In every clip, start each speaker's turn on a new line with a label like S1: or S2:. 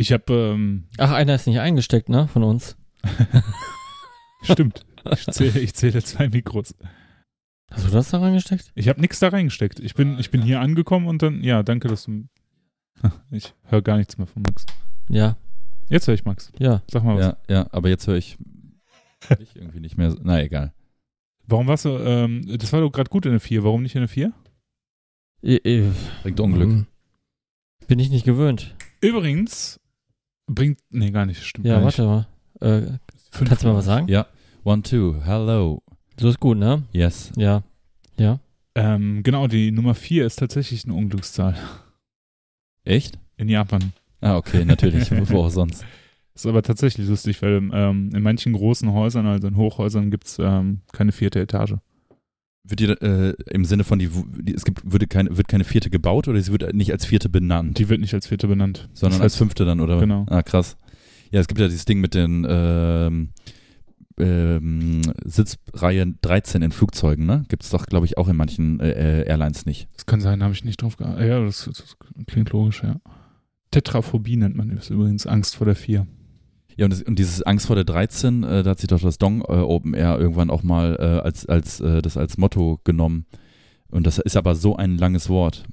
S1: Ich habe, ähm,
S2: Ach, einer ist nicht eingesteckt, ne? Von uns.
S1: stimmt. Ich zähle, ich zähle zwei Mikros.
S2: Hast du das da reingesteckt?
S1: Ich habe nichts da reingesteckt. Ich bin, ich bin hier angekommen und dann, ja, danke, dass du. Ich höre gar nichts mehr von Max.
S2: Ja,
S1: Jetzt höre ich Max.
S2: ja.
S1: Sag mal was.
S3: Ja, ja, aber jetzt höre ich dich irgendwie nicht mehr. Na, egal.
S1: Warum warst du, ähm, das war doch gerade gut in der 4. Warum nicht in der 4?
S2: I, I,
S3: Bringt Unglück.
S2: Hm. Bin ich nicht gewöhnt.
S1: Übrigens, bringt, nee, gar nicht, stimmt.
S2: Ja,
S1: gar
S2: warte mal. Äh, kannst du mal was sagen?
S3: Ja. One, two, hello.
S2: So ist gut, ne?
S3: Yes.
S2: Ja. Ja.
S1: Ähm, genau, die Nummer 4 ist tatsächlich eine Unglückszahl.
S3: Echt?
S1: In Japan.
S3: Ah, okay, natürlich. Wo auch sonst.
S1: Ist aber tatsächlich lustig, weil ähm, in manchen großen Häusern, also in Hochhäusern, gibt es ähm, keine vierte Etage.
S3: Wird die, äh, im Sinne von, die, die, es gibt, würde keine, wird keine vierte gebaut oder sie wird nicht als vierte benannt,
S1: Die wird nicht als vierte benannt.
S3: sondern
S1: das
S3: als
S1: heißt,
S3: fünfte dann, oder?
S1: Genau.
S3: Ah, krass. Ja, es gibt ja dieses Ding mit den ähm, ähm, Sitzreihe 13 in Flugzeugen, ne? Gibt es doch, glaube ich, auch in manchen äh, Airlines nicht.
S1: Das kann sein, habe ich nicht drauf geachtet. Ja, das, das klingt logisch, ja. Tetraphobie nennt man das übrigens, Angst vor der 4.
S3: Ja, und, das, und dieses Angst vor der 13, äh, da hat sich doch das Dong äh, Open Air irgendwann auch mal äh, als, als, äh, das als Motto genommen. Und das ist aber so ein langes Wort,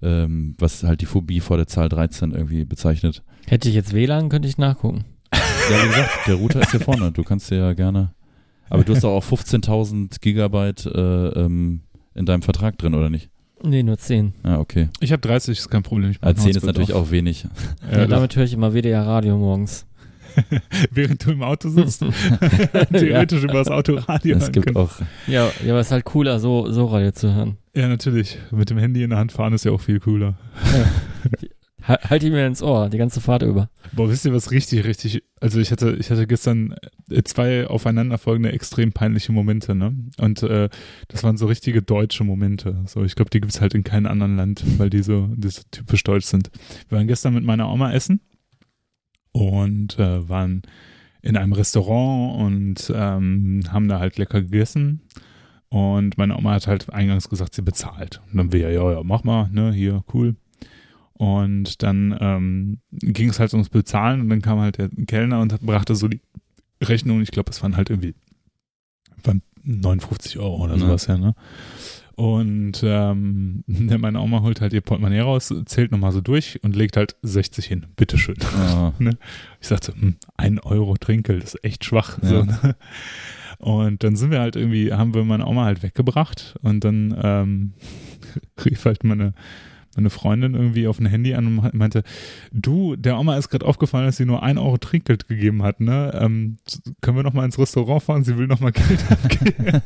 S3: ähm, was halt die Phobie vor der Zahl 13 irgendwie bezeichnet.
S2: Hätte ich jetzt WLAN, könnte ich nachgucken.
S3: Ja, wie gesagt, der Router ist hier vorne. Du kannst dir ja gerne. Aber du hast doch auch 15.000 Gigabyte äh, ähm, in deinem Vertrag drin, oder nicht?
S2: Nee, nur 10.
S3: Ah, okay.
S1: Ich habe 30, ist kein Problem. Ich mach
S3: Ah,
S1: ein
S3: 10 ist
S1: Hotspot
S3: natürlich
S1: auf.
S3: auch wenig.
S2: Ja,
S1: Ja,
S2: damit höre ich immer WDR Radio morgens.
S1: während du im Auto sitzt, theoretisch über das Autoradio
S3: Es
S1: hören
S3: gibt
S1: können.
S3: auch.
S2: Ja, ja, aber es ist halt cooler, so, so Radio zu hören.
S1: Ja, natürlich. Mit dem Handy in der Hand fahren ist ja auch viel cooler.
S2: Ha- Halt ihn mir ins Ohr, die ganze Fahrt über.
S1: Boah, wisst ihr, was richtig, richtig, also ich hatte, ich hatte gestern äh, zwei aufeinanderfolgende extrem peinliche Momente, ne? Und äh, das waren so richtige deutsche Momente. So, ich glaube, die gibt's halt in keinem anderen Land, weil die so, die so typisch deutsch sind. Wir waren gestern mit meiner Oma essen und äh, waren in einem Restaurant und ähm, haben da halt lecker gegessen. Und meine Oma hat halt eingangs gesagt, sie bezahlt. Und dann wir, ja, ja, mach mal, ne, hier, cool. Und dann ähm, ging es halt ums Bezahlen und dann kam halt der Kellner und brachte so die Rechnung. Ich glaube, es waren halt irgendwie waren 59 Euro oder
S3: Ja.
S1: sowas, ja, ne? Und ähm, meine Oma holt halt ihr Portemonnaie raus, zählt nochmal so durch und legt halt 60 hin. Bitteschön.
S3: Ah,
S1: Ich sagte, hm, ein Euro Trinkgeld ist echt schwach.
S3: Ja.
S1: So, ne? Und dann sind wir halt irgendwie, haben wir meine Oma halt weggebracht und dann ähm, rief halt meine, meine Freundin irgendwie auf ein Handy an und meinte, du, der Oma ist gerade aufgefallen, dass sie nur ein Euro Trinkgeld gegeben hat, ne? Ähm, können wir noch mal ins Restaurant fahren? Sie will noch mal Geld abgeben.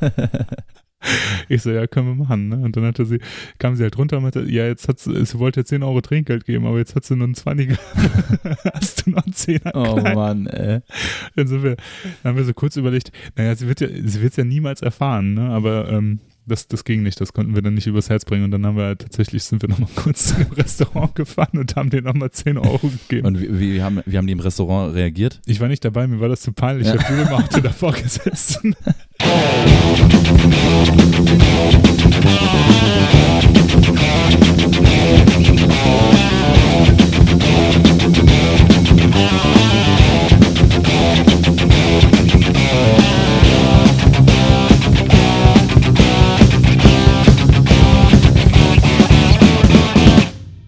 S1: Ich so, ja, können wir machen, ne? Und dann hatte sie, kam sie halt runter und meinte, ja, jetzt hat sie, sie wollte jetzt 10 Euro Trinkgeld geben, aber jetzt hat sie nur einen 20 Hast du noch einen Zehner?
S3: oh
S1: Klein?
S3: Mann, ey.
S1: Dann sind wir, dann haben wir so kurz überlegt, naja, sie wird ja, sie ja niemals erfahren, ne? Aber ähm, das, das ging nicht, das konnten wir dann nicht übers Herz bringen. Und dann haben wir halt tatsächlich, sind wir nochmal kurz im Restaurant gefahren und haben denen nochmal 10 Euro gegeben.
S3: Und wie, wie, haben, wie haben die im Restaurant reagiert?
S1: ich war nicht dabei, mir war das zu peinlich.
S3: Ja.
S1: Ich habe Auto davor gesessen.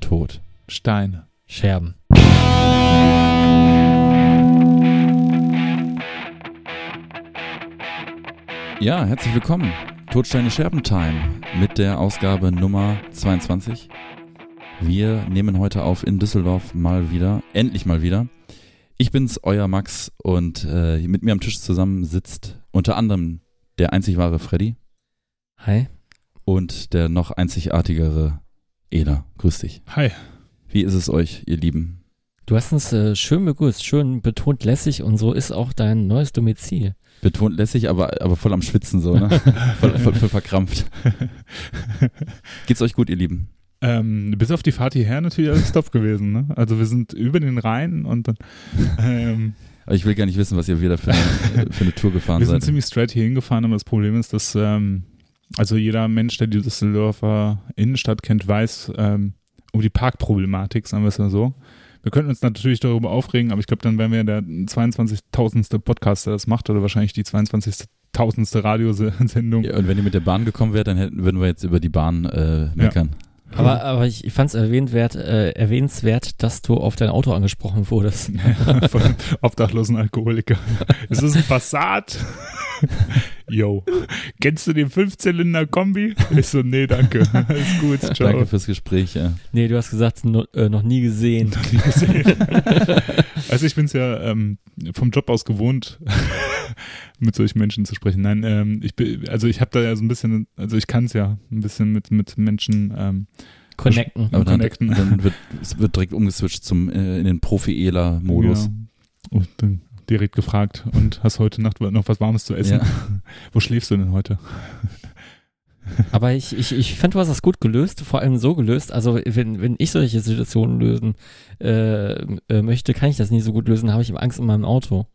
S3: Tot.
S1: Steine.
S2: Scherben.
S3: Ja, herzlich willkommen. Todsteine Scherben Time mit der Ausgabe Nummer 22. Wir nehmen heute auf in Düsseldorf mal wieder, endlich mal wieder. Ich bin's, euer Max und äh, mit mir am Tisch zusammen sitzt unter anderem der einzig wahre Freddy
S2: Hi.
S3: und der noch einzigartigere Eda. Grüß dich.
S1: Hi.
S3: Wie ist es euch, ihr Lieben?
S2: Du hast uns äh, schön begrüßt, schön betont lässig und so ist auch dein neues Domizil.
S3: Betont lässig, aber, aber voll am Schwitzen so, ne? voll, voll, voll verkrampft. Geht's euch gut, ihr Lieben?
S1: Ähm, bis auf die Fahrt hierher natürlich alles top gewesen. Ne? Also wir sind über den Rhein und dann ähm,
S3: Aber ich will gar nicht wissen, was ihr wieder für eine, für eine Tour gefahren
S1: wir sind
S3: seid.
S1: ziemlich straight hier hingefahren, aber das Problem ist, dass ähm, also jeder Mensch, der die Düsseldorfer Innenstadt kennt, weiß ähm, um die Parkproblematik, sagen wir es mal so. Wir könnten uns natürlich darüber aufregen, aber ich glaube, dann wären wir der 22.000. Podcast, der das macht, oder wahrscheinlich die 22.000. Radiosendung.
S3: Ja, und wenn ihr mit der Bahn gekommen wärt, dann hätten, würden wir jetzt über die Bahn äh, meckern.
S2: Aber, aber ich, ich fand es erwähnenswert, äh, erwähnenswert, dass du auf dein Auto angesprochen wurdest.
S1: Von einem obdachlosen Alkoholiker. Ist das ein Passat? Yo, kennst du den Fünfzylinder-Kombi? Ich so, nee, danke. Ist gut, ciao.
S3: Danke fürs Gespräch. Ja.
S2: Nee, du hast gesagt, no, äh, noch nie gesehen.
S1: nie gesehen. also ich bin es ja ähm, vom Job aus gewohnt, mit solchen Menschen zu sprechen. Nein, ähm, ich bin, also ich habe da ja so ein bisschen, also ich kann es ja ein bisschen mit, mit Menschen ähm,
S2: Connecten.
S3: Aber dann,
S1: connecten.
S3: dann wird, es wird direkt umgeswitcht zum, äh, in den Profi-Ela-Modus.
S1: Ja. Und dann direkt gefragt, und hast heute Nacht noch was Warmes zu essen?
S3: Ja.
S1: Wo schläfst du denn heute?
S2: Aber ich, ich, ich fand, du hast das gut gelöst, vor allem so gelöst. Also, wenn, wenn ich solche Situationen lösen äh, äh, möchte, kann ich das nicht so gut lösen, habe ich Angst in meinem Auto.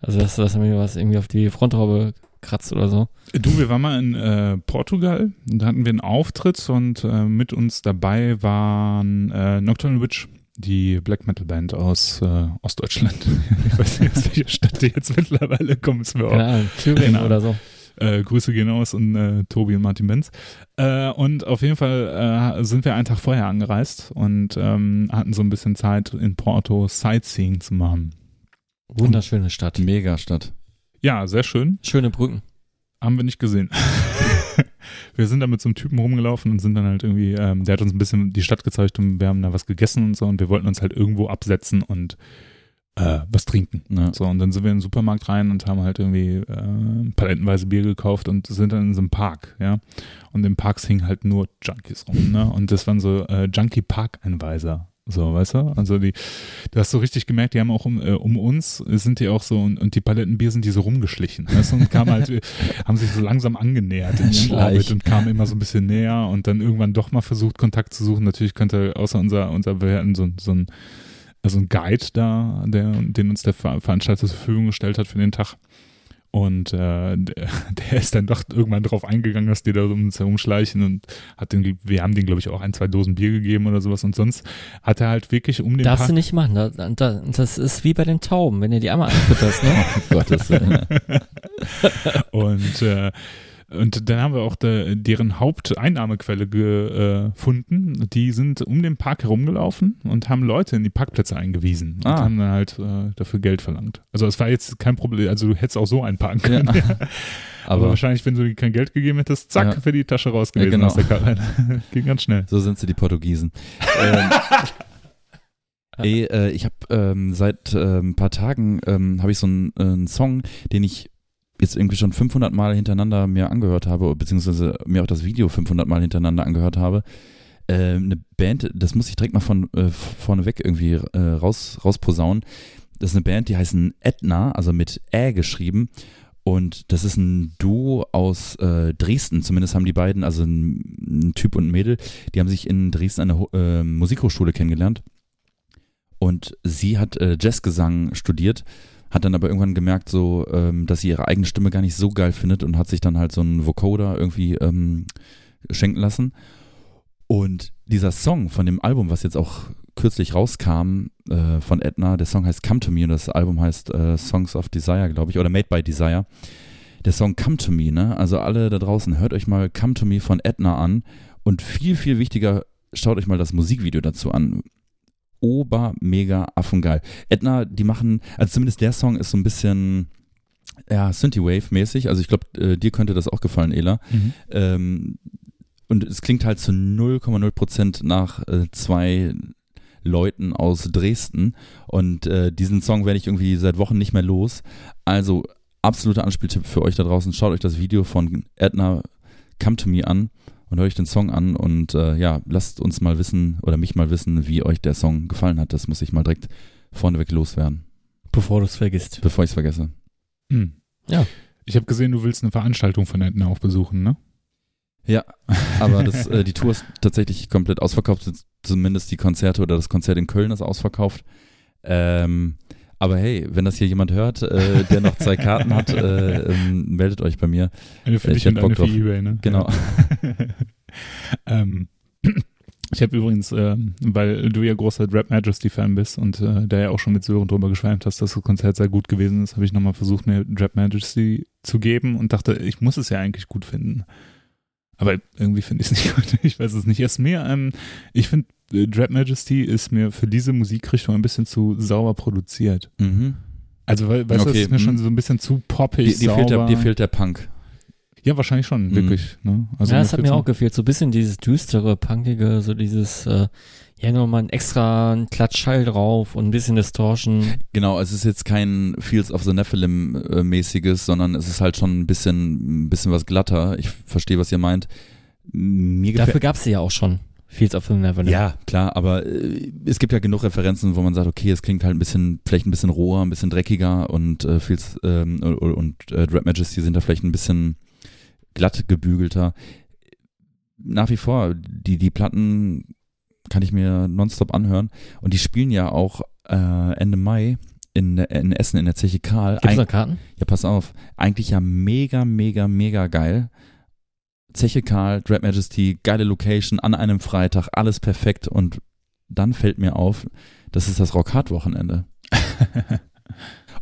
S2: Also, dass, dass mir was irgendwie auf die Fronthaube kratzt oder so.
S1: Du, wir waren mal in äh, Portugal, da hatten wir einen Auftritt und äh, mit uns dabei waren äh, Nocturnal Witch, die Black Metal Band aus äh, Ostdeutschland. ich weiß nicht, aus welcher Stadt die jetzt mittlerweile kommen, ist mir auch.
S2: Ahnung, Thüringen
S1: Ahnung.
S2: oder so.
S1: Äh, Grüße gehen aus und äh, Tobi und Martin Benz. Äh, und auf jeden Fall äh, sind wir einen Tag vorher angereist und ähm, hatten so ein bisschen Zeit in Porto Sightseeing zu machen.
S2: Wunderschöne Stadt.
S3: Megastadt.
S1: Ja, sehr schön.
S2: Schöne Brücken.
S1: Haben wir nicht gesehen. wir sind da mit so einem Typen rumgelaufen und sind dann halt irgendwie, ähm, der hat uns ein bisschen die Stadt gezeigt und wir haben da was gegessen und so und wir wollten uns halt irgendwo absetzen und äh, was trinken.
S3: Ja.
S1: So, und dann sind wir in den Supermarkt rein und haben halt irgendwie äh, palettenweise Bier gekauft und sind dann in so einem Park, ja. Und im Parks hingen halt nur Junkies rum, ne? Und das waren so äh, Junkie-Park-Einweiser. So, weißt du? Also die, du hast so richtig gemerkt, die haben auch um, äh, um uns, sind die auch so, und, und die Palettenbier sind die so rumgeschlichen, weißt du? Und kamen halt, haben sich so langsam angenähert in ihrem
S3: Schleich.
S1: Orbit und kamen immer so ein bisschen näher und dann irgendwann doch mal versucht, Kontakt zu suchen. Natürlich könnte außer unser, unser, wir hatten so, so ein, also ein Guide da, der, den uns der Ver Veranstalter zur Verfügung gestellt hat für den Tag. Und äh, der, der ist dann doch irgendwann drauf eingegangen, dass die da um uns herumschleichen und hat den, wir haben den, glaube ich, auch ein, zwei Dosen Bier gegeben oder sowas. Und sonst hat er halt wirklich um den
S2: Darfst
S1: Park
S2: du nicht machen. Da, da, das ist wie bei den Tauben, wenn ihr die einmal anfütterst, ne?
S3: Oh Gottes Willen.
S1: und, äh, und dann haben wir auch de, deren Haupteinnahmequelle ge- äh, gefunden. Die sind um den Park herumgelaufen und haben Leute in die Parkplätze eingewiesen und
S3: Ah.
S1: haben dann halt äh, dafür Geld verlangt. Also es war jetzt kein Problem, also du hättest auch so einparken können.
S3: Ja.
S1: Aber,
S3: Aber
S1: wahrscheinlich, wenn du ihnen kein Geld gegeben hättest, zack,
S3: Ja.
S1: für die Tasche raus gewesen
S3: Ja, genau.
S1: aus der Karre. Ging ganz schnell.
S3: so sind sie die Portugiesen. ähm, ey, äh, ich habe ähm, seit ähm, ein paar Tagen ähm, habe ich so einen, äh, einen Song, den ich jetzt irgendwie schon 500 Mal hintereinander mir angehört habe, beziehungsweise mir auch das Video 500 Mal hintereinander angehört habe. Ähm, eine Band, das muss ich direkt mal von äh, vorneweg irgendwie äh, raus, rausposaunen. Das ist eine Band, die heißen Etna, also mit Ä geschrieben. Und das ist ein Duo aus äh, Dresden, zumindest haben die beiden, also ein, ein Typ und ein Mädel, die haben sich in Dresden an der äh, Musikhochschule kennengelernt. Und sie hat äh, Jazzgesang studiert, hat dann aber irgendwann gemerkt, so, ähm, dass sie ihre eigene Stimme gar nicht so geil findet und hat sich dann halt so einen Vocoder irgendwie ähm, schenken lassen. Und dieser Song von dem Album, was jetzt auch kürzlich rauskam äh, von Edna, der Song heißt Come to Me und das Album heißt äh, Songs of Desire, glaube ich, oder Made by Desire. Der Song Come to Me, ne? Also alle da draußen, hört euch mal Come to Me von Edna an und viel, viel wichtiger, schaut euch mal das Musikvideo dazu an. Ober, mega, affengeil. Edna, die machen, also zumindest der Song ist so ein bisschen, ja, Synthwave-mäßig. Also ich glaube, äh, dir könnte das auch gefallen, Ela. Ähm, und es klingt halt zu 0,0 Prozent nach äh, zwei Leuten aus Dresden. Und äh, diesen Song werde ich irgendwie seit Wochen nicht mehr los. Also absoluter Anspieltipp für euch da draußen. Schaut euch das Video von Edna Come to Me an und hört euch den Song an. Und äh, ja, lasst uns mal wissen oder mich mal wissen, wie euch der Song gefallen hat. Das muss ich mal direkt vorneweg loswerden,
S2: Bevor du es vergisst.
S3: bevor ich es vergesse.
S1: Hm.
S2: Ja.
S1: Ich habe gesehen, du willst eine Veranstaltung von Edna auch besuchen, ne?
S3: Ja, aber das, äh, die Tour ist tatsächlich komplett ausverkauft. Zumindest die Konzerte oder das Konzert in Köln ist ausverkauft. Ähm, aber hey, wenn das hier jemand hört, äh, der noch zwei Karten hat, äh, ähm, meldet euch bei mir.
S1: Eine für
S3: Ich
S1: dich
S3: hätt
S1: und eine
S3: Bock
S1: für
S3: drauf.
S1: Ebay, ne?
S3: Genau.
S1: ähm, Ich habe übrigens, äh, weil du ja großer Rap Majesty-Fan bist und äh, da ja auch schon mit Sören drüber geschwärmt hast, dass das Konzert sehr gut gewesen ist, habe ich nochmal versucht, mir Rap Majesty zu geben und dachte, ich muss es ja eigentlich gut finden. Aber irgendwie finde ich es nicht gut. Ich weiß es nicht. Erst mir, ähm, ich finde, äh, Rap Majesty ist mir für diese Musikrichtung ein bisschen zu sauber produziert.
S3: Mhm.
S1: Also, weil, weißt du,
S3: Okay,
S1: das ist mir schon
S3: mhm.
S1: so ein bisschen zu poppig,
S3: Dir, dir, fehlt der, dir fehlt der Punk.
S1: ja, wahrscheinlich schon,
S3: Mhm.
S1: wirklich. Ne? Also
S2: ja, das hat mir auch gefehlt. So ein bisschen dieses düstere, punkige, so dieses, äh, ja, nochmal ein extra ein Klatschschall drauf und ein bisschen Distortion.
S3: Genau, es ist jetzt kein Fields of the Nephilim äh, sondern es ist halt schon ein bisschen, ein bisschen was glatter. Ich verstehe, was ihr meint. Mir
S2: Dafür gab's sie ja auch schon. Fields of the Neverland.
S3: Ja, klar, aber äh, es gibt ja genug Referenzen, wo man sagt, okay, es klingt halt ein bisschen, vielleicht ein bisschen roher, ein bisschen dreckiger und äh, Fields ähm, und, äh, Rap Majesty sind da vielleicht ein bisschen glatt gebügelter. Nach wie vor, die, die Platten kann ich mir nonstop anhören und die spielen ja auch äh, Ende Mai in, in Essen in der Zeche Karl.
S2: Gibt's
S3: Eig-
S2: noch Karten?
S3: ja, pass auf. Eigentlich ja mega, mega, mega geil. Zeche Karl, Dread Majesty, geile Location an einem Freitag, alles perfekt. Und dann fällt mir auf, das ist das Rock Hard Wochenende.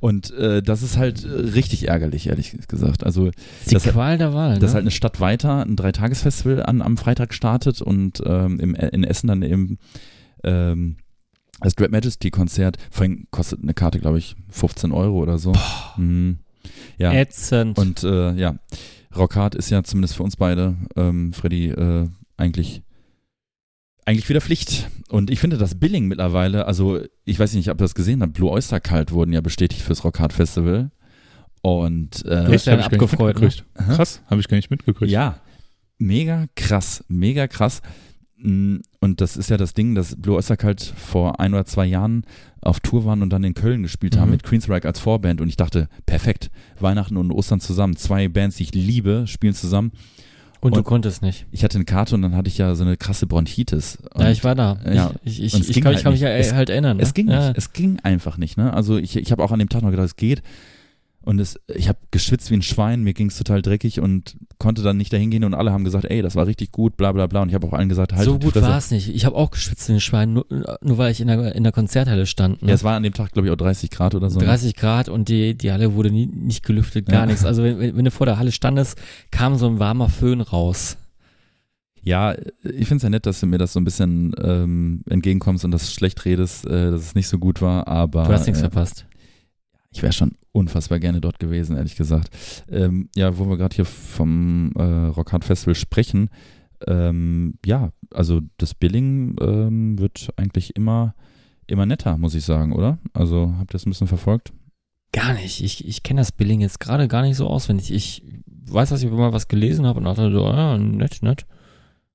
S3: Und äh, das ist halt äh, richtig ärgerlich, ehrlich gesagt. Also,
S2: ist die
S3: Das
S2: Qual der Wahl,
S3: dass
S2: ne?
S3: halt eine Stadt weiter ein Dreitagesfestival an, am Freitag startet und ähm, im, in Essen dann eben ähm, das Dread Majesty Konzert. Vorhin kostet eine Karte, glaube ich, 15 Euro oder so. Mhm. Ja.
S2: Ätzend.
S3: Und äh, ja, Rockhard ist ja zumindest für uns beide, ähm, Freddy, äh, eigentlich eigentlich wieder Pflicht. Und ich finde das Billing mittlerweile, also ich weiß nicht, ob ihr das gesehen habt, Blue Oyster Cult wurden ja bestätigt fürs Rockhard Festival. Und
S2: Du
S3: äh,
S2: ja
S1: hab ich gar nicht
S2: abgefreut, ne?
S1: Krass, habe ich gar nicht mitgekriegt.
S3: ja, mega krass, mega krass. Mm, Und das ist ja das Ding, dass Blue Oyster Cult vor ein oder zwei Jahren auf Tour waren und dann in Köln gespielt haben
S1: Mhm.
S3: mit Queensryche als Vorband und ich dachte, perfekt, Weihnachten und Ostern zusammen, zwei Bands, die ich liebe, spielen zusammen.
S2: Und du
S3: und-
S2: konntest nicht.
S3: Ich hatte eine Karte und dann hatte ich ja so eine krasse Bronchitis.
S2: Ja, ich war da.
S3: ja,
S2: ich ich, ich, ich kann,
S3: halt
S2: mich ja halt erinnern. Ne?
S3: es ging
S2: ja.
S3: nicht, es ging einfach nicht, ne? Also ich, ich habe auch an dem Tag noch gedacht, es geht. Und es, ich habe geschwitzt wie ein Schwein, mir ging es total dreckig und konnte dann nicht dahin gehen und alle haben gesagt, ey, das war richtig gut, bla bla bla. Und ich habe auch allen gesagt, halt
S2: so gut war es nicht. Ich habe auch geschwitzt wie ein Schwein, nur, nur weil ich in der, in der Konzerthalle stand. Ne?
S3: Ja, es war an dem Tag, glaube ich, auch 30 Grad oder so. ne?
S2: 30 Grad und die, die Halle wurde nie, nicht gelüftet, gar
S3: Ja.
S2: nichts. Also wenn, wenn wenn du vor der Halle standest, kam so ein warmer Föhn raus.
S3: Ja, ich finde es ja nett, dass du mir das so ein bisschen ähm, entgegenkommst und das schlecht redest, äh, dass es nicht so gut war, aber
S2: Du hast nichts
S3: äh,
S2: verpasst.
S3: Ich wäre schon unfassbar gerne dort gewesen, ehrlich gesagt. Ähm, ja, wo wir gerade hier vom äh, Rockhard Festival sprechen, ähm, ja, also das Billing ähm, wird eigentlich immer, immer netter, muss ich sagen, oder? Also habt ihr das ein bisschen verfolgt?
S2: Gar nicht. Ich, ich kenne das Billing jetzt gerade gar nicht so auswendig. Ich weiß, dass ich mal was gelesen habe und dachte so, ja, nett, nett.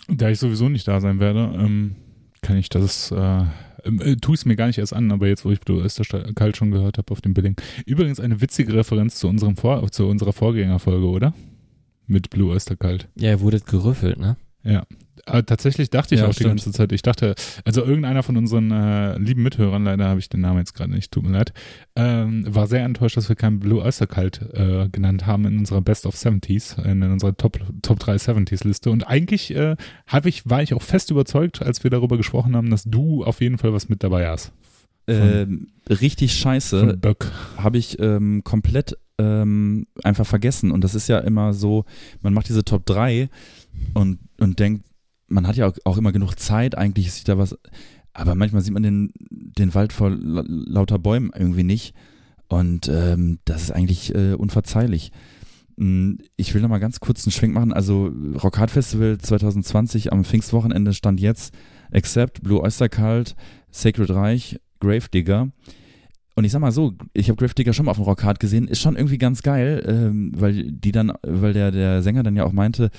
S1: Da ich sowieso nicht da sein werde, ähm, kann ich das, äh, äh, tue es mir gar nicht erst an, aber jetzt, wo ich Blue Oyster Cult schon gehört habe auf dem Billing. Übrigens eine witzige Referenz zu, unserem Vor zu unserer Vorgängerfolge, oder? Mit Blue Oyster Cult.
S2: Ja, ihr wurdet gerüffelt, ne?
S1: Ja. Aber tatsächlich dachte ich
S3: Ja,
S1: auch
S3: stimmt.
S1: die ganze Zeit, ich dachte, also irgendeiner von unseren äh, lieben Mithörern, leider habe ich den Namen jetzt gerade nicht, tut mir leid, ähm, war sehr enttäuscht, dass wir keinen Blue Oyster Cult äh, genannt haben in unserer Best of 70s, in unserer Top, Top 3 70s Liste. Und eigentlich äh, ich, war ich auch fest überzeugt, als wir darüber gesprochen haben, dass du auf jeden Fall was mit dabei hast.
S3: Ähm, richtig scheiße. Habe ich ähm, komplett ähm, einfach vergessen. Und das ist ja immer so, man macht diese Top 3 und, und denkt, man hat ja auch, immer genug Zeit, eigentlich ist sich da was, aber manchmal sieht man den, den Wald vor la lauter Bäumen irgendwie nicht. Und ähm, das ist eigentlich äh, unverzeihlich. Mm, Ich will noch mal ganz kurz einen Schwenk machen. Also Rock Hard Festival 2020 am Pfingstwochenende stand jetzt Accept, Blue Oyster Cult, Sacred Reich, Gravedigger. Und ich sag mal so, ich habe Gravedigger schon mal auf dem Rock Hard gesehen, ist schon irgendwie ganz geil, ähm, weil die dann, weil der, der Sänger dann ja auch meinte,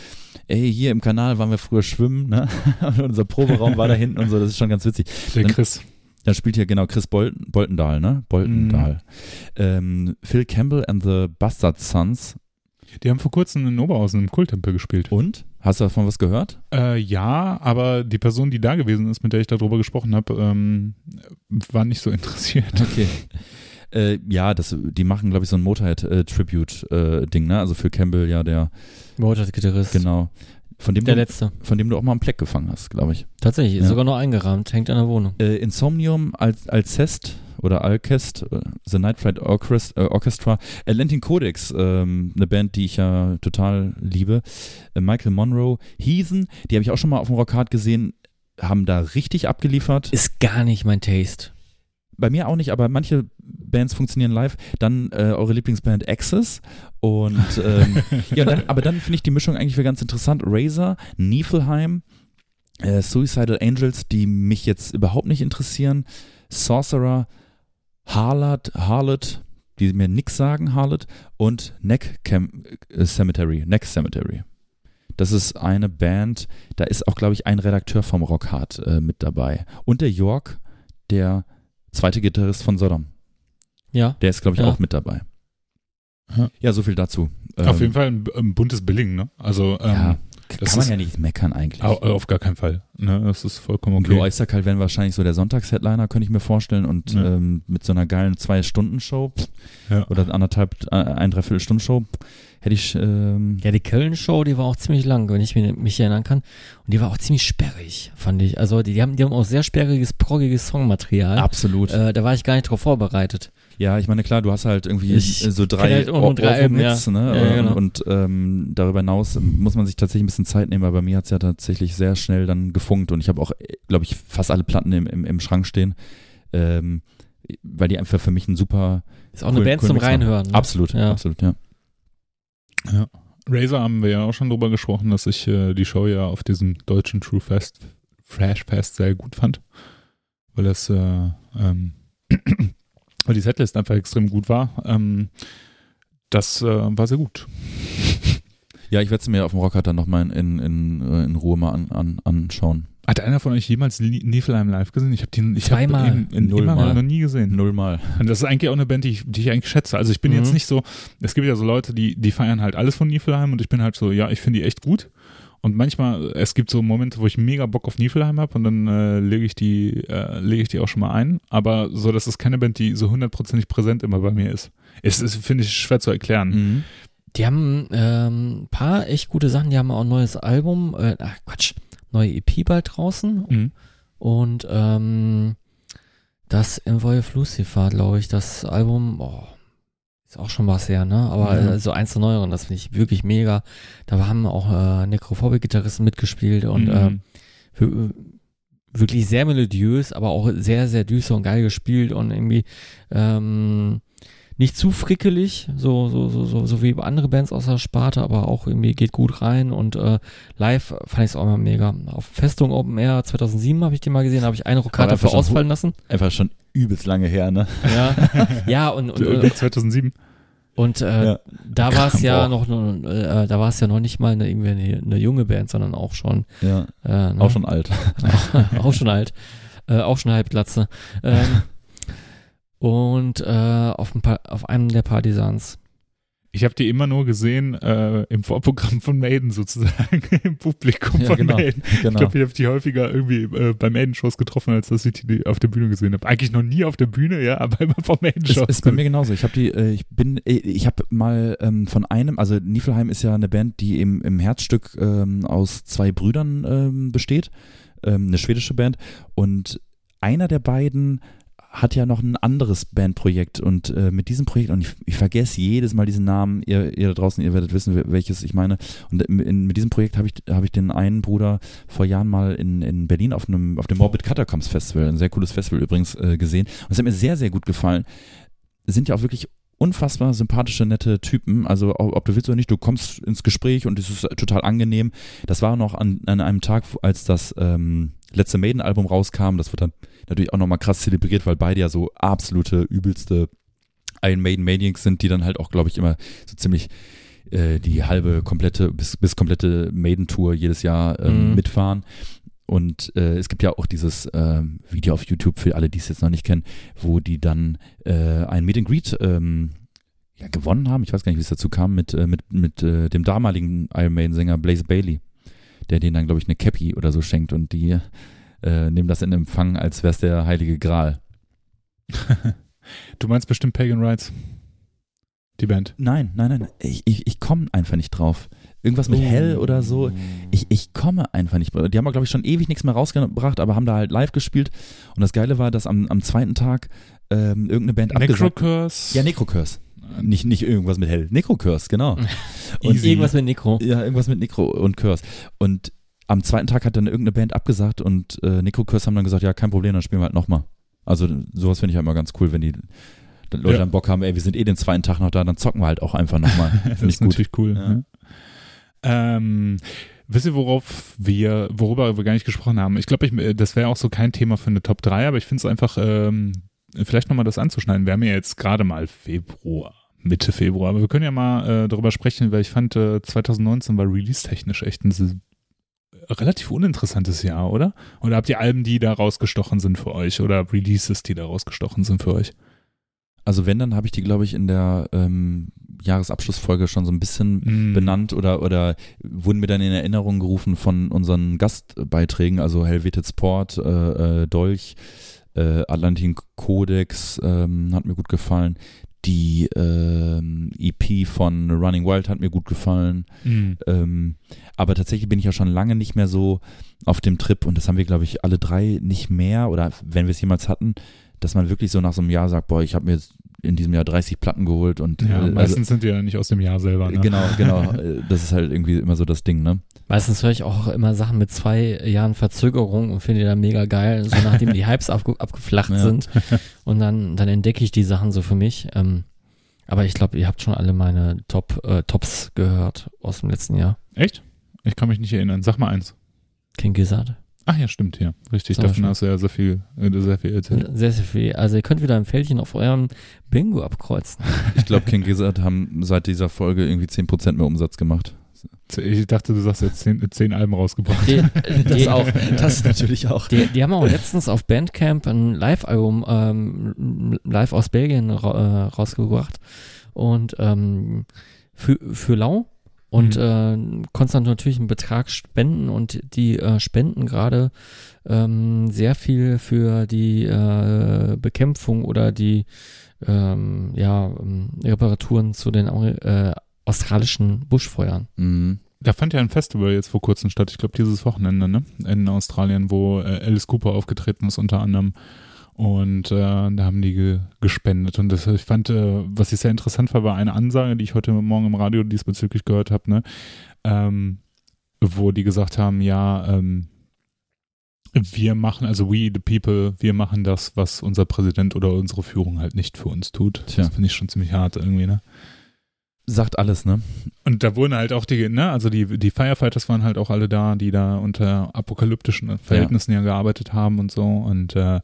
S3: ey, hier im Kanal waren wir früher schwimmen, ne? Und unser Proberaum war da hinten und so, das ist schon ganz witzig.
S1: Der
S3: Dann-
S1: Chris.
S3: Da spielt hier genau Chris Bolton, Boltendahl, ne? Boltendahl. Ähm, Phil Campbell and the Bastard Sons.
S1: Die haben vor kurzem in Oberhausen im Kulttempel gespielt.
S3: Und? Hast du davon was gehört?
S1: Äh, ja, aber die Person, die da gewesen ist, mit der ich darüber gesprochen habe, ähm, war nicht so interessiert.
S3: Okay. Äh, ja, das, die machen, glaube ich, so ein Motorhead-Tribute-Ding, ne? Also Phil Campbell, ja, der
S2: Motorgitarrist.
S3: Genau. Von dem,
S2: Der
S3: du,
S2: letzte.
S3: von dem du auch mal einen Pleck gefangen hast, glaube ich.
S2: Tatsächlich, ist
S3: Ja.
S2: sogar noch eingerahmt, hängt an der Wohnung.
S3: Äh, Insomnium, Al Alcest oder Alcest, äh, The Night Orchest, äh, Orchestra, Atlantic Codex, ähm, eine Band, die ich ja total liebe. Äh, Michael Monroe, Heathen, die habe ich auch schon mal auf dem Rockhard gesehen, haben da richtig abgeliefert.
S2: Ist gar nicht mein Taste.
S3: Bei mir auch nicht, aber manche Bands funktionieren live. Dann äh, eure Lieblingsband Axis und ähm, ja, dann, aber dann finde ich die Mischung eigentlich wieder ganz interessant. Razor, Niflheim, äh, Suicidal Angels, die mich jetzt überhaupt nicht interessieren. Sorcerer, Harlot, Harlot, die mir nix sagen, Harlot und Neck Cam äh, Cemetery, Neck Cemetery. Das ist eine Band, da ist auch, glaube ich, ein Redakteur vom Rockhard äh, mit dabei. Und der York, der zweite Gitarrist von Sodom.
S2: Ja.
S3: Der ist, glaube ich,
S2: Ja.
S3: auch mit dabei.
S1: Ja.
S3: Ja, so viel dazu.
S1: Auf
S3: Ähm,
S1: jeden Fall ein, ein buntes Billing, ne? Also, ähm,
S3: Ja,
S1: das
S3: kann man
S1: ist-
S3: ja nicht meckern eigentlich.
S1: au- auf gar keinen Fall. Ne? Das ist vollkommen okay.
S3: Glow Eisterkalt wären wahrscheinlich so der Sonntags-Headliner, könnte ich mir vorstellen. Und
S1: Ja.
S3: ähm, mit so einer geilen Zwei-Stunden-Show
S1: Ja.
S3: oder anderthalb, äh, ein, dreiviertel Stunden-Show hätte ich, ähm,
S2: Ja, die Köln-Show, die war auch ziemlich lang, wenn ich mich, mich erinnern kann. Und die war auch ziemlich sperrig, fand ich. Also die, die, haben, die haben auch sehr sperriges, proggiges Songmaterial.
S3: absolut.
S2: Äh, da war ich gar nicht drauf vorbereitet.
S3: Ja, ich meine, klar, du hast halt irgendwie
S2: Ich
S3: äh, so drei
S2: halt nur drei Alben, ja.
S3: ne?
S2: Ja, ja, genau.
S3: Und ähm, darüber hinaus ähm, muss man sich tatsächlich ein bisschen Zeit nehmen, weil bei mir hat es ja tatsächlich sehr schnell dann gefunkt und ich habe auch, glaube ich, fast alle Platten im, im, im Schrank stehen, ähm, weil die einfach für mich ein super
S2: Ist auch eine
S3: cool-
S2: Band
S3: cool
S2: zum
S3: Mix.
S2: Reinhören. Ne?
S3: Absolut,
S2: Ja.
S3: absolut, ja.
S1: Ja. Razer haben wir ja auch schon drüber gesprochen, dass ich äh, die Show ja auf diesem deutschen True Fest, Fresh Fest sehr gut fand. Weil das, äh, ähm, weil die Setlist einfach extrem gut war. Ähm, das äh, war sehr gut.
S3: Ja, ich werde es mir auf dem Rockhard dann nochmal in, in, in, äh, in Ruhe mal an, an, anschauen.
S1: Hat einer von euch jemals Ni- Niflheim live gesehen? Ich habe den ich hab
S2: Zweimal.
S1: ihn in,
S3: Nullmal.
S1: immer noch nie gesehen.
S3: Nullmal.
S1: Und das ist eigentlich auch eine Band, die ich, die ich eigentlich schätze. Also ich bin
S2: Mhm.
S1: jetzt nicht so, es gibt ja so Leute, die, die feiern halt alles von Niflheim und ich bin halt so, ja, ich finde die echt gut. Und manchmal, es gibt so Momente, wo ich mega Bock auf Niflheim habe und dann äh, lege ich die, äh, lege ich die auch schon mal ein. Aber so, das ist keine Band, die so hundertprozentig präsent immer bei mir ist. Es ist, finde ich, schwer zu erklären.
S3: Mhm.
S2: Die haben ähm, ein paar echt gute Sachen. Die haben auch ein neues Album, äh, ach Quatsch, neue EP bald draußen.
S1: Mhm.
S2: Und ähm, das Envoy of Lucifer, glaube ich, das Album, boah, ist auch schon was her, ne? Aber äh, so eins der neueren, das finde ich wirklich mega. Da haben auch äh, Necrophobic-Gitarristen mitgespielt und
S1: Mhm.
S2: ähm, wir- wirklich sehr melodiös, aber auch sehr, sehr düster und geil gespielt und irgendwie ähm, nicht zu frickelig, so, so, so, so, so wie andere Bands aus der Sparte, aber auch irgendwie geht gut rein und äh, live fand ich es auch immer mega. Auf Festung Open Air 2007 habe ich die mal gesehen, habe ich eine dafür
S3: schon
S2: ausfallen lassen.
S3: Einfach schon übelst lange her, ne?
S2: Ja, ja und, und,
S1: Äh,
S2: und,
S1: 2007.
S2: und äh,
S3: Ja.
S2: da war es ja
S3: Boah.
S2: noch, äh, da war es ja noch nicht mal eine, irgendwie eine, eine junge Band, sondern auch schon,
S3: Ja,
S2: äh, ne?
S3: auch schon alt.
S2: auch schon alt, äh, auch schon halbglatze. Ähm, und äh, auf, ein paar, auf einem der Partisans.
S1: Ich habe die immer nur gesehen äh, im Vorprogramm von Maiden sozusagen, im Publikum
S3: Ja,
S1: von
S3: genau.
S1: Maiden. Ich
S3: Genau.
S1: glaube, ich habe die häufiger irgendwie äh, bei Maiden-Shows getroffen, als dass ich die auf der Bühne gesehen habe. Eigentlich noch nie auf der Bühne, ja, aber immer vor
S3: Ist,
S1: Maiden-Shows.
S3: ist bei mir genauso. Ich habe die, äh, ich bin, äh, ich habe mal ähm, von einem, also Niflheim ist ja eine Band, die im, im Herzstück ähm, aus zwei Brüdern ähm, besteht, ähm, eine schwedische Band und einer der beiden hat ja noch ein anderes Bandprojekt und äh, mit diesem Projekt, und ich, ich vergesse jedes Mal diesen Namen, ihr, ihr da draußen, ihr werdet wissen, wel- welches ich meine. Und in, in, mit diesem Projekt habe ich, hab ich den einen Bruder vor Jahren mal in, in Berlin auf einem auf dem Morbid Catacombs Festival, ein sehr cooles Festival übrigens, äh, gesehen. Und es hat mir sehr, sehr gut gefallen. Sind ja auch wirklich unfassbar sympathische, nette Typen. Also ob ob du willst oder nicht, du kommst ins Gespräch und es ist total angenehm. Das war noch an, an einem Tag, als das ähm, letzte Maiden-Album rauskam. Das wird dann natürlich auch nochmal krass zelebriert, weil beide ja so absolute, übelste Iron Maiden Maniacs sind, die dann halt auch, glaube ich, immer so ziemlich äh, die halbe komplette, bis, bis komplette Maiden-Tour jedes Jahr ähm,
S2: Mhm.
S3: mitfahren. Und äh, es gibt ja auch dieses ähm, Video auf YouTube für alle, die es jetzt noch nicht kennen, wo die dann äh, ein Meet and Greet ähm, ja, gewonnen haben. Ich weiß gar nicht, wie es dazu kam, mit, äh, mit, mit äh, dem damaligen Iron Maiden-Sänger Blaze Bailey, der denen dann, glaube ich, eine Cappy oder so schenkt und die äh, nehmen das in Empfang, als wäre es der heilige Gral.
S1: du meinst bestimmt Pagan Rights. Die Band.
S3: Nein, nein, nein, ich, ich, ich komme einfach nicht drauf. Irgendwas mit
S1: Oh.
S3: Hell oder so. Ich, ich komme einfach nicht. Die haben, glaube ich, schon ewig nichts mehr rausgebracht, aber haben da halt live gespielt. Und das Geile war, dass am, am zweiten Tag ähm, irgendeine Band abgesagt
S1: Necrocurse.
S3: Ja, Necrocurse. Nicht, nicht irgendwas mit Hell. Necrocurse, genau. Und
S2: irgendwas mit Necro.
S3: ja, irgendwas mit Necro und Curse. Und am zweiten Tag hat dann irgendeine Band abgesagt und äh, Necrocurse haben dann gesagt, ja, kein Problem, dann spielen wir halt nochmal. Also sowas finde ich halt immer ganz cool, wenn die dann Leute
S1: Ja.
S3: dann Bock haben, ey, wir sind eh den zweiten Tag noch da, dann zocken wir halt auch einfach nochmal.
S1: das
S3: Finde ich
S1: ist
S3: gut.
S1: natürlich cool.
S3: Ja.
S1: ne? Ähm, wisst ihr, worauf wir, worüber wir gar nicht gesprochen haben? Ich glaube, ich, das wäre auch so kein Thema für eine Top 3, aber ich finde es einfach, ähm, vielleicht nochmal das anzuschneiden. Wir haben ja jetzt gerade mal Februar, Mitte Februar, aber wir können ja mal äh, darüber sprechen, weil ich fand, äh, 2019 war release-technisch echt ein s- relativ uninteressantes Jahr, oder? Oder habt ihr Alben, die da rausgestochen sind für euch oder Releases, die da rausgestochen sind für euch?
S3: Also wenn, dann habe ich die, glaube ich, in der ähm, Jahresabschlussfolge schon so ein bisschen
S1: Mm.
S3: benannt oder, oder wurden mir dann in Erinnerung gerufen von unseren Gastbeiträgen, also Helvetic Sport, äh, äh, Dolch, äh, Atlantin Codex ähm, hat mir gut gefallen. Die ähm, EP von Running Wild hat mir gut gefallen.
S1: Mm.
S3: Ähm, aber tatsächlich bin ich ja schon lange nicht mehr so auf dem Trip und das haben wir, glaube ich, alle drei nicht mehr oder wenn wir es jemals hatten, dass man wirklich so nach so einem Jahr sagt, boah, ich habe mir jetzt in diesem Jahr 30 Platten geholt und
S1: Ja,
S3: äh, also,
S1: meistens sind die ja nicht aus dem Jahr selber. Ne?
S3: genau, genau, äh, das ist halt irgendwie immer so das Ding, ne?
S2: Meistens höre ich auch immer Sachen mit zwei Jahren Verzögerung und finde die dann mega geil, so nachdem die Hypes abge abgeflacht
S3: Ja.
S2: sind. Und dann, dann entdecke ich die Sachen so für mich. Ähm, aber ich glaube, ihr habt schon alle meine Top, äh, Tops gehört aus dem letzten Jahr.
S1: Echt? Ich kann mich nicht erinnern. Sag mal eins.
S2: King Gizzard.
S1: Ach ja, stimmt, ja. Richtig,
S2: Zum
S1: davon
S2: Beispiel.
S1: hast du ja sehr viel, äh, sehr viel erzählt.
S2: Sehr, sehr viel. Also ihr könnt wieder ein Fältchen auf eurem Bingo abkreuzen.
S3: Ich glaube, King Gizzard haben seit dieser Folge irgendwie 10% mehr Umsatz gemacht.
S1: Ich dachte, du sagst jetzt zehn, zehn Alben rausgebracht.
S2: Die, die,
S3: das natürlich auch.
S2: Die, die haben auch letztens auf Bandcamp ein Live-Album ähm, live aus Belgien ra äh, rausgebracht und ähm, für, für Lau und äh, konntest dann natürlich einen Betrag spenden und die äh, spenden gerade ähm, sehr viel für die äh, Bekämpfung oder die ähm, ja, ähm, Reparaturen zu den äh, australischen Buschfeuern.
S3: Mhm.
S1: Da fand ja ein Festival jetzt vor kurzem statt, ich glaube dieses Wochenende, ne? In Australien, wo äh, Alice Cooper aufgetreten ist unter anderem. Und äh, da haben die ge gespendet. Und das, ich fand, äh, was ich sehr interessant war, war eine Ansage, die ich heute Morgen im Radio diesbezüglich gehört habe, ne? Ähm, wo die gesagt haben, ja, ähm, wir machen, also we the people, wir machen das, was unser Präsident oder unsere Führung halt nicht für uns tut.
S3: Tja.
S1: Das finde ich schon ziemlich hart irgendwie, ne?
S3: Sagt alles, ne?
S1: Und da wurden halt auch die, ne, also die, die Firefighters waren halt auch alle da, die da unter apokalyptischen Verhältnissen ja, gearbeitet haben und so. Und äh,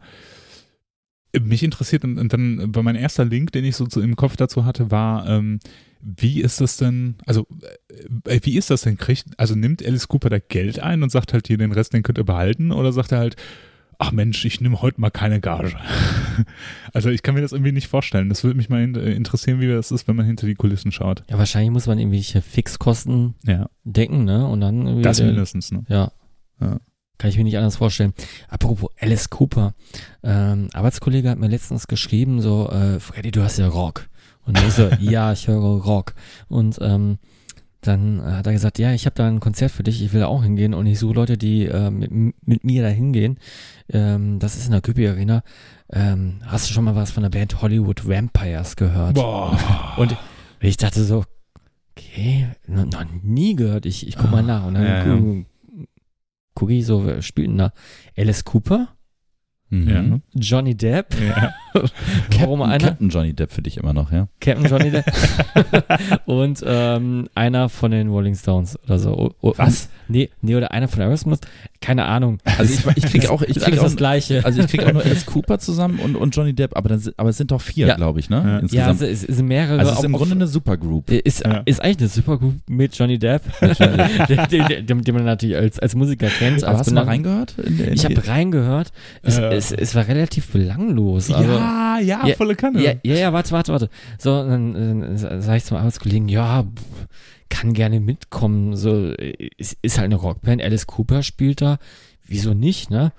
S1: mich interessiert, und, dann war mein erster Link, den ich so im Kopf dazu hatte, war, ähm, wie ist das denn, also äh, wie ist das denn, kriegt, also nimmt Alice Cooper da Geld ein und sagt halt hier, den Rest, den könnt ihr behalten, oder sagt er halt, ach Mensch, ich nehme heute mal keine Gage. also ich kann mir das irgendwie nicht vorstellen. Das würde mich mal äh, interessieren, wie das ist, wenn man hinter die Kulissen schaut.
S2: Ja, wahrscheinlich muss man irgendwelche Fixkosten
S1: Ja.
S2: decken, ne? Und dann irgendwie
S1: Das mindestens, ne?
S2: Ja.
S1: Ja.
S2: Kann ich mir nicht anders vorstellen. Apropos Alice Cooper. Ähm, Arbeitskollege hat mir letztens geschrieben, so, äh, Freddy, du hast ja Rock. Und ich so, ja, ich höre Rock. Und ähm, dann hat er gesagt, ja, ich habe da ein Konzert für dich, ich will da auch hingehen und ich suche Leute, die äh, mit, mit mir da hingehen. Ähm, das ist in der Küppi Arena. Ähm, hast du schon mal was von der Band Hollywood Vampires gehört?
S1: Boah.
S2: Und ich dachte so, okay, noch, noch nie gehört. Ich, ich guck mal nach. Und dann
S1: Ja, ja.
S2: Gu- gucke ich so, spielt denn da? Alice Cooper?
S3: Mhm.
S2: Johnny Depp?
S1: ja.
S2: Warum einer?
S3: Captain Johnny Depp für dich immer noch, ja?
S2: Captain Johnny Depp. und ähm, einer von den Rolling Stones oder so. O- o-
S3: Was?
S2: Nee, nee, oder einer von Aerosmith. Keine Ahnung.
S3: Also ich, ich krieg auch, ich krieg auch,
S2: das Gleiche.
S3: also ich krieg auch nur Alice Cooper zusammen und, und Johnny Depp, aber, dann, sind- aber es sind doch vier,
S2: Ja.
S3: glaube ich, ne?
S1: Ja.
S2: ja,
S3: Insgesamt.
S2: es, es sind mehrere.
S3: also es ist im
S2: auf-
S3: Grunde eine Supergroup.
S2: Ist,
S1: Ja.
S2: ist eigentlich eine Supergroup mit Johnny Depp, den, den, den, den man natürlich als, als Musiker kennt.
S3: Aber hast du mal reingehört? In, in
S2: Ich habe reingehört.
S1: Äh.
S2: Es, es war relativ belanglos. Also,
S1: ja, ja,
S2: Ja,
S1: volle Kanne.
S2: ja, ja, ja, warte, warte, warte. So, dann, dann sage ich zum Arbeitskollegen, ja, kann gerne mitkommen. So, es ist halt eine Rockband. Alice Cooper spielt da. Wieso nicht, ne?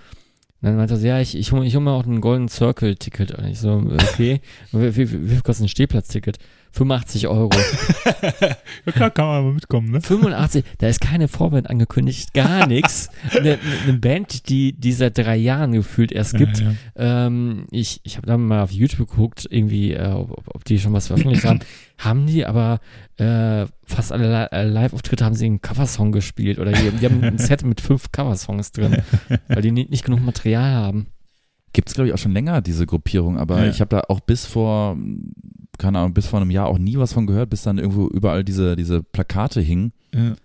S2: dann meinte er so, ja, ich, ich hole ich hol mir auch ein Golden Circle-Ticket. Und ich so, okay, wie, wie, wie viel kostet ein Stehplatz-Ticket? 85 Euro.
S1: ja klar, kann man mal mitkommen, ne?
S2: 85, da ist keine Vorband angekündigt, gar nichts. Eine, eine Band, die, die seit drei Jahren gefühlt erst gibt.
S1: Ja, ja.
S2: Ähm, ich ich habe da mal auf YouTube geguckt, irgendwie, äh, ob, ob die schon was veröffentlicht haben. Haben die, aber äh, fast alle äh, Live-Auftritte haben sie einen Coversong gespielt oder die, die haben ein Set mit fünf Coversongs drin, weil die nicht, nicht genug Material haben.
S3: Gibt es, glaube ich, auch schon länger, diese Gruppierung, aber
S1: Ja.
S3: ich habe da auch bis vor, keine Ahnung, bis vor einem Jahr auch nie was von gehört, bis dann irgendwo überall diese, diese Plakate hingen.
S1: Ja.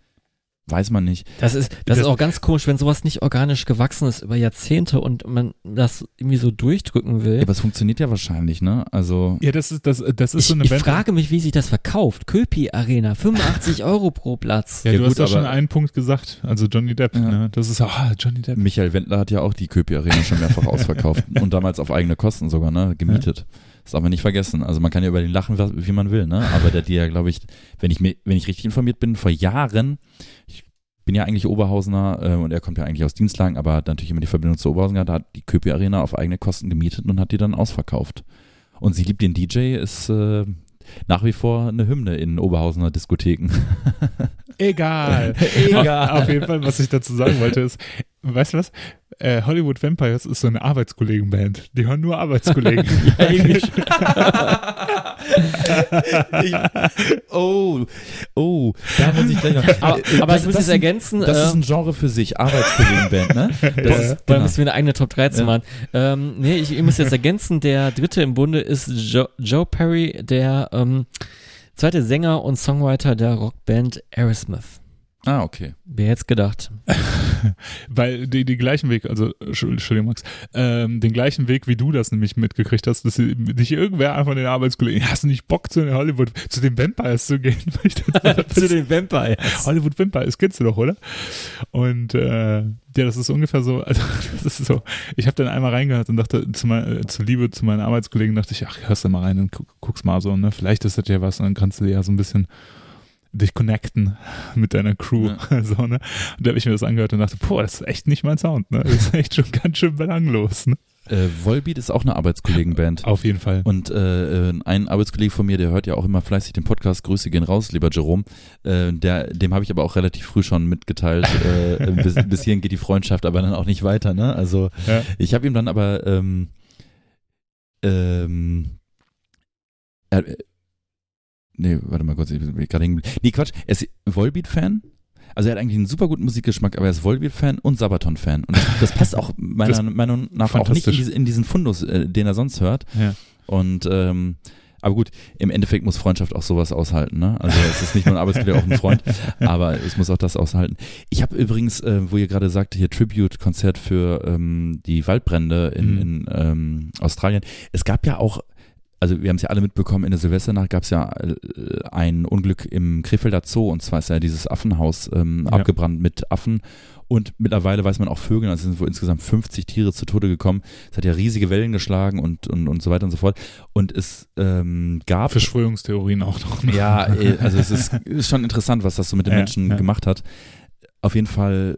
S3: Weiß man nicht.
S2: Das ist, das,
S1: Das-
S2: ist auch ganz komisch, wenn sowas nicht organisch gewachsen ist über Jahrzehnte und man das irgendwie so durchdrücken will.
S3: Ja, aber es funktioniert ja wahrscheinlich, ne? Also,
S1: Ja, das ist, das, das ist
S2: ich,
S1: so eine
S2: ich
S1: Band.
S2: frage mich, wie sich das verkauft. Köpi Arena, 85 Euro pro Platz.
S1: ja,
S3: Ja,
S1: du
S3: gut,
S1: hast doch schon einen Punkt gesagt. Also Johnny Depp,
S3: Ja.
S1: ne? Das ist, ah, Johnny Depp.
S3: Michael Wendler hat ja auch die Köpi Arena schon mehrfach ausverkauft und damals auf eigene Kosten sogar, ne? Gemietet. Das darf man nicht vergessen. Also man kann ja über den lachen, wie man will, ne? Aber der ja, glaube ich, wenn ich mir, wenn ich richtig informiert bin, vor Jahren, ich bin ja eigentlich Oberhausener äh, und er kommt ja eigentlich aus Dienstlagen, aber hat natürlich immer die Verbindung zu Oberhausen gehabt, hat die Köpi Arena auf eigene Kosten gemietet und hat die dann ausverkauft. Und sie liebt den DJ, ist äh, nach wie vor eine Hymne in Oberhausener Diskotheken.
S1: Egal.
S3: Egal.
S1: Auf, auf jeden Fall, was ich dazu sagen wollte, ist, weißt du was? Äh, Hollywood Vampires ist so eine Arbeitskollegenband. Die hören nur Arbeitskollegen.
S2: Ja, irgendwie
S3: oh, oh, da muss ich gleich noch.
S2: aber, aber
S3: Das-
S2: ich muss
S3: das ein-
S2: ergänzen,
S3: Das
S2: äh,
S3: ist ein Genre für sich, Arbeitskollegenband, ne? Das
S1: Ja.
S3: ist,
S2: da
S3: genau.
S2: müssen wir eine eigene Top 13
S3: Ja.
S2: machen. Ähm, nee, ich, ich muss jetzt ergänzen, der dritte im Bunde ist Joe, Joe Perry, der ähm, zweite Sänger und Songwriter der Rockband Aerosmith.
S3: Ah, okay.
S2: Wer hätte gedacht?
S1: Weil die, die gleichen Weg, also Entschuldigung, Max, ähm, den gleichen Weg, wie du das nämlich mitgekriegt hast, dass dich irgendwer einfach den Arbeitskollegen, hast du nicht Bock zu den Hollywood, zu den Vampires zu gehen?
S2: Zu den Vampires.
S1: Hollywood Vampires kennst du doch, oder? Und äh, ja, das ist ungefähr so, also das ist so, ich habe dann einmal reingehört und dachte, zu, mein, äh, zu Liebe zu meinen Arbeitskollegen dachte ich, ach, hörst du mal rein und guck, guck's mal so, ne? Vielleicht ist das ja was und dann kannst du ja so ein bisschen dich connecten mit deiner Crew. So, ne? Und da habe ich mir das angehört und dachte, boah, das ist echt nicht mein Sound, ne? Das ist echt schon ganz schön belanglos, ne?
S3: Äh, Volbeat ist auch eine Arbeitskollegenband.
S1: Auf jeden Fall.
S3: Und äh, äh, ein Arbeitskollege von mir, der hört ja auch immer fleißig den Podcast, Grüße gehen raus, lieber Jerome, äh, der, dem habe ich aber auch relativ früh schon mitgeteilt, äh, bis, bis hierhin geht die Freundschaft, aber dann auch nicht weiter, ne? Also
S1: Ja.
S3: ich habe ihm dann aber ähm, ähm, nee, warte mal kurz, ich bin gerade hängen. Nee, Quatsch, er ist Volbeat-Fan. Also er hat eigentlich einen super guten Musikgeschmack, aber er ist Volbeat-Fan und Sabaton-Fan. Und das, passt auch meiner Meinung nach auch nicht in, diese, in diesen Fundus, äh, den er sonst hört.
S1: Ja.
S3: Und ähm, aber gut, im Endeffekt muss Freundschaft auch sowas aushalten, ne? Also es ist nicht nur ein Arbeitskollege, auch ein Freund, aber es muss auch das aushalten. Ich habe übrigens, äh, wo ihr gerade sagte, hier Tribute-Konzert für ähm, die Waldbrände in,
S1: Mhm.
S3: in ähm, Australien. Es gab ja auch, also wir haben es ja alle mitbekommen, in der Silvesternacht gab es ja äh, ein Unglück im Krefelder Zoo und zwar ist ja dieses Affenhaus ähm,
S1: Ja.
S3: abgebrannt mit Affen. Und mittlerweile weiß man auch Vögeln, also es sind wohl insgesamt 50 Tiere zu Tode gekommen. Es hat ja riesige Wellen geschlagen und, und, und so weiter und so fort. Und es ähm, gab
S1: Verschwörungstheorien auch noch. Ne?
S3: ja, äh, also es ist, ist schon interessant, was das so mit den
S1: Ja,
S3: Menschen
S1: ja.
S3: gemacht hat. Auf jeden Fall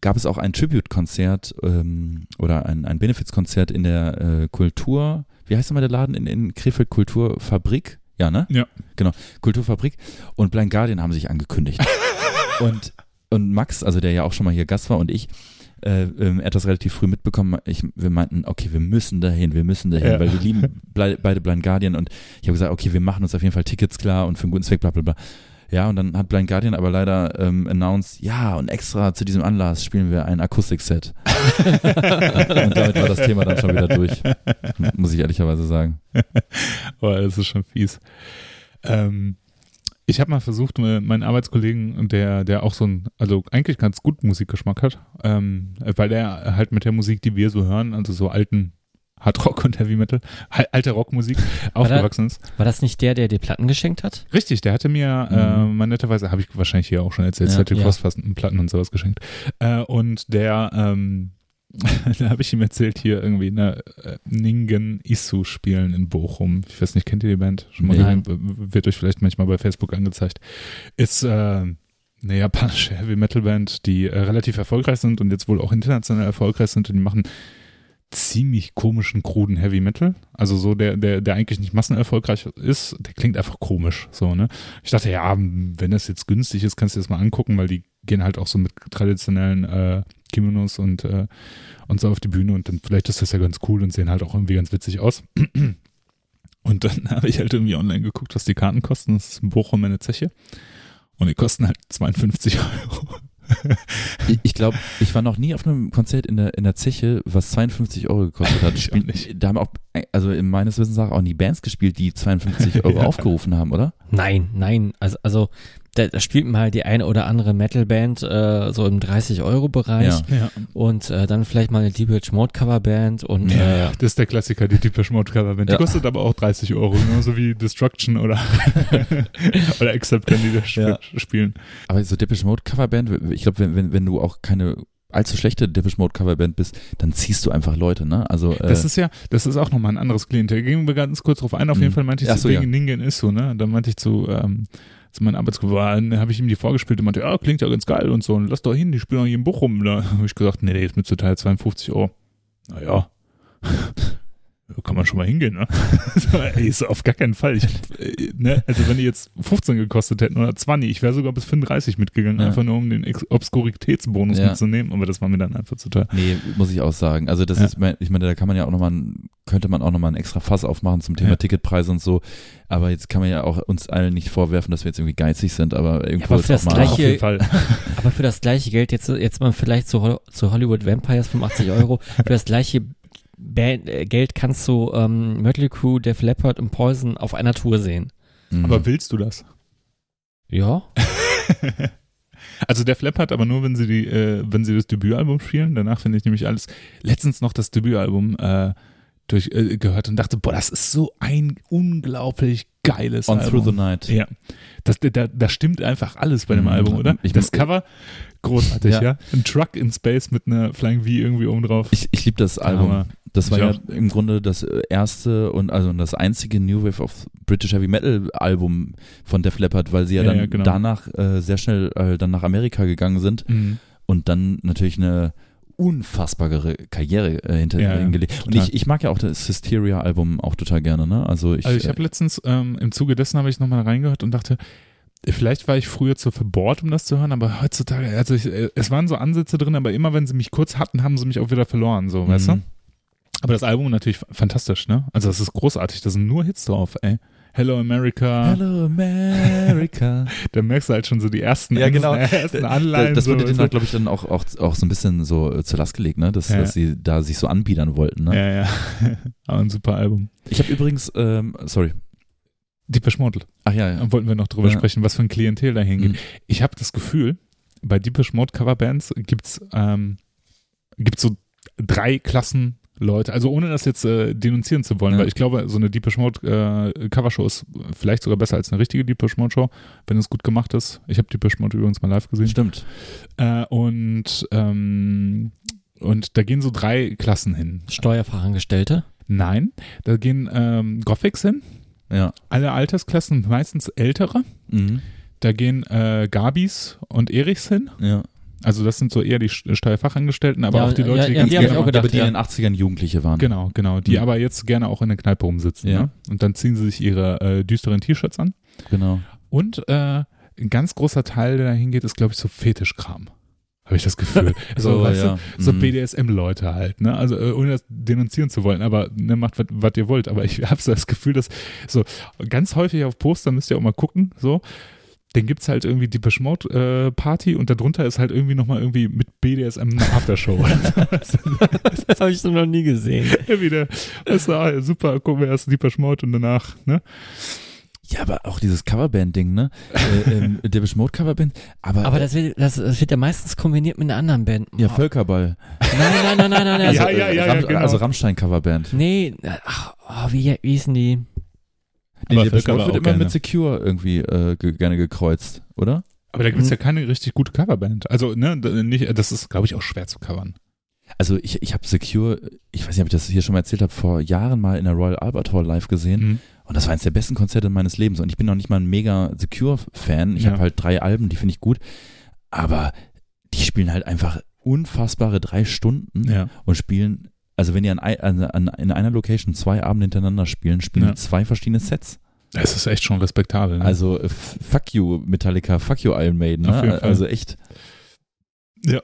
S3: gab es auch ein Tribute-Konzert ähm, oder ein, ein Benefizkonzert in der äh, Kultur, wie heißt nochmal der Laden in, in Krefeld Kulturfabrik? Ja, ne?
S1: Ja.
S3: Genau, Kulturfabrik und Blind Guardian haben sich angekündigt. und, und Max, also der ja auch schon mal hier Gast war und ich, äh, ähm, er hat das relativ früh mitbekommen. Ich, wir meinten, okay, wir müssen dahin, wir müssen dahin,
S1: Ja.
S3: weil wir lieben beide Blind Guardian und ich habe gesagt, okay, wir machen uns auf jeden Fall Tickets klar und für einen guten Zweck, bla bla bla. Ja, und dann hat Blind Guardian aber leider ähm, announced, ja, und extra zu diesem Anlass spielen wir ein Akustikset. und damit war das Thema dann schon wieder durch, muss ich ehrlicherweise sagen.
S1: Boah, das ist schon fies. Ähm, ich habe mal versucht, me- meinen Arbeitskollegen, der, der auch so ein, also eigentlich ganz gut Musikgeschmack hat, ähm, weil der halt mit der Musik, die wir so hören, also so alten Hardrock und Heavy Metal, al- alte Rockmusik aufgewachsen ist.
S2: War das nicht der, der dir Platten geschenkt hat?
S1: Richtig, der hatte mir
S3: Mhm.
S1: äh, mal netterweise, habe ich wahrscheinlich hier auch schon erzählt,
S3: Ja,
S1: Celtic
S2: ja.
S1: Platten und sowas geschenkt. Äh, und der, ähm, da habe ich ihm erzählt, hier irgendwie eine äh, Ningen Issu spielen in Bochum. Ich weiß nicht, kennt ihr die Band? Schon mal? W- Wird euch vielleicht manchmal bei Facebook angezeigt. Ist, äh, eine japanische Heavy Metal Band, die äh, relativ erfolgreich sind und jetzt wohl auch international erfolgreich sind und die machen ziemlich komischen, kruden Heavy Metal. Also so der, der, der eigentlich nicht massenerfolgreich ist, der klingt einfach komisch. So, ne? Ich dachte, ja, wenn das jetzt günstig ist, kannst du das mal angucken, weil die gehen halt auch so mit traditionellen äh, Kimonos und, äh, und so auf die Bühne und dann vielleicht ist das ja ganz cool und sehen halt auch irgendwie ganz witzig aus. Und dann habe ich halt irgendwie online geguckt, was die Karten kosten. Das ist in Bochum eine Zeche. Und die kosten halt 52 Euro.
S3: Ich, glaube, ich war noch nie auf einem Konzert in der, in der Zeche, was 52 Euro gekostet hat.
S1: Nicht.
S3: Da haben auch, also in meines Wissens auch nie Bands gespielt, die 52 Euro
S1: Ja.
S3: aufgerufen haben, oder?
S2: Nein, nein, also, also da, da spielt mal die eine oder andere Metalband äh, so im 30-Euro-Bereich
S3: Ja.
S1: Ja.
S2: und äh, dann vielleicht mal eine Deep Mode Coverband und
S1: Ja,
S2: äh,
S1: das ist der Klassiker, die Deepesh Mode Coverband. Die kostet aber auch 30 Euro, genauso wie Destruction oder, oder Accept, wenn die das sp
S3: Ja.
S1: spielen.
S3: Aber so Depeche Mode Coverband, ich glaube, wenn, wenn, wenn du auch keine allzu schlechte Depeche Mode Coverband bist, dann ziehst du einfach Leute, ne? Also, äh,
S1: Das ist ja, das ist auch nochmal ein anderes Klientel. Gehen wir ganz kurz drauf ein. Auf jeden
S3: Mhm.
S1: Fall meinte ich
S3: so,
S1: wegen
S3: ja.
S1: Ningen ist so, ne? Dann meinte ich zu, ähm, zu meinem Arbeitskollegen, habe ich ihm die vorgespielt und meinte, ja, klingt ja ganz geil und so. Und lass doch hin, die spielen doch hier in Bochum. Da habe ich gesagt, nee, nee, ist mir zu Teil 52 Euro. Naja. Da kann man schon mal hingehen, ne? Ey, ist auf gar keinen Fall. Ich, äh, ne? Also wenn die jetzt 15 gekostet hätten oder 20, ich wäre sogar bis 35 mitgegangen,
S3: Ja.
S1: einfach nur um den Ex Obskuritätsbonus
S3: Ja.
S1: mitzunehmen, aber das war mir dann einfach zu teuer.
S3: Nee, muss ich auch sagen. Also das
S1: Ja.
S3: ist, ich meine, da kann man ja auch nochmal, könnte man auch nochmal ein extra Fass aufmachen zum Thema
S1: Ja.
S3: Ticketpreise und so. Aber jetzt kann man ja auch uns allen nicht vorwerfen, dass wir jetzt irgendwie geizig sind, aber irgendwo
S2: aber
S3: ist
S2: für das gleiche-
S1: Auf jeden Fall.
S2: aber für das gleiche Geld jetzt jetzt mal vielleicht zu, zu Hollywood Vampires 85 Euro für das gleiche Band, äh, Geld kannst du ähm, Mötley Crew, Def Leppard und Poison auf einer Tour sehen.
S3: Mhm.
S1: Aber willst du das?
S2: Ja.
S1: Also der Flap hat aber nur, wenn sie die, äh, wenn sie das Debütalbum spielen. Danach finde ich nämlich alles. Letztens noch das Debütalbum äh, durch äh, gehört und dachte, boah, das ist so ein unglaublich geiles
S3: On
S1: Album.
S3: Through the Night.
S1: Ja, das, da, da stimmt einfach alles bei dem
S3: Mhm.
S1: Album, oder?
S3: Ich-
S1: das Cover, großartig, ja.
S3: Ja.
S1: Ein Truck in Space mit einer Flying V irgendwie oben drauf.
S3: Ich, ich liebe das Album.
S1: Hammer.
S3: Das war ja
S1: auch.
S3: im Grunde das äh, erste und also das einzige New Wave of British Heavy Metal Album von Def Leppard, weil sie ja
S1: Ja,
S3: dann
S1: ja, genau.
S3: danach äh, sehr schnell äh, dann nach Amerika gegangen sind
S1: Mhm.
S3: und dann natürlich eine unfassbare Karriere äh, hinter
S1: Ja, ja,
S3: hingelegt. Und
S1: total.
S3: ich, ich mag ja auch das Hysteria-Album auch total gerne, ne? Also ich,
S1: Also ich habe letztens, ähm, im Zuge dessen habe ich nochmal reingehört und dachte, vielleicht war ich früher zu verbohrt, um das zu hören, aber heutzutage, also ich, äh, es waren so Ansätze drin, aber immer wenn sie mich kurz hatten, haben sie mich auch wieder verloren, so,
S3: äh,
S1: weißt du? Aber das Album natürlich fantastisch, ne? Also das ist großartig, da sind nur Hits drauf, ey. Hello America,
S3: Hello America.
S1: da merkst du halt schon so die ersten,
S3: Ja, genau.
S1: ersten Anleihen.
S3: das
S1: so,
S3: wurde denen,
S1: weißt du?
S3: glaube ich, dann auch, auch, auch so ein bisschen so äh, zur Last gelegt, ne? Dass,
S1: Ja.
S3: dass sie da sich so anbiedern wollten, ne?
S1: Ja, ja. Aber ein super Album.
S3: Ich habe übrigens, ähm, sorry.
S1: Die Mode.
S3: Ach ja, ja.
S1: Wollten wir noch drüber
S3: Ja.
S1: sprechen, was für ein Klientel da hingeht.
S3: Mhm.
S1: Ich habe das Gefühl, bei Deepish Mode Coverbands gibt's ähm, gibt's so drei Klassen Leute, also ohne das jetzt äh, denunzieren zu wollen,
S3: Ja.
S1: weil ich glaube, so eine Deepish Mode äh, Covershow ist vielleicht sogar besser als eine richtige Deepish Mode Show, wenn es gut gemacht ist. Ich habe Deepish Mode übrigens mal live gesehen.
S3: Stimmt.
S1: Äh, und ähm, und da gehen so drei Klassen hin.
S2: Steuerfachangestellte.
S1: Nein, da gehen ähm, Gothics hin,
S3: Ja.
S1: alle Altersklassen, meistens ältere.
S3: Mhm.
S1: Da gehen äh, Gabis und Erichs hin.
S3: Ja.
S1: Also das sind so eher die St- Steuerfachangestellten, aber
S2: Ja,
S1: auch die Leute,
S2: ja,
S1: die
S2: ja,
S1: ganz
S2: die
S1: gerne
S2: auch gedacht.
S3: aber die
S2: ja.
S3: in den 80ern Jugendliche waren.
S1: Genau, genau. Die
S3: Mhm.
S1: aber jetzt gerne auch in der Kneipe rumsitzen.
S3: Ja.
S1: Ne? Und dann ziehen sie sich ihre äh, düsteren T-Shirts an.
S3: Genau.
S1: Und äh, ein ganz großer Teil, der da hingeht, ist, glaube ich, so Fetischkram. Habe ich das Gefühl. so, weißt
S3: ja.
S1: du, so
S3: Mhm.
S1: BDSM-Leute halt, ne? Also äh, ohne das denunzieren zu wollen, aber ne, macht was- was ihr wollt. Aber ich habe so das Gefühl, dass so ganz häufig auf Poster müsst ihr auch mal gucken, so. Dann gibt's halt irgendwie die Mode äh, Party und darunter ist halt irgendwie nochmal irgendwie mit BDSM eine Aftershow.
S2: Das habe ich so noch nie gesehen.
S1: Ja, wieder, weißt du, ah, super, gucken wir erst Deepesh Mode und danach, ne?
S3: Ja, aber auch dieses Coverband-Ding, ne? äh, ähm, Depeche Mode Coverband. Aber,
S2: Aber das wird, das, das wird ja meistens kombiniert mit einer anderen Band.
S3: ja, Völkerball.
S2: Nein, nein, nein, nein, nein. nein.
S1: Ja,
S2: Also,
S1: ja, ja,
S3: Ram
S1: ja, genau.
S3: Also Rammstein-Coverband.
S2: Nee, ach, oh, wie, wie hießen die?
S3: Nee,
S1: Völkerball
S3: Mode wird immer
S1: gerne.
S3: mit Secure irgendwie äh, ge gerne gekreuzt, oder?
S1: Aber da gibt's
S2: Mhm.
S1: ja keine richtig gute Coverband. Also, ne, nicht, das ist, glaube ich, auch schwer zu covern.
S3: Also ich, ich habe Secure, ich weiß nicht, ob ich das hier schon mal erzählt habe, vor Jahren mal in der Royal Albert Hall live gesehen.
S1: Mhm.
S3: Und das war eines der besten Konzerte meines Lebens. Und ich bin noch nicht mal ein mega Secure-Fan. Ich
S1: Ja.
S3: habe halt drei Alben, die finde ich gut. Aber die spielen halt einfach unfassbare drei Stunden
S1: Ja.
S3: und spielen, also wenn die an, an, an, in einer Location zwei Abende hintereinander spielen, spielen
S1: Ja.
S3: die zwei verschiedene Sets.
S1: Es ist echt schon respektabel. Ne?
S3: Also äh, fuck you Metallica, fuck you Iron Maiden.
S1: Auf jeden
S3: Ne?
S1: Fall.
S3: Also echt.
S1: Ja.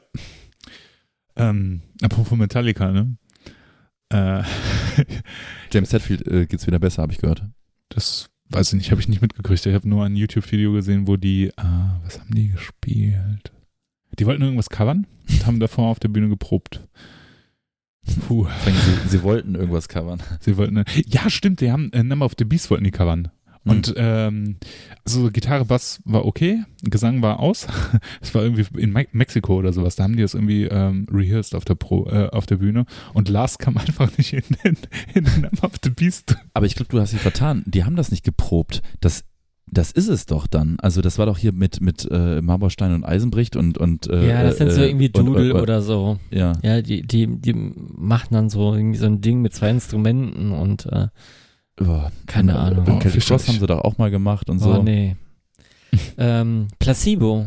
S1: Ähm, apropos Metallica, ne? Äh,
S3: James Hetfield äh, geht's wieder besser, habe ich gehört.
S1: das weiß ich nicht, habe ich nicht mitgekriegt. Ich habe nur ein YouTube-Video gesehen, wo die, ah, was haben die gespielt? Die wollten irgendwas covern und haben davor auf der Bühne geprobt. Puh,
S3: Sie, sie wollten irgendwas covern.
S1: sie wollten, ja stimmt, die haben äh, Number of the Beast wollten die covern.
S3: Hm.
S1: Und ähm, also Gitarre, Bass war okay, Gesang war aus. Es war irgendwie in Me Mexiko oder sowas. Da haben die das irgendwie ähm, rehearsed auf der Pro, äh, auf der Bühne. Und Lars kam einfach nicht in den, in den Number of the Beast.
S3: Aber ich glaube, du hast dich vertan. Die haben das nicht geprobt. Das, das ist es doch dann. Also das war doch hier mit, mit äh, Marborstein und Eisenbricht und und äh,
S2: ja, das sind so
S3: äh,
S2: irgendwie Doodle
S3: und-
S2: oder so.
S3: Ja.
S2: Ja, die, die, die machen dann so irgendwie so ein Ding mit zwei Instrumenten und äh,
S3: Oh,
S2: Keine
S3: und,
S2: Ahnung.
S1: Fürchterlich.
S3: Cross haben sie doch auch mal gemacht und so.
S2: oh nee. ähm, Placebo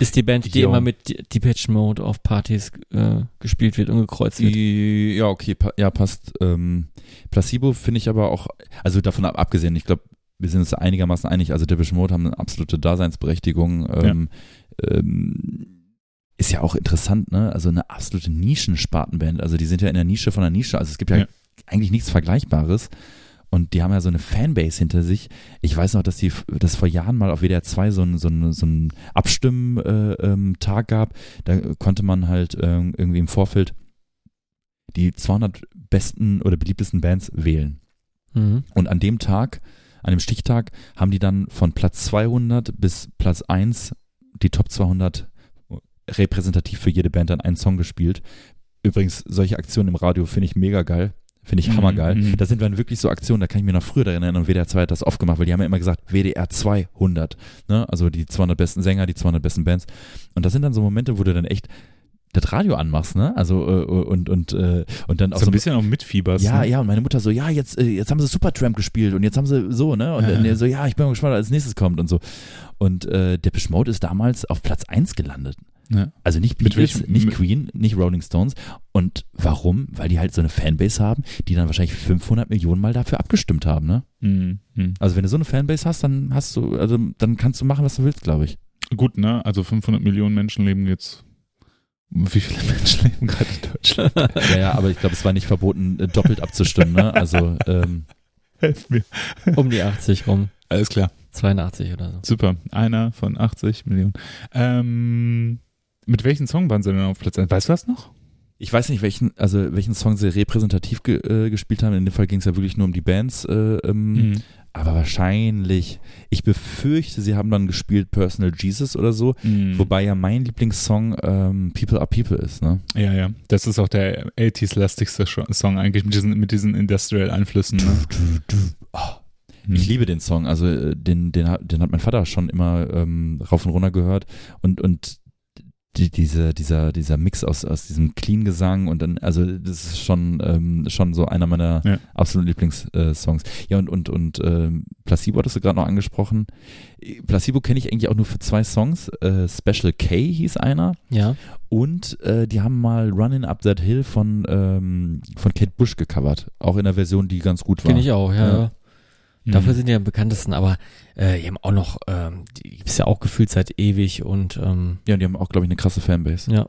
S2: ist die Band, die
S3: Jo.
S2: immer mit Depeche Mode auf Partys äh, gespielt wird und gekreuzt wird.
S3: Ja, okay, pa ja, passt. Ähm, Placebo finde ich aber auch, also davon ab, abgesehen, ich glaube, wir sind uns einigermaßen einig, also Depeche Mode haben eine absolute Daseinsberechtigung. Ähm, ähm, ist ja auch interessant, ne? Also eine absolute Nischenspartenband. Also die sind ja in der Nische von der Nische. Also es gibt ja,
S1: Ja.
S3: eigentlich nichts Vergleichbares. Und die haben ja so eine Fanbase hinter sich. Ich weiß noch, dass die, dass vor Jahren mal auf WDR 2 so ein, so ein, so ein Abstimmen-Tag äh, ähm, gab. Da konnte man halt ähm, irgendwie im Vorfeld die 200 besten oder beliebtesten Bands wählen.
S2: Mhm.
S3: Und an dem Tag, an dem Stichtag, haben die dann von Platz 200 bis Platz 1 die Top 200 repräsentativ für jede Band dann einen Song gespielt. Übrigens, solche Aktionen im Radio finde ich mega geil. Finde ich
S1: Mhm,
S3: hammergeil.
S1: mhm.
S3: Das sind dann wirklich so Aktionen, da kann ich mir noch früher daran erinnern und WDR 2 hat das oft gemacht, weil die haben ja immer gesagt, WDR 200. Ne? Also die 200 besten Sänger, die 200 besten Bands. Und das sind dann so Momente, wo du dann echt das Radio anmachst, ne? Also äh, und und äh, und dann auch
S1: So ein bisschen auch mitfieberst.
S3: ja,
S1: ne?
S3: ja, und meine Mutter so, ja, jetzt, äh, jetzt haben sie Supertramp gespielt und jetzt haben sie so, ne? Und
S1: Ja.
S3: dann so, ja, ich bin mal gespannt, was als nächstes kommt und so. Und äh, Depeche Mode ist damals auf Platz 1 gelandet.
S1: Ja.
S3: Also nicht Beatles, nicht Queen, nicht Rolling Stones. Und warum? Weil die halt so eine Fanbase haben, die dann wahrscheinlich 500 Millionen Mal dafür abgestimmt haben, ne?
S1: Mhm. Mhm.
S3: Also wenn du so eine Fanbase hast, dann hast du, also dann kannst du machen, was du willst, glaube ich.
S1: Gut, ne? Also 500 Millionen Menschen leben jetzt. Wie viele Menschen leben gerade in Deutschland?
S3: ja, ja, aber ich glaube, es war nicht verboten, äh, doppelt abzustimmen, ne? Also, ähm,
S1: Helf mir.
S2: Um die 80 rum.
S1: Alles klar.
S2: 82 oder so.
S1: Super. Einer von 80 Millionen. Ähm, mit welchem Song waren sie denn auf Platz 1? Weißt du das noch?
S3: Ich weiß nicht, welchen, also welchen Song sie repräsentativ ge äh, gespielt haben. In dem Fall ging es ja wirklich nur um die Bands. Äh, ähm,
S1: Mhm.
S3: Aber wahrscheinlich, ich befürchte, sie haben dann gespielt Personal Jesus oder so.
S1: Mhm.
S3: Wobei ja mein Lieblingssong ähm, People Are People ist, ne?
S1: Ja, ja. Das ist auch der 80s-lastigste Scho- Song eigentlich mit diesen, mit diesen Industrial-Einflüssen. Ne?
S3: Oh,
S1: Mhm.
S3: ich liebe den Song. Also äh, den, den, hat- den hat mein Vater schon immer ähm, rauf und runter gehört. Und, und die, diese, dieser, dieser Mix aus, aus diesem Clean-Gesang und dann, also das ist schon, ähm, schon so einer meiner
S1: Ja.
S3: absoluten Lieblingssongs. ja, und, und, und ähm, Placebo hattest du gerade noch angesprochen. Placebo kenne ich eigentlich auch nur für zwei Songs. Äh, Special K hieß einer.
S2: Ja.
S3: Und äh, die haben mal Running Up That Hill von, ähm, von Kate Bush gecovert. Auch in der Version, die ganz gut war.
S2: Kenne ich auch, ja.
S3: Ja.
S2: Ja.
S1: Mhm.
S2: Dafür sind die am bekanntesten, aber äh, die haben auch noch, ähm, die gibt's ja auch gefühlt seit ewig und ähm,
S3: Ja, und die haben auch, glaube ich, eine krasse Fanbase.
S2: ja,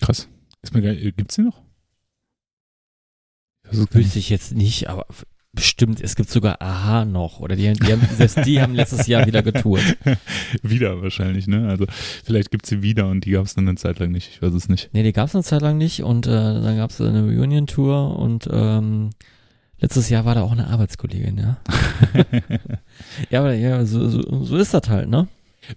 S1: Krass. Ist mir geil. Gibt's die noch? Das
S2: wüsste ich jetzt nicht, aber bestimmt, es gibt sogar Aha noch oder die, die haben, selbst die haben letztes Jahr wieder getourt.
S1: wieder wahrscheinlich, ne? Also vielleicht gibt's sie wieder und die gab es dann eine Zeit lang nicht. Ich weiß es nicht.
S2: Nee, die gab's eine Zeit lang nicht und äh, dann gab's eine Reunion-Tour und ähm, letztes Jahr war da auch eine Arbeitskollegin, ja. Ja, aber ja, so, so, so ist das halt, ne?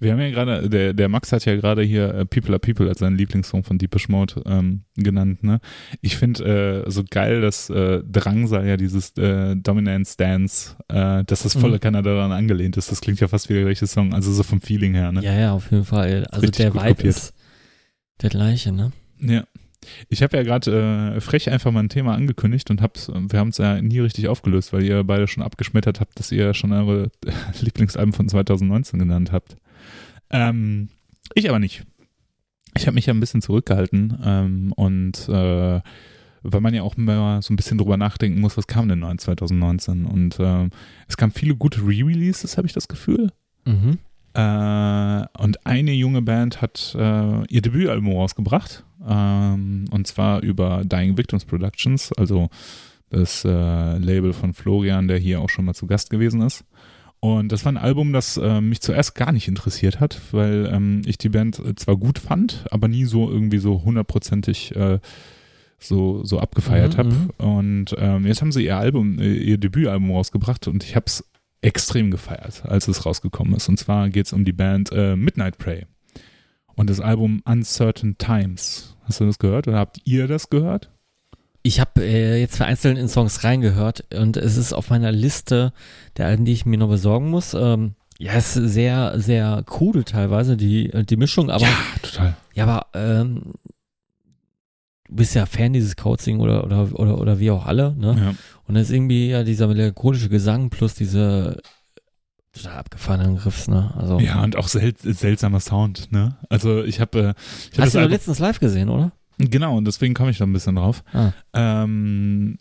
S1: Wir haben ja gerade, der, der Max hat ja gerade hier äh, People are People als seinen Lieblingssong von Deepish Mode ähm, genannt, ne? Ich finde äh, so geil, dass äh, Drangsal ja dieses äh, Dominance Dance, äh, dass das volle
S2: Mhm.
S1: Kanada daran angelehnt ist. Das klingt ja fast wie der gleiche Song, also so vom Feeling her, ne?
S2: Ja, ja, auf jeden Fall. Also der Vibe
S1: kopiert.
S2: ist der gleiche, ne?
S1: Ja. Ich habe ja gerade äh, frech einfach mal ein Thema angekündigt und hab's, wir haben es ja nie richtig aufgelöst, weil ihr beide schon abgeschmettert habt, dass ihr schon eure Lieblingsalben von 2019 genannt habt. Ähm, ich aber nicht. Ich habe mich ja ein bisschen zurückgehalten ähm, und äh, weil man ja auch immer so ein bisschen drüber nachdenken muss, was kam denn in 2019 und äh, es kamen viele gute Re-Releases, habe ich das Gefühl.
S2: Mhm.
S1: Äh, und eine junge Band hat äh, ihr Debütalbum rausgebracht. Ähm, und zwar über Dying Victims Productions, also das äh, Label von Florian, der hier auch schon mal zu Gast gewesen ist. Und das war ein Album, das äh, mich zuerst gar nicht interessiert hat, weil ähm, ich die Band zwar gut fand, aber nie so irgendwie so hundertprozentig äh, so, so abgefeiert
S2: Mhm,
S1: habe.
S2: mhm.
S1: Und ähm, jetzt haben sie ihr Album, äh, ihr Debütalbum rausgebracht und ich habe es extrem gefeiert, als es rausgekommen ist. Und zwar geht es um die Band äh, Midnight Prey und das Album Uncertain Times. Hast du das gehört oder habt ihr das gehört?
S2: Ich habe äh, jetzt vereinzelt in Songs reingehört und es ist auf meiner Liste der Alben, die ich mir noch besorgen muss. Ähm, ja, es ist sehr, sehr cool teilweise, die, die Mischung, aber
S1: ja, total.
S2: Ja, aber ähm, du bist ja Fan dieses Coaching oder, oder, oder, oder wie auch alle, ne?
S1: Ja.
S2: Und dann ist irgendwie ja dieser melancholische Gesang plus diese total abgefahrenen Riffs, ne? Also,
S1: ja, und auch sel seltsamer Sound, ne? Also ich habe äh, hab
S2: Hast
S1: das
S2: du
S1: Album,
S2: letztens live gesehen, oder?
S1: Genau, und deswegen komme ich da ein bisschen drauf.
S2: Ah.
S1: Ähm,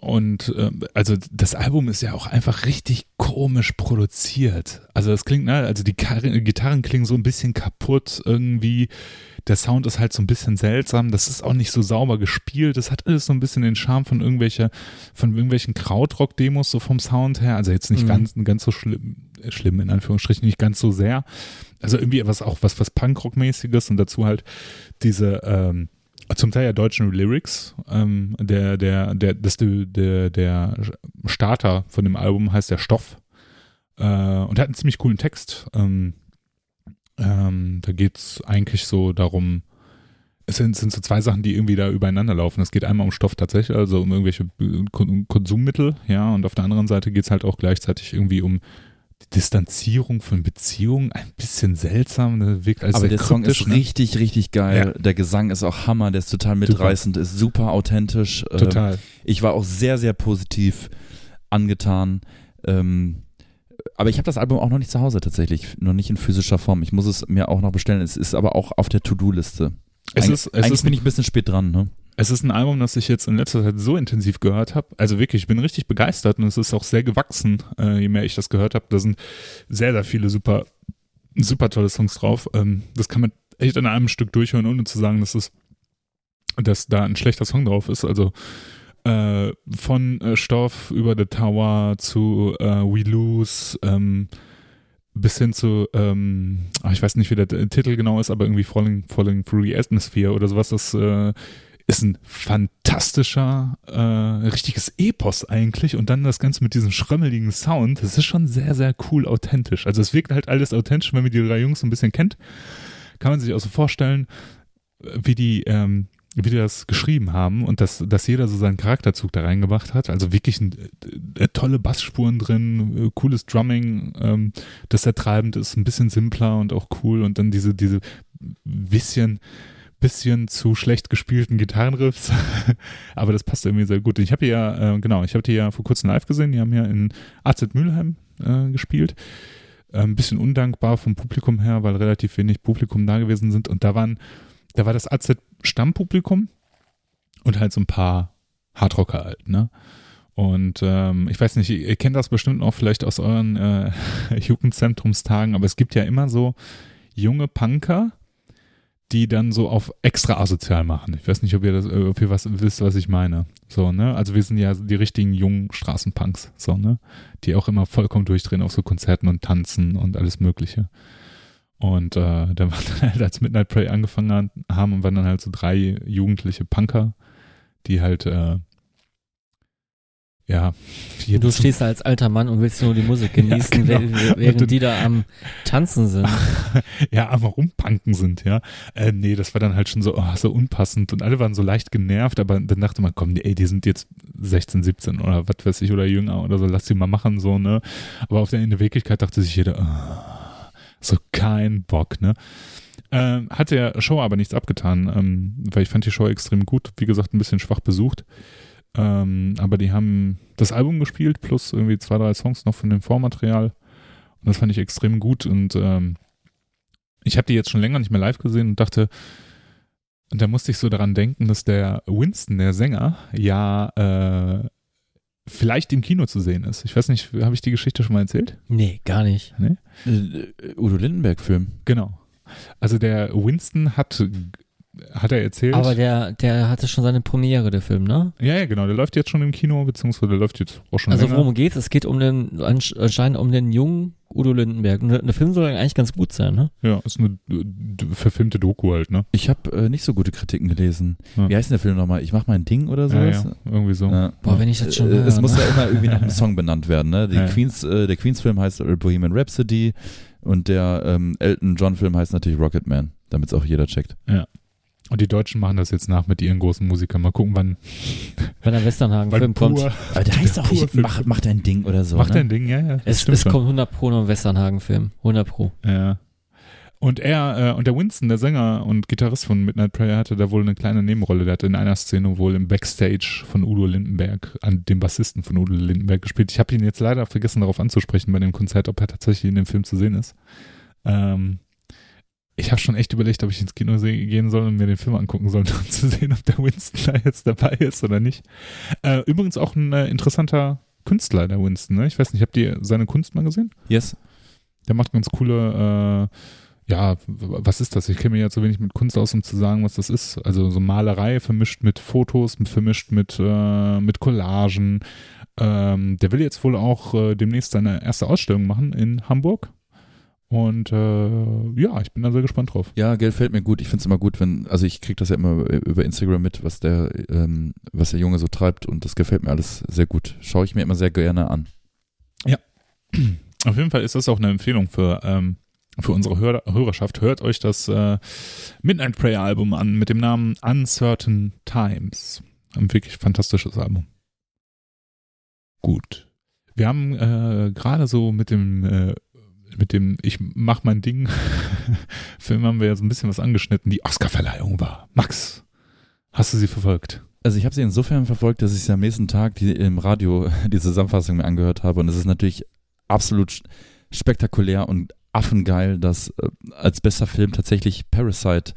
S1: und äh, also das Album ist ja auch einfach richtig komisch produziert. Also das klingt, ne, also die Gitarren klingen so ein bisschen kaputt irgendwie. Der Sound ist halt so ein bisschen seltsam. Das ist auch nicht so sauber gespielt. Das hat alles so ein bisschen den Charme von irgendwelcher, von irgendwelchen Krautrock-Demos so vom Sound her. Also jetzt nicht
S2: Mhm.
S1: ganz, ganz so schlimm, äh, schlimm in Anführungsstrichen, nicht ganz so sehr. Also irgendwie was auch was, was Punkrock-mäßiges und dazu halt diese, ähm, zum Teil ja deutschen Lyrics. Ähm, der, der, der, das, der, der Starter von dem Album heißt der Stoff. Äh, und er hat einen ziemlich coolen Text. Ähm, ähm, da geht's eigentlich so darum, es sind, sind so zwei Sachen, die irgendwie da übereinander laufen. Es geht einmal um Stoff tatsächlich, also um irgendwelche äh, Kon- Konsummittel, ja, und auf der anderen Seite geht's halt auch gleichzeitig irgendwie um die Distanzierung von Beziehungen. Ein bisschen seltsam, ne, wirkt als
S3: Aber der Song ist
S1: ne?
S3: richtig, richtig geil. Der Gesang ist auch Hammer, der ist total mitreißend, ist super authentisch. Ähm,
S1: Total.
S3: Ich war auch sehr, sehr positiv angetan. Ähm, aber ich habe das Album auch noch nicht zu Hause tatsächlich, noch nicht in physischer Form. Ich muss es mir auch noch bestellen. Es ist aber auch auf der To-Do-Liste.
S1: Es ist,
S3: Eigentlich
S1: ist
S3: bin ich ein bisschen spät dran, ne?
S1: Es ist ein Album, das ich jetzt in letzter Zeit so intensiv gehört habe. Also wirklich, ich bin richtig begeistert und es ist auch sehr gewachsen, äh, je mehr ich das gehört habe. Da sind sehr, sehr viele super, super tolle Songs drauf. Ähm, das kann man echt an einem Stück durchhören, ohne zu sagen, dass es, dass da ein schlechter Song drauf ist. Also äh, von äh, Stoff über The Tower zu äh, We Lose, ähm, bis hin zu, ähm, ach, ich weiß nicht, wie der Titel genau ist, aber irgendwie Falling, Falling Through the Atmosphere oder sowas, das äh, ist ein fantastischer, äh, richtiges Epos eigentlich und dann das Ganze mit diesem schrömmeligen Sound, das ist schon sehr, sehr cool authentisch. Also es wirkt halt alles authentisch, wenn man die drei Jungs so ein bisschen kennt, kann man sich auch so vorstellen, wie die, ähm, wie die das geschrieben haben und dass, dass jeder so seinen Charakterzug da reingebracht hat. Also wirklich ein, äh, tolle Bassspuren drin, äh, cooles Drumming, ähm, das sehr treibend ist, ein bisschen simpler und auch cool und dann diese, diese bisschen, bisschen zu schlecht gespielten Gitarrenriffs. Aber das passt irgendwie sehr gut. Ich habe ja, äh, genau, ich habe die ja vor kurzem live gesehen. Die haben ja in AZ Mülheim äh, gespielt. Äh, ein bisschen undankbar vom Publikum her, weil relativ wenig Publikum da gewesen sind. Und da waren, da war das AZ Stammpublikum und halt so ein paar Hardrocker halt, ne? Und ähm, ich weiß nicht, ihr kennt das bestimmt auch vielleicht aus euren äh, Jugendzentrumstagen, aber es gibt ja immer so junge Punker, die dann so auf extra asozial machen. Ich weiß nicht, ob ihr das, äh, ob ihr was wisst, was ich meine. So, ne? Also wir sind ja die richtigen jungen Straßenpunks, so, ne? Die auch immer vollkommen durchdrehen auf so Konzerten und tanzen und alles Mögliche. Und äh, da war dann halt, als Midnight Prey angefangen haben, waren dann halt so drei jugendliche Punker, die halt äh, ja,
S2: Du stehst da als alter Mann und willst nur die Musik genießen,
S1: genau.
S2: während- die da am Tanzen sind.
S1: ja, aber rumpunken sind, ja. Äh, nee, das war dann halt schon so, oh, so unpassend und alle waren so leicht genervt, aber dann dachte man, komm, ey, die sind jetzt 16, 17 oder was weiß ich oder jünger oder so, lass die mal machen, so, ne. Aber auf der in der Wirklichkeit dachte sich jeder, oh, so kein Bock, ne. Ähm, hat der Show aber nichts abgetan, ähm, weil ich fand die Show extrem gut. Wie gesagt, ein bisschen schwach besucht. Ähm, aber die haben das Album gespielt, plus irgendwie zwei, drei Songs noch von dem Vormaterial. Und das fand ich extrem gut. Und ähm, ich habe die jetzt schon länger nicht mehr live gesehen und dachte, und da musste ich so daran denken, dass der Winston, der Sänger, ja äh, vielleicht im Kino zu sehen ist. Ich weiß nicht, habe ich die Geschichte schon mal erzählt?
S2: Nee, gar nicht.
S3: Äh, Udo Lindenberg-Film.
S1: Genau. Also der Winston hat, hat er erzählt.
S2: Aber der, der hatte schon seine Premiere, der Film, ne?
S1: ja, ja, genau. Der läuft jetzt schon im Kino, beziehungsweise der läuft jetzt auch schon
S2: Also
S1: länger.
S2: worum geht's? Es geht um den, anscheinend um den jungen Udo Lindenberg. Und der Film soll eigentlich ganz gut sein, ne?
S1: Ja, ist eine verfilmte Doku halt, ne?
S3: Ich habe äh, nicht so gute Kritiken gelesen.
S1: Ja.
S3: Wie heißt denn der Film nochmal? Ich mach mein Ding oder
S1: Ja,
S3: sowas?
S1: ja, irgendwie so.
S3: Ja.
S2: Boah, wenn ich das schon
S3: Äh, Es
S2: höre,
S3: muss
S2: ne?
S3: ja immer irgendwie nach einem Song benannt werden, ne? Die
S1: Ja.
S3: Queens, äh, der Queens-Film heißt äh, Bohemian Rhapsody und der ähm, Elton John-Film heißt natürlich Rocket Man, damit es auch jeder checkt.
S1: Und die Deutschen machen das jetzt nach mit ihren großen Musikern. Mal gucken, wann,
S2: Wenn der Westernhagen-Film kommt.
S3: Aber der heißt auch nicht, mach, mach dein Ding oder so.
S1: macht
S3: ne?
S1: dein Ding, ja, ja.
S2: Es, es kommt 100 Pro noch ein Westernhagen-Film. 100 Pro.
S1: Ja. Und er, äh, und der Winston, der Sänger und Gitarrist von Midnight Prayer, hatte da wohl eine kleine Nebenrolle. Der hat in einer Szene wohl im Backstage von Udo Lindenberg, an dem Bassisten von Udo Lindenberg gespielt. Ich habe ihn jetzt leider vergessen, darauf anzusprechen bei dem Konzert, ob er tatsächlich in dem Film zu sehen ist. Ähm, ich habe schon echt überlegt, ob ich ins Kino gehen soll und mir den Film angucken soll, um zu sehen, ob der Winston da jetzt dabei ist oder nicht. Äh, übrigens auch ein äh, interessanter Künstler, der Winston. Ne? Ich weiß nicht, habt ihr seine Kunst mal gesehen?
S3: Yes.
S1: Der macht ganz coole, äh, ja, was ist das? Ich kenne mich ja zu wenig mit Kunst aus, um zu sagen, was das ist. Also so Malerei vermischt mit Fotos, vermischt mit, äh, mit Collagen. Ähm, der will jetzt wohl auch äh, demnächst seine erste Ausstellung machen in Hamburg. Und äh, ja, ich bin da sehr gespannt drauf.
S3: Ja, Geld fällt mir gut. Ich finde es immer gut, wenn, also ich kriege das ja immer über Instagram mit, was der, ähm, was der Junge so treibt und das gefällt mir alles sehr gut. Schaue ich mir immer sehr gerne an.
S1: Auf jeden Fall ist das auch eine Empfehlung für, ähm, für unsere Hör Hörerschaft. Hört euch das äh, Midnight Prayer Album an mit dem Namen Uncertain Times. Ein wirklich fantastisches Album. Gut. Wir haben äh, gerade so mit dem äh, mit dem Ich mach mein Ding Film haben wir ja so ein bisschen was angeschnitten. Die Oscarverleihung war. Max, hast du sie verfolgt?
S3: Also ich habe sie insofern verfolgt, dass ich sie am nächsten Tag die, im Radio die Zusammenfassung mir angehört habe und es ist natürlich absolut spektakulär und affengeil, dass äh, als bester Film tatsächlich Parasite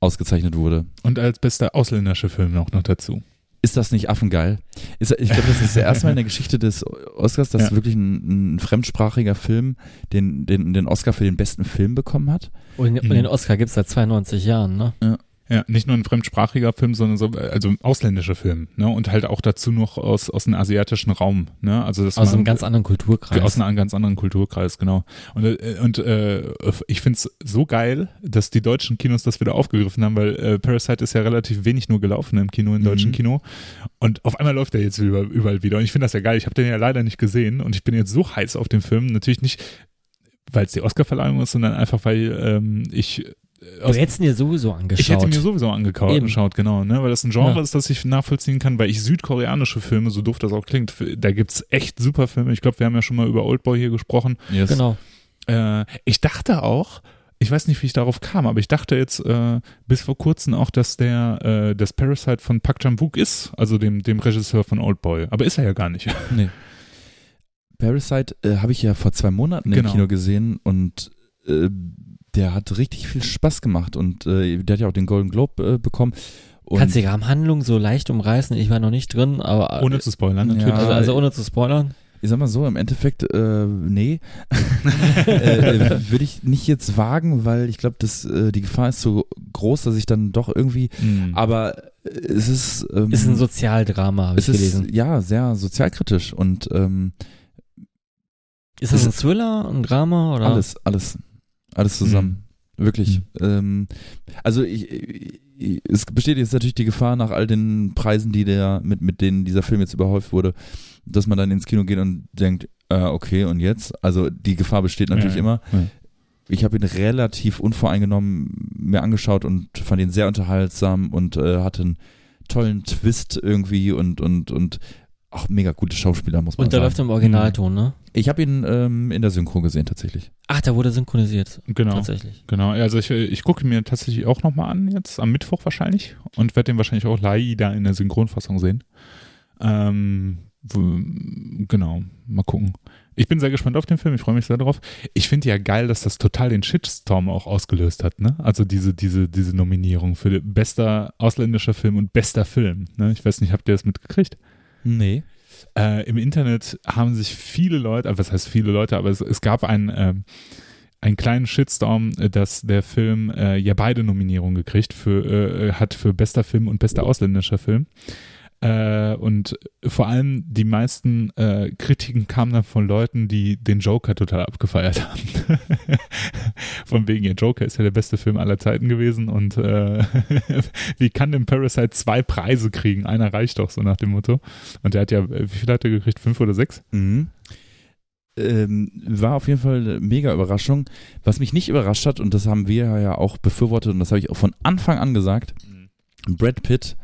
S3: ausgezeichnet wurde.
S1: Und als bester ausländischer Film auch noch dazu.
S3: Ist das nicht affengeil? Ist, ich glaube, das ist das erste Mal in der Geschichte des Oscars, dass
S1: Ja.
S3: wirklich ein, ein fremdsprachiger Film den, den, den Oscar für den besten Film bekommen hat.
S2: Und,
S1: Mhm.
S2: und den Oscar gibt's seit 92 Jahren, ne?
S1: Ja, nicht nur ein fremdsprachiger Film, sondern so, also ein ausländischer Film, ne? Und halt auch dazu noch aus, aus einem asiatischen Raum, ne? Also das
S2: Aus einem ganz anderen Kulturkreis.
S1: aus einem ganz anderen Kulturkreis, genau. Und, äh, und äh, ich find's so geil, dass die deutschen Kinos das wieder aufgegriffen haben, weil äh, Parasite ist ja relativ wenig nur gelaufen im Kino, im deutschen
S3: Mhm.
S1: Kino. Und auf einmal läuft er jetzt über, überall wieder. Und ich finde das ja geil. Ich habe den ja leider nicht gesehen und ich bin jetzt so heiß auf den Film. Natürlich nicht, weil es die Oscarverleihung ist, sondern einfach, weil ähm, ich
S2: du hättest ihn dir sowieso angeschaut.
S1: ich hätte mir sowieso angeschaut,
S2: Eben.
S1: geschaut, genau, ne? Weil das ein Genre
S2: Ja.
S1: ist, das ich nachvollziehen kann, weil ich südkoreanische Filme, so doof das auch klingt, da gibt's echt super Filme. Ich glaube, wir haben ja schon mal über Oldboy hier gesprochen.
S3: Yes.
S2: Genau.
S1: Äh, ich dachte auch, ich weiß nicht, wie ich darauf kam, aber ich dachte jetzt äh, bis vor kurzem auch, dass der äh, das Parasite von Park Chan-wook ist, also dem, dem Regisseur von Oldboy. Aber ist er ja gar nicht.
S3: Nee. Parasite äh, habe ich ja vor zwei Monaten
S1: Genau.
S3: im Kino gesehen und äh, der hat richtig viel Spaß gemacht und äh, der hat ja auch den Golden Globe äh, bekommen. Und
S2: Kannst die Rahmenhandlung so leicht umreißen? Ich war noch nicht drin, aber
S1: Ohne zu spoilern,
S3: Ja.
S1: natürlich.
S2: also, also ohne zu spoilern.
S3: ich sag mal so, im Endeffekt, äh, nee, äh, würde ich nicht jetzt wagen, weil ich glaube, dass äh, die Gefahr ist so groß, dass ich dann doch irgendwie,
S1: Mhm.
S3: aber äh, es ist, ähm,
S2: Ist ein Sozialdrama, habe ich
S3: es ist
S2: gelesen.
S3: ja sehr sozialkritisch und ähm,
S2: Ist das ein Thriller, ein Drama oder?
S3: Alles, alles, alles zusammen. Wirklich. Ähm, also ich, ich, es besteht jetzt natürlich die Gefahr nach all den Preisen, die der, mit, mit denen dieser Film jetzt überhäuft wurde, dass man dann ins Kino geht und denkt, äh, okay, und jetzt? Also die Gefahr besteht natürlich
S1: Ja,
S3: immer.
S1: ja.
S3: Ich habe ihn relativ unvoreingenommen mir angeschaut und fand ihn sehr unterhaltsam und äh, hatte einen tollen Twist irgendwie und, und, und auch mega gute Schauspieler, muss man
S2: Und der
S3: sagen.
S2: läuft im Originalton, ne?
S3: Ich habe ihn ähm, in der Synchro gesehen, tatsächlich.
S2: Ach, der wurde synchronisiert.
S1: Genau.
S2: Tatsächlich.
S1: Genau, also ich, ich gucke mir tatsächlich auch nochmal an, jetzt am Mittwoch wahrscheinlich und werde den wahrscheinlich auch leider in der Synchronfassung sehen. Ähm, genau, mal gucken. Ich bin sehr gespannt auf den Film, ich freue mich sehr drauf. Ich finde ja geil, dass das total den Shitstorm auch ausgelöst hat, ne? Also diese, diese, diese Nominierung für bester ausländischer Film und bester Film. Ne? Ich weiß nicht, habt ihr das mitgekriegt?
S3: Nee.
S1: Äh, Im Internet haben sich viele Leute, äh, was heißt viele Leute, aber es, es gab einen, ähm, einen kleinen Shitstorm, äh, dass der Film äh, ja beide Nominierungen gekriegt für, äh, hat für bester Film und bester ausländischer Film. Äh, und vor allem die meisten äh, Kritiken kamen dann von Leuten, die den Joker total abgefeiert haben. von wegen, ihr Joker ist ja der beste Film aller Zeiten gewesen und äh, wie kann denn Parasite zwei Preise kriegen? Einer reicht doch, so nach dem Motto. Und der hat ja, wie viel hat er gekriegt? Fünf oder sechs?
S3: Mhm. Ähm, war auf jeden Fall eine mega Überraschung. Was mich nicht überrascht hat, und das haben wir ja auch befürwortet, und das habe ich auch von Anfang an gesagt, Brad Pitt,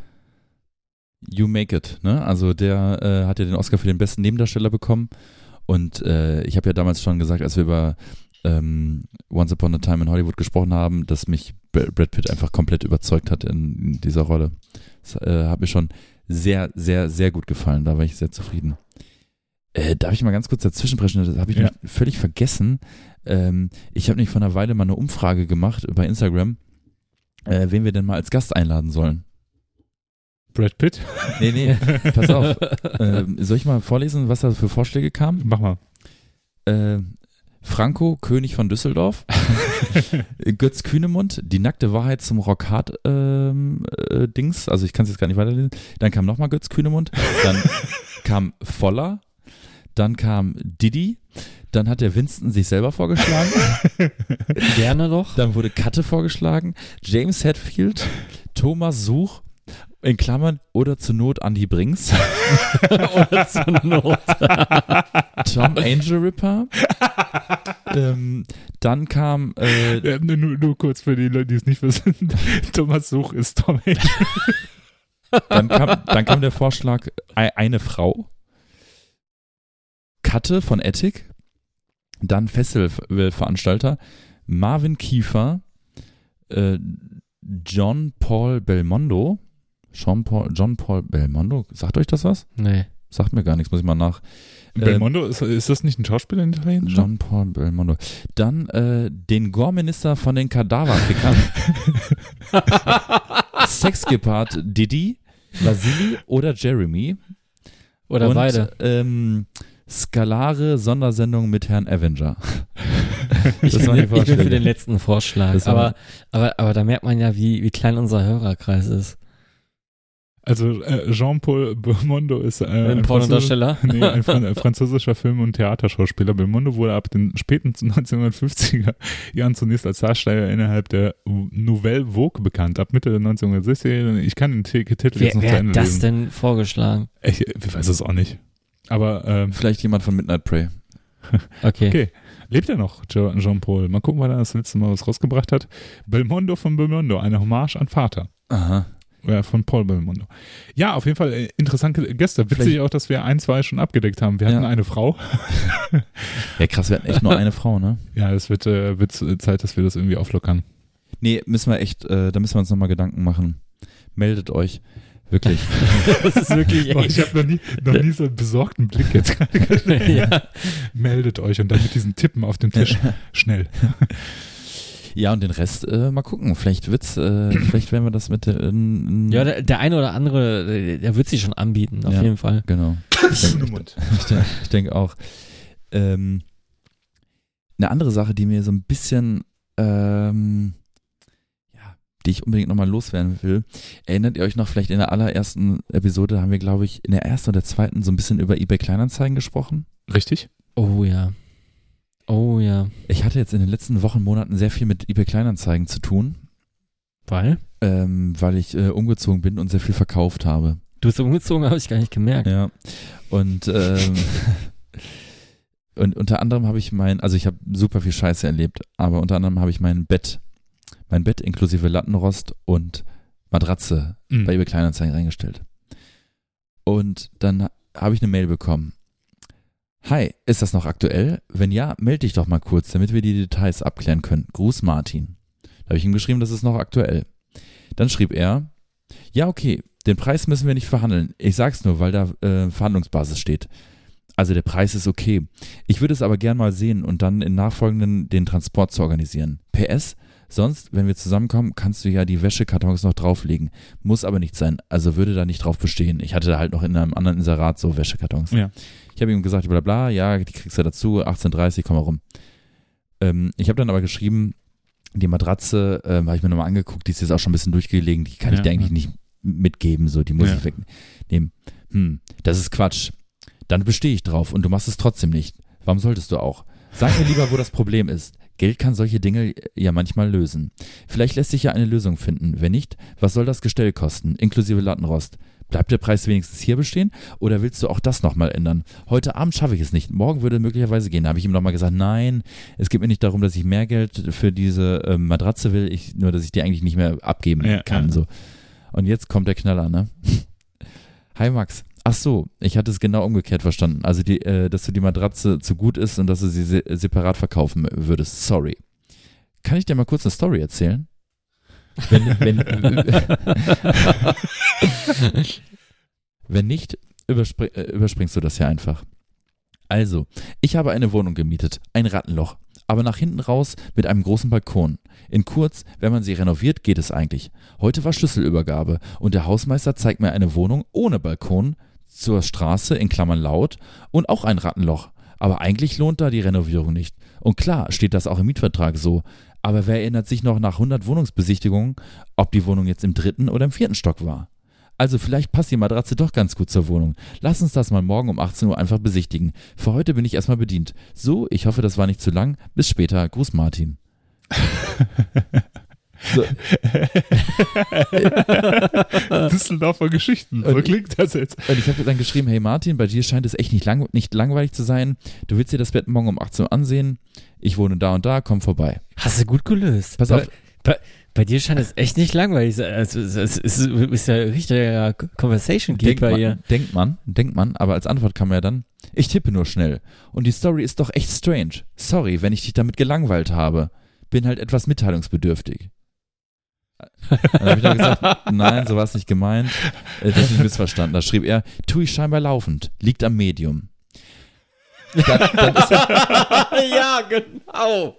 S3: you make it. Ne? Also der äh, hat ja den Oscar für den besten Nebendarsteller bekommen. Und äh, ich habe ja damals schon gesagt, als wir über ähm, Once Upon a Time in Hollywood gesprochen haben, dass mich Br- Brad Pitt einfach komplett überzeugt hat in, in dieser Rolle. Das äh, hat mir schon sehr, sehr, sehr gut gefallen. Da war ich sehr zufrieden. Äh, darf ich mal ganz kurz dazwischenbrechen? Das habe ich
S1: Ja.
S3: völlig vergessen. Ähm, ich habe nämlich vor einer Weile mal eine Umfrage gemacht bei Instagram, äh, wen wir denn mal als Gast einladen sollen.
S1: Brad Pitt?
S3: Nee, nee, pass auf. Ähm, soll ich mal vorlesen, was da für Vorschläge kamen?
S1: Mach mal.
S3: Äh, Franco, König von Düsseldorf. Götz Kühnemund, die nackte Wahrheit zum Rockhard ähm, äh. Also ich kann es jetzt gar nicht weiterlesen. Dann kam nochmal Götz Kühnemund. Dann kam Voller. Dann kam Didi. Dann hat der Winston sich selber vorgeschlagen.
S2: Gerne doch.
S3: Dann wurde Katte vorgeschlagen. James Hetfield. Thomas Such. In Klammern oder zur Not Andy Brings.
S2: Oder zur Not.
S3: Tom Angel Ripper. ähm, dann kam äh,
S1: Ja, nur, nur, kurz für die Leute, die es nicht wissen. Thomas Such ist Tom Hanks.
S3: Dann kam, dann kam der Vorschlag, ei- eine Frau. Katte von Ethic. Dann Festivalveranstalter. Marvin Kiefer. Äh, John Paul Belmondo. Jean Paul, John Paul Belmondo. Sagt euch das was?
S2: Nee.
S3: Sagt mir gar nichts, muss ich mal nach.
S1: Belmondo, ist, ist das nicht ein Schauspieler in Italien?
S3: John Paul Belmondo. Dann äh, den Gore-Minister von den Kadaverfickern. Sexgepard Didi, Vasili oder Jeremy.
S2: Oder
S3: und,
S2: beide.
S3: Ähm, Skalare Sondersendung mit Herrn Avenger.
S2: Ich
S3: das
S2: bin, ich bin für
S3: Vorschläge.
S2: den letzten Vorschlag. Aber, aber, aber da merkt man ja, wie, wie klein unser Hörerkreis ist.
S1: Also äh, Jean-Paul Belmondo ist äh,
S2: Ein
S1: ein, Französ
S2: Pornodarsteller.
S1: nee, ein Fran französischer Film- und Theaterschauspieler. Belmondo wurde ab den späten 1950er Jahren zunächst als Darsteller innerhalb der Nouvelle Vogue bekannt. Ab Mitte der 1960er, ich kann den T- Titel
S2: Wer,
S1: jetzt noch zu
S2: wer
S1: Ende
S2: hat das
S1: lesen.
S2: denn vorgeschlagen?
S1: Ich, ich weiß es auch nicht. Aber ähm,
S3: Vielleicht jemand von Midnight Prey.
S2: Okay.
S1: Okay. Lebt er noch, Jean-Paul? Mal gucken, wann er das letzte Mal was rausgebracht hat. Belmondo von Belmondo, eine Hommage an Vater.
S3: Aha.
S1: Äh, von Paul Belmondo. Ja, auf jeden Fall äh, interessante Gäste. Witzig
S3: Vielleicht-
S1: auch, dass wir ein, zwei schon abgedeckt haben. Wir hatten
S3: Ja.
S1: eine Frau.
S3: Ja, krass, wir hatten echt nur eine Frau, ne?
S1: Ja, es wird, äh, wird Zeit, dass wir das irgendwie auflockern.
S3: Nee, müssen wir echt, äh, da müssen wir uns nochmal Gedanken machen. Meldet euch. Wirklich.
S2: Das ist wirklich
S1: Boah, ich habe noch nie, noch nie so einen besorgten Blick jetzt gerade
S2: ja.
S1: Meldet euch und dann mit diesen Tippen auf dem Tisch. Schnell.
S3: Ja, und den Rest äh, mal gucken. Vielleicht wird's, äh, vielleicht werden wir das mit der, äh,
S2: ja, der, der eine oder andere, der, der wird sich schon anbieten, auf
S3: Ja.
S2: jeden Fall.
S3: genau. Ich denke ich denk, ich denk auch. Ähm, eine andere Sache, die mir so ein bisschen, ähm, ja, die ich unbedingt nochmal loswerden will. Erinnert ihr euch noch, vielleicht in der allerersten Episode haben wir, glaube ich, in der ersten oder zweiten so ein bisschen über eBay Kleinanzeigen gesprochen?
S1: Richtig?
S2: Oh ja. Oh ja.
S3: Ich hatte jetzt in den letzten Wochen, Monaten sehr viel mit eBay Kleinanzeigen zu tun,
S2: Weil?
S3: ähm, weil ich äh, umgezogen bin und sehr viel verkauft habe.
S2: Du bist umgezogen, habe ich gar nicht gemerkt.
S3: Ja. Und, ähm, und unter anderem habe ich mein, also ich habe super viel Scheiße erlebt, aber unter anderem habe ich mein Bett, mein Bett inklusive Lattenrost und Matratze
S1: Mhm.
S3: bei eBay Kleinanzeigen reingestellt. Und dann habe ich eine Mail bekommen. Hi, ist das noch aktuell? Wenn ja, melde dich doch mal kurz, damit wir die Details abklären können. Gruß Martin. Da habe ich ihm geschrieben, das ist noch aktuell. Dann schrieb er, ja, okay, den Preis müssen wir nicht verhandeln. Ich sag's nur, weil da äh, Verhandlungsbasis steht. Also der Preis ist okay. Ich würde es aber gern mal sehen und dann in nachfolgenden den Transport zu organisieren. PS, sonst, wenn wir zusammenkommen, kannst du ja die Wäschekartons noch drauflegen. Muss aber nicht sein. Also würde da nicht drauf bestehen. Ich hatte da halt noch in einem anderen Inserat so Wäschekartons.
S1: Ja.
S3: Ich habe ihm gesagt, bla bla, ja, die kriegst du dazu, 18.30, komm mal rum. Ähm, ich habe dann aber geschrieben, die Matratze ähm, habe ich mir nochmal angeguckt, die ist jetzt auch schon ein bisschen durchgelegen, die kann
S1: Ja,
S3: ich dir eigentlich
S1: ja.
S3: nicht mitgeben, so, die muss
S1: Ja.
S3: ich wegnehmen. Hm, das ist Quatsch. Dann bestehe ich drauf und du machst es trotzdem nicht. Warum solltest du auch? Sag mir lieber, wo das Problem ist. Geld kann solche Dinge ja manchmal lösen. Vielleicht lässt sich ja eine Lösung finden. Wenn nicht, was soll das Gestell kosten, inklusive Lattenrost? Bleibt der Preis wenigstens hier bestehen oder willst du auch das nochmal ändern? Heute Abend schaffe ich es nicht. Morgen würde möglicherweise gehen. Da habe ich ihm nochmal gesagt, nein, es geht mir nicht darum, dass ich mehr Geld für diese ähm, Matratze will, ich, nur dass ich die eigentlich nicht mehr abgeben
S1: Ja,
S3: kann.
S1: ja.
S3: So. Und jetzt kommt der Knaller, ne? Hi Max. Ach so, ich hatte es genau umgekehrt verstanden. Also, die, äh, dass du die Matratze zu gut ist und dass du sie se separat verkaufen würdest. Sorry. Kann ich dir mal kurz eine Story erzählen? Wenn, wenn, wenn nicht, überspring, äh, überspringst du das ja einfach. Also, ich habe eine Wohnung gemietet, ein Rattenloch, aber nach hinten raus mit einem großen Balkon. In kurz, wenn man sie renoviert, geht es eigentlich. Heute war Schlüsselübergabe und der Hausmeister zeigt mir eine Wohnung ohne Balkon zur Straße in Klammern laut und auch ein Rattenloch. Aber eigentlich lohnt da die Renovierung nicht. Und klar steht das auch im Mietvertrag so. Aber wer erinnert sich noch nach 100 Wohnungsbesichtigungen, ob die Wohnung jetzt im dritten oder im vierten Stock war? Also vielleicht passt die Matratze doch ganz gut zur Wohnung. Lass uns das mal morgen um 18 Uhr einfach besichtigen. Für heute bin ich erstmal bedient. So, ich hoffe, das war nicht zu lang. Bis später. Gruß Martin. so,
S1: Düsseldorfer Geschichten. So
S3: Und-
S1: klingt das jetzt.
S3: und ich habe dann geschrieben, hey Martin, bei dir scheint es echt nicht, lang, nicht langweilig zu sein. Du willst dir das Bett morgen um 18 Uhr ansehen. Ich wohne da und da, komm vorbei.
S2: Hast du gut gelöst.
S3: Pass auf.
S2: Bei, bei, dir scheint es echt nicht langweilig. zu sein. Also, Es ist, ist, ist ja richtiger Conversation Geek bei ihr.
S3: denkt man, denkt man, aber als Antwort kam ja dann, ich tippe nur schnell. Und die Story ist doch echt strange. Sorry, wenn ich dich damit gelangweilt habe. Bin halt etwas mitteilungsbedürftig. Dann habe ich dann gesagt, nein, so war es nicht gemeint. Äh, Das ist nicht missverstanden. Da schrieb er, tue ich scheinbar laufend, liegt am Medium. Dann, dann, ist der,
S2: ja, genau.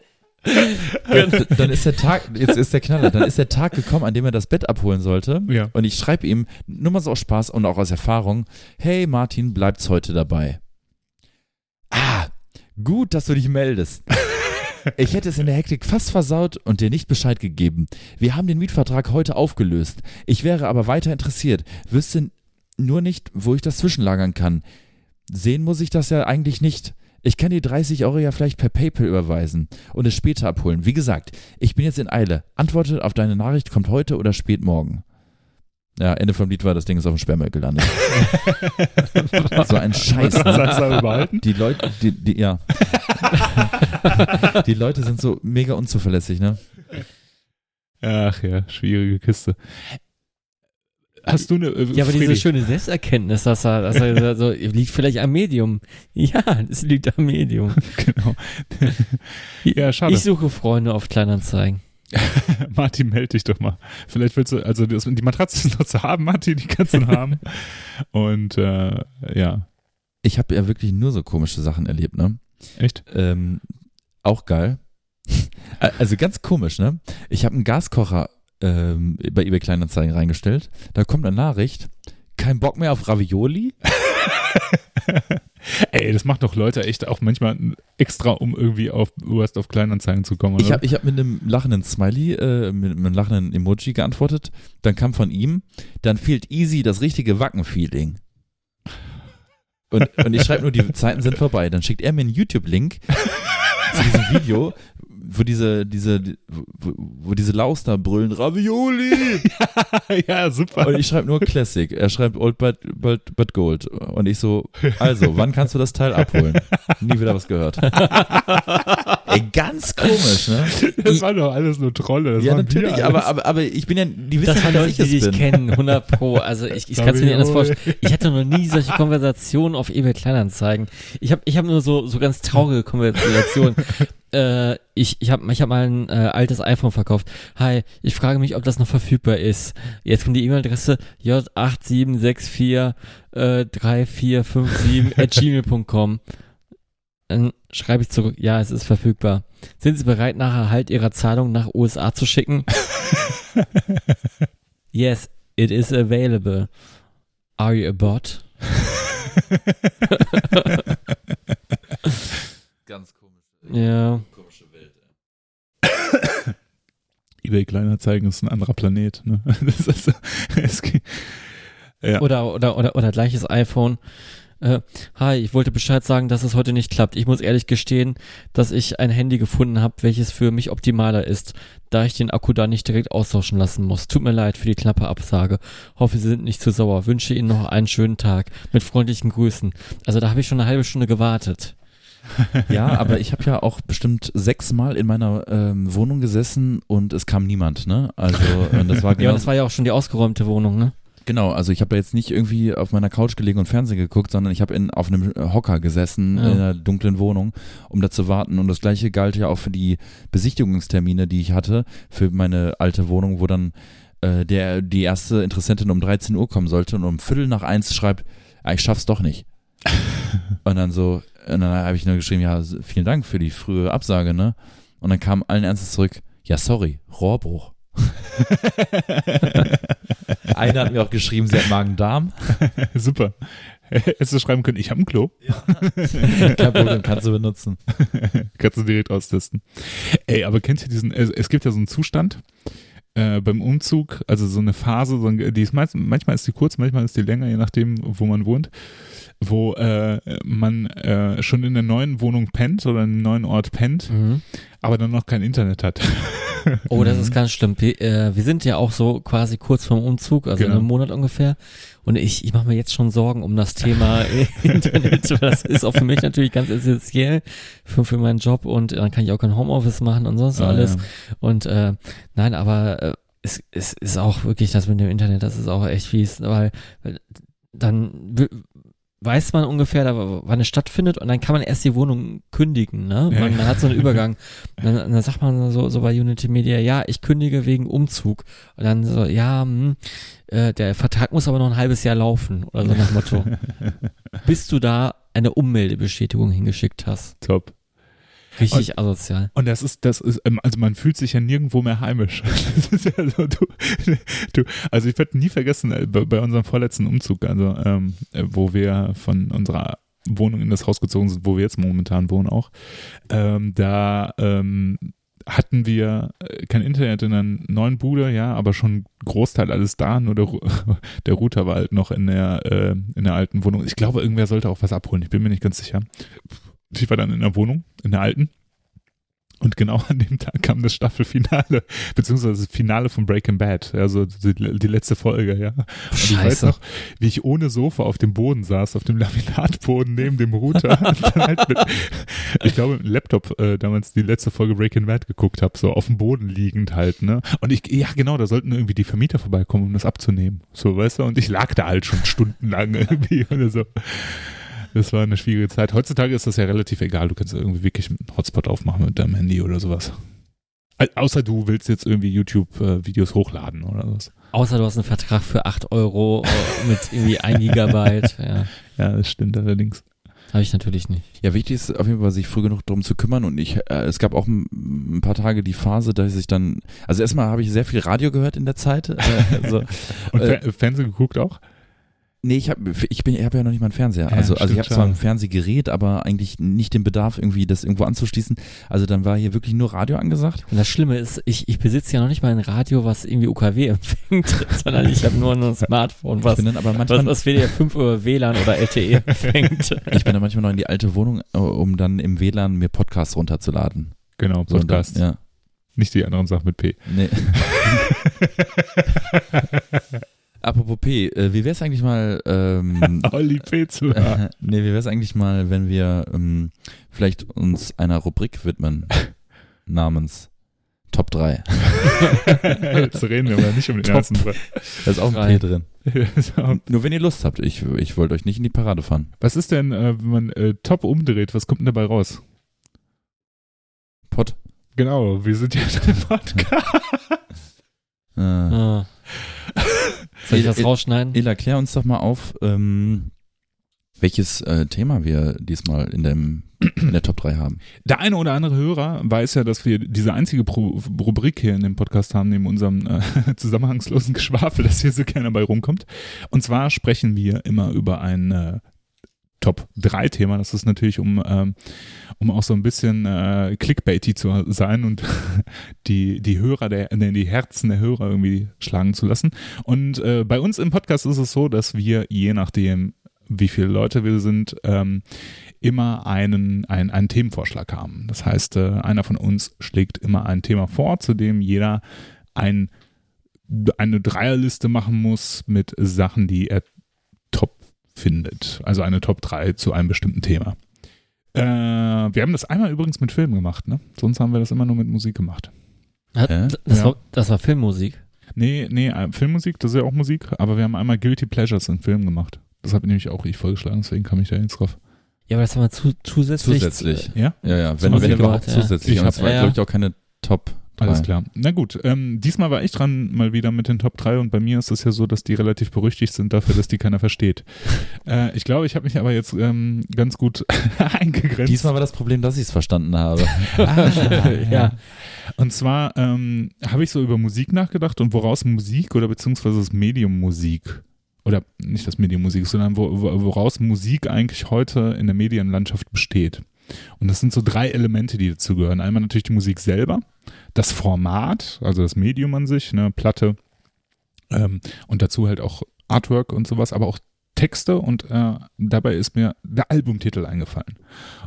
S3: dann ist der Tag, jetzt ist der Knaller, dann ist der Tag gekommen, an dem er das Bett abholen sollte.
S1: Ja.
S3: Und ich schreibe ihm, nur mal so aus Spaß und auch aus Erfahrung, hey Martin, bleibt's heute dabei. Ah, gut, dass du dich meldest. Ich hätte es in der Hektik fast versaut und dir nicht Bescheid gegeben. Wir haben den Mietvertrag heute aufgelöst. Ich wäre aber weiter interessiert, wüsste nur nicht, wo ich das zwischenlagern kann. Sehen muss ich das ja eigentlich nicht. Ich kann die 30 Euro ja vielleicht per PayPal überweisen und es später abholen. Wie gesagt, ich bin jetzt in Eile. Antworte auf deine Nachricht kommt heute oder spät morgen. Ja, Ende vom Lied war, das Ding ist auf dem Sperrmüll gelandet. so ein Scheiß.
S1: Das
S3: Ne? Die Leute, die, die, ja. die Leute sind so mega unzuverlässig, ne?
S1: Ach ja, schwierige Kiste. Hast du eine. Äh,
S2: Ja, aber diese
S1: Friedrich,
S2: schöne Selbsterkenntnis, dass er, dass er so, liegt vielleicht am Medium. Ja, es liegt am Medium.
S1: Genau. ja, schade.
S2: Ich suche Freunde auf Kleinanzeigen.
S1: Martin, melde dich doch mal. Vielleicht willst du, also die Matratze ist noch zu haben, Martin, die kannst du haben. Und äh, ja,
S3: Ich habe ja wirklich nur so komische Sachen erlebt, ne?
S1: echt?
S3: Ähm, auch geil. Also ganz komisch, ne? Ich habe einen Gaskocher ähm, bei eBay Kleinanzeigen reingestellt. Da kommt eine Nachricht. Kein Bock mehr auf Ravioli?
S1: Ey, das macht doch Leute echt auch manchmal extra, um irgendwie auf Urst auf Kleinanzeigen zu kommen. Oder?
S3: Ich habe ich hab mit einem lachenden Smiley, äh, mit, mit einem lachenden Emoji geantwortet. Dann kam von ihm, dann fehlt easy das richtige Wacken-Feeling. Und, und ich schreibe nur, die Zeiten sind vorbei. Dann schickt er mir einen YouTube-Link zu diesem Video, wo diese, diese, wo, wo diese Laus da brüllen, Ravioli!
S1: ja, super.
S3: Und ich schreibe nur Classic. Er schreibt Old but, but, but Gold. Und ich so, also, wann kannst du das Teil abholen? Nie wieder was gehört. Ey, ganz komisch, ne?
S1: Das war doch alles nur Trolle. Das
S3: ja,
S1: waren
S3: natürlich, aber, aber, aber ich bin ja, die wissen
S2: Das
S3: ja,
S2: waren Leute,
S3: ich
S2: die
S3: es
S2: dich
S3: bin.
S2: kennen, 100 Pro. Also ich, ich kann es mir nicht anders vorstellen. Ich hatte noch nie solche Konversationen auf eBay Kleinanzeigen. Ich habe ich hab nur so, so ganz traurige Konversationen. Äh, ich ich habe ich hab mal ein äh, altes iPhone verkauft. Hi, ich frage mich, ob das noch verfügbar ist. Jetzt kommt die E-Mail-Adresse j8764 äh, 3457 at gmail.com. Dann schreibe ich zurück, ja, es ist verfügbar. Sind Sie bereit, nach Erhalt Ihrer Zahlung nach USA zu schicken? Yes, it is available. Are you a bot? Ja.
S3: Komische Welt.
S1: eBay Kleinanzeigen ist ein anderer Planet. Ne? Das ist, es, geht- ja.
S2: Oder, oder, oder, oder gleiches iPhone. Äh, hi, ich wollte Bescheid sagen, dass es heute nicht klappt. Ich muss ehrlich gestehen, dass ich ein Handy gefunden habe, welches für mich optimaler ist, da ich den Akku da nicht direkt austauschen lassen muss. Tut mir leid für die knappe Absage. Hoffe, Sie sind nicht zu sauer. Wünsche Ihnen noch einen schönen Tag. Mit freundlichen Grüßen. Also da habe ich schon eine halbe Stunde gewartet.
S3: Ja, aber ich habe ja auch bestimmt sechsmal in meiner ähm, Wohnung gesessen und es kam niemand, ne? Also das war
S2: Ja,
S3: genau,
S2: und das war ja auch schon die ausgeräumte Wohnung, ne?
S3: genau, also ich habe da jetzt nicht irgendwie auf meiner Couch gelegen und Fernsehen geguckt, sondern ich habe in auf einem Hocker gesessen
S2: Ja.
S3: in einer dunklen Wohnung, um da zu warten und das gleiche galt ja auch für die Besichtigungstermine, die ich hatte für meine alte Wohnung, wo dann äh, der die erste Interessentin um 13 Uhr kommen sollte und um Viertel nach eins schreibt, ah, ich schaff's doch nicht. Und dann so, und dann habe ich nur geschrieben, ja, vielen Dank für die frühe Absage, ne? Und dann kam allen Ernstes zurück, ja, sorry, Rohrbruch. Eine hat mir auch geschrieben, sie hat Magen-Darm.
S1: Super. Hättest du schreiben können, ich habe ein Klo.
S3: Kein Problem, kannst du benutzen.
S1: Kannst du direkt austesten. Ey, aber kennt ihr diesen, es, es gibt ja so einen Zustand äh, beim Umzug, also so eine Phase, so ein, die ist meist, manchmal ist die kurz, manchmal ist die länger, je nachdem, wo man wohnt, wo äh, man äh, schon in der neuen Wohnung pennt oder in einem neuen Ort pennt,
S2: Mhm.
S1: Aber dann noch kein Internet hat.
S2: Oh, das
S3: Mhm.
S2: ist ganz schlimm. Wir, äh, wir sind ja auch so quasi kurz vorm Umzug, also in
S1: Genau.
S2: einem Monat ungefähr. Und ich, ich mache mir jetzt schon Sorgen um das Thema Internet. Das ist auch für mich natürlich ganz essentiell für, für meinen Job und dann kann ich auch kein Homeoffice machen und sonst
S1: Ah,
S2: alles.
S1: ja.
S2: Und äh, nein, aber äh, es, es ist auch wirklich das mit dem Internet, das ist auch echt fies, weil, dann weiß man ungefähr, da, wann es stattfindet und dann kann man erst die Wohnung kündigen, ne? Man, man hat so einen Übergang. dann, dann sagt man so, so bei Unity Media, ja, ich kündige wegen Umzug. Und dann so, ja, hm, äh, der Vertrag muss aber noch ein halbes Jahr laufen oder so nach Motto. Bis du da eine Ummeldebestätigung hingeschickt hast.
S1: Top.
S2: Richtig asozial.
S1: Und das ist, das ist, ähm, also man fühlt sich ja nirgendwo mehr heimisch. Ja so, du, du, also ich werde nie vergessen, äh, bei, bei unserem vorletzten Umzug, also ähm, äh, wo wir von unserer Wohnung in das Haus gezogen sind, wo wir jetzt momentan wohnen auch, ähm, da ähm, hatten wir äh, kein Internet in einer neuen Bude, ja, aber schon Großteil alles da, nur der, der Router war halt noch in der, äh, in der alten Wohnung. Ich glaube, irgendwer sollte auch was abholen, ich bin mir nicht ganz sicher. Ich war dann in der Wohnung, in der alten. Und genau an dem Tag kam das Staffelfinale, beziehungsweise das Finale von Breaking Bad, also die, die letzte Folge, ja. Und ich weiß
S2: Scheiße.
S1: noch, wie ich ohne Sofa auf dem Boden saß, auf dem Laminatboden neben dem Router. und dann halt mit, ich glaube, mit dem Laptop äh, damals die letzte Folge Breaking Bad geguckt habe, so auf dem Boden liegend halt, ne? Und ich, ja genau, da sollten irgendwie die Vermieter vorbeikommen, um das abzunehmen. So, weißt du? Und ich lag da halt schon stundenlang irgendwie oder so. Das war eine schwierige Zeit. Heutzutage ist das ja relativ egal. Du kannst irgendwie wirklich einen Hotspot aufmachen mit deinem Handy oder sowas. Au- Außer du willst jetzt irgendwie YouTube-Videos hochladen oder was.
S2: Außer du hast einen Vertrag für 8 Euro äh, mit irgendwie 1 Gigabyte. Ja,
S1: Ja, das stimmt allerdings.
S2: habe ich natürlich nicht.
S3: Ja, wichtig ist auf jeden Fall, sich früh genug darum zu kümmern und ich, äh, es gab auch ein, paar Tage die Phase, dass ich dann, also erstmal habe ich sehr viel Radio gehört in der Zeit, äh, also,
S1: Und
S3: Äh,
S1: Fer Fernsehen geguckt auch?
S3: Nee, ich habe, ich bin, ich habe ja noch nicht mal einen Fernseher,
S1: Ja,
S3: also, also ich habe zwar ein Fernsehgerät, aber eigentlich nicht den Bedarf irgendwie, das irgendwo anzuschließen, also dann war hier wirklich nur Radio angesagt.
S2: Und das Schlimme ist, ich, ich besitze ja noch nicht mal ein Radio, was irgendwie UKW empfängt, sondern ich habe nur ein Smartphone, was,
S3: aber
S2: was,
S3: manchmal,
S2: was WDR 5 oder WLAN oder LTE empfängt.
S3: ich bin dann manchmal noch in die alte Wohnung, äh, um dann im WLAN mir Podcasts runterzuladen.
S1: Genau,
S3: So, und dann-
S1: Podcast.
S3: ja.
S1: Nicht die anderen Sachen mit P.
S3: Nee. Apropos P, äh, wie wär's eigentlich mal, ähm,
S1: Olli P. zu hören.
S3: äh, nee, wie wär's eigentlich mal, wenn wir ähm, vielleicht uns einer Rubrik widmen namens Top 3.
S1: Jetzt reden wir aber nicht um den
S2: Top.
S1: ersten.
S3: Da ist auch ein. P drin. Nur wenn ihr Lust habt. Ich, ich wollte euch nicht in die Parade fahren.
S1: Was ist denn, äh, wenn man äh, top umdreht, was kommt denn dabei raus?
S3: Pott.
S1: Genau, wir sind jetzt im Podcast.
S3: Äh,
S2: Ah. Soll ich das rausschneiden?
S3: Ela, klär uns doch mal auf, ähm, welches äh, Thema wir diesmal in, dem, in der Top 3 haben.
S1: Der eine oder andere Hörer weiß ja, dass wir diese einzige Pro Rubrik hier in dem Podcast haben, neben unserem äh, zusammenhangslosen Geschwafel, das hier so gerne bei rumkommt. Und zwar sprechen wir immer über ein äh, Top 3 Thema. Das ist natürlich, um, ähm, um auch so ein bisschen äh, clickbaity zu sein und die, die Hörer, der, die Herzen der Hörer irgendwie schlagen zu lassen. Und äh, bei uns im Podcast ist es so, dass wir je nachdem, wie viele Leute wir sind, ähm, immer einen, einen, einen Themenvorschlag haben. Das heißt, äh, einer von uns schlägt immer ein Thema vor, zu dem jeder ein, eine Dreierliste machen muss mit Sachen, die er findet. Also eine Top 3 zu einem bestimmten Thema. Äh, wir haben das einmal übrigens mit Filmen gemacht, ne? Sonst haben wir das immer nur mit Musik gemacht.
S2: Hat,
S3: Hä?
S2: das,
S1: Ja.
S2: war, das war Filmmusik.
S1: Nee, nee, äh, Filmmusik, das ist ja auch Musik, aber wir haben einmal Guilty Pleasures in Filmen gemacht. Das habe nämlich auch ich vorgeschlagen, deswegen kam ich da jetzt drauf.
S2: Ja, aber das haben wir zu, zusätzlich.
S3: Zusätzlich.
S1: Ja?
S3: Ja, ja, wenn, wenn überhaupt
S2: gemacht, ja.
S3: zusätzlich.
S1: Ich
S3: Und
S1: hab-
S3: das war,
S2: Ja, ja.
S3: glaube ich, auch keine Top 3.
S1: Alles klar. Na gut, ähm, diesmal war ich dran mal wieder mit den Top 3 und bei mir ist es ja so, dass die relativ berüchtigt sind dafür, dass die keiner versteht. äh, ich glaube, ich habe mich aber jetzt ähm, ganz gut eingegrenzt.
S3: Diesmal war das Problem, dass ich es verstanden habe.
S1: Ah,
S2: Ja.
S1: Und zwar ähm, habe ich so über Musik nachgedacht und woraus Musik oder beziehungsweise das Medium Musik oder nicht das Medium Musik, sondern wo, wo, woraus Musik eigentlich heute in der Medienlandschaft besteht. Und das sind so drei Elemente, die dazu gehören. Einmal natürlich die Musik selber, das Format, also das Medium an sich, ne, Platte ähm, und dazu halt auch Artwork und sowas, aber auch Texte und äh, dabei ist mir der Albumtitel eingefallen.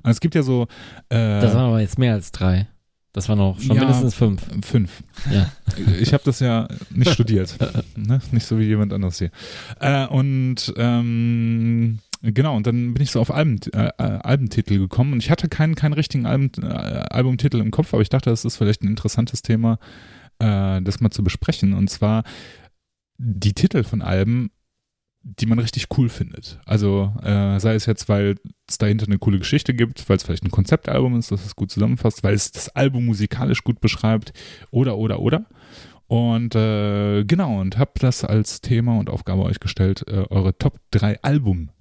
S1: Und es gibt ja so äh,
S2: Das waren aber jetzt mehr als drei. Das waren noch schon
S1: Ja.
S2: mindestens fünf.
S1: Fünf.
S2: Ja.
S1: Ich habe das ja nicht studiert. ne? Nicht so wie jemand anderes hier. Äh, und ähm, genau, und dann bin ich so auf Alben, äh, äh, Albentitel gekommen und ich hatte keinen, keinen richtigen Alben, äh, Albumtitel im Kopf, aber ich dachte, das ist vielleicht ein interessantes Thema, äh, das mal zu besprechen. Und zwar die Titel von Alben, die man richtig cool findet. Also äh, sei es jetzt, weil es dahinter eine coole Geschichte gibt, weil es vielleicht ein Konzeptalbum ist, das es gut zusammenfasst, weil es das Album musikalisch gut beschreibt oder, oder, oder. Und äh, genau, und habe das als Thema und Aufgabe euch gestellt, äh, eure Top 3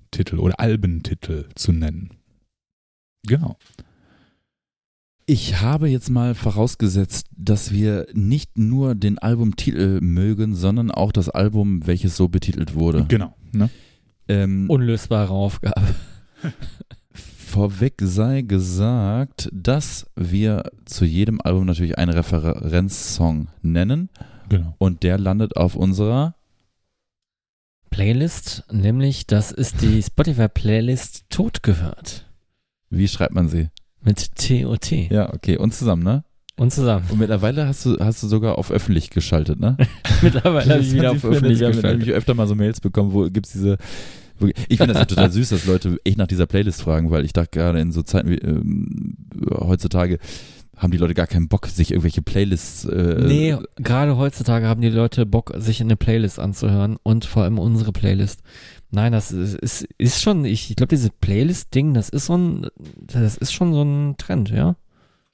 S1: Albumtitel oder Albentitel zu nennen. Genau.
S3: Ich habe jetzt mal vorausgesetzt, dass wir nicht nur den Albumtitel mögen, sondern auch das Album, welches so betitelt wurde.
S1: Genau. Ne?
S3: Ähm,
S2: Unlösbare Aufgabe.
S3: vorweg sei gesagt, dass wir zu jedem Album natürlich einen Referenzsong nennen
S1: Genau.
S3: und der landet auf unserer
S2: Playlist, nämlich das ist die Spotify-Playlist Tot gehört.
S3: Wie schreibt man sie?
S2: Mit TOT.
S3: Ja, okay, und zusammen, ne?
S2: Und zusammen.
S3: Und mittlerweile hast du, hast du sogar auf öffentlich geschaltet, ne?
S2: Mittlerweile habe ich wieder auf öffentlich
S3: Ich habe
S2: geschaltet.
S3: nämlich öfter mal so Mails bekommen, wo gibt's diese. Wo, ich finde das total süß, dass Leute echt nach dieser Playlist fragen, weil ich dachte gerade in so Zeiten wie ähm, heutzutage haben die Leute gar keinen Bock, sich irgendwelche Playlists. Äh,
S2: Nee, gerade heutzutage haben die Leute Bock, sich eine Playlist anzuhören und vor allem unsere Playlist. Nein, das ist, ist, schon, ich, ich glaube, dieses Playlist-Ding, das ist so ein, das ist schon so ein Trend, ja.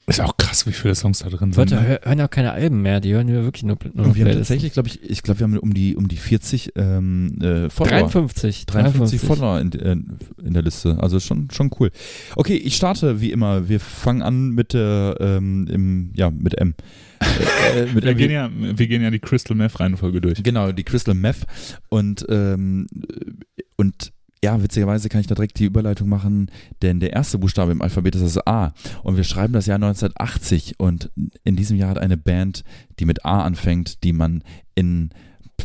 S1: Ist auch krass, wie viele Songs da drin sind.
S2: Leute
S1: ne?
S2: hör, hören ja auch keine Alben mehr, die hören ja wirklich nur, nur
S3: wir haben tatsächlich, glaube ich, ich glaube, wir haben um die um die 40 ähm, äh, Follower.
S2: 53,
S3: 53 Follower in, in, in der Liste. Also schon, schon cool. Okay, ich starte wie immer. Wir fangen an mit der, ähm, im, ja, mit M. Äh, mit
S1: Wir gehen, ja, wir gehen ja die Crystal Meth Reihenfolge durch.
S3: Genau, die Crystal Meth. Und, ähm, und ja, witzigerweise kann ich da direkt die Überleitung machen, denn der erste Buchstabe im Alphabet ist das A. Und wir schreiben das Jahr 1980 und in diesem Jahr hat eine Band, die mit A anfängt, die man in,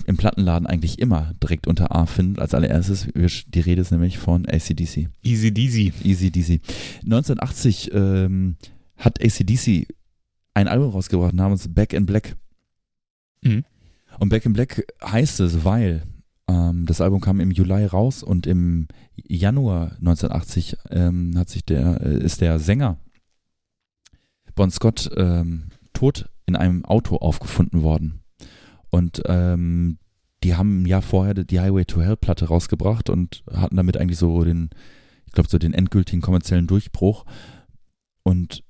S3: im Plattenladen eigentlich immer direkt unter A findet. Als allererstes, die Rede ist nämlich von ACDC.
S1: Easy Deasy.
S3: Easy DC. 1980 ähm, hat ACDC ein Album rausgebracht namens Back in Black.
S1: Mhm.
S3: Und Back in Black heißt es, weil Ähm, das Album kam im Juli raus und im Januar 1980 ähm, hat sich der, äh, ist der Sänger Bon Scott ähm, tot in einem Auto aufgefunden worden. Und ähm, die haben ein Jahr vorher die Highway to Hell Platte rausgebracht und hatten damit eigentlich so den, ich glaube, so den endgültigen kommerziellen Durchbruch. Und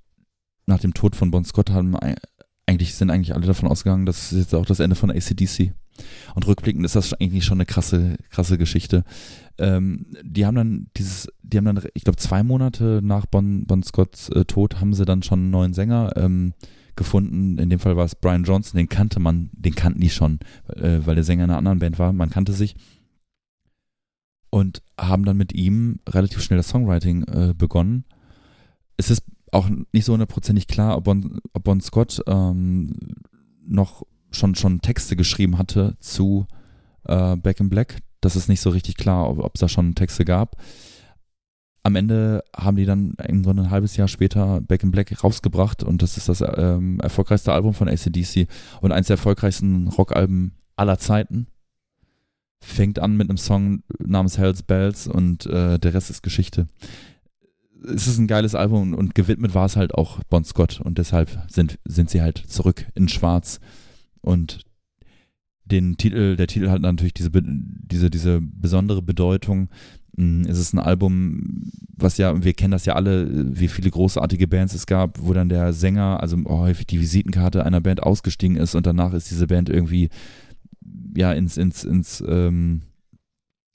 S3: nach dem Tod von Bon Scott haben eigentlich, sind eigentlich alle davon ausgegangen, das ist jetzt auch das Ende von ACDC. Und rückblickend ist das eigentlich schon eine krasse, krasse Geschichte. Ähm, die haben dann dieses, die haben dann, ich glaube, zwei Monate nach Bon, bon Scotts äh, Tod haben sie dann schon einen neuen Sänger ähm, gefunden. In dem Fall war es Brian Johnson, den kannte man, den kannten die schon, äh, weil der Sänger in einer anderen Band war. Man kannte sich. Und haben dann mit ihm relativ schnell das Songwriting äh, begonnen. Es ist auch nicht so hundertprozentig klar, ob Bon, ob bon Scott ähm, noch schon, schon Texte geschrieben hatte zu äh, Back in Black. Das ist nicht so richtig klar, ob es da schon Texte gab. Am Ende haben die dann im Grunde ein halbes Jahr später Back in Black rausgebracht und das ist das ähm, erfolgreichste Album von ACDC und eines der erfolgreichsten Rockalben aller Zeiten. Fängt an mit einem Song namens Hell's Bells und äh, der Rest ist Geschichte. Es ist ein geiles Album und gewidmet war es halt auch Bon Scott und deshalb sind, sind sie halt zurück in Schwarz und den Titel, der Titel hat natürlich diese, diese, diese besondere Bedeutung. Mm, es ist ein Album, was ja, wir kennen das ja alle, wie viele großartige Bands es gab, wo dann der Sänger, also häufig die Visitenkarte einer Band ausgestiegen ist und danach ist diese Band irgendwie ja ins, ins, ins ähm,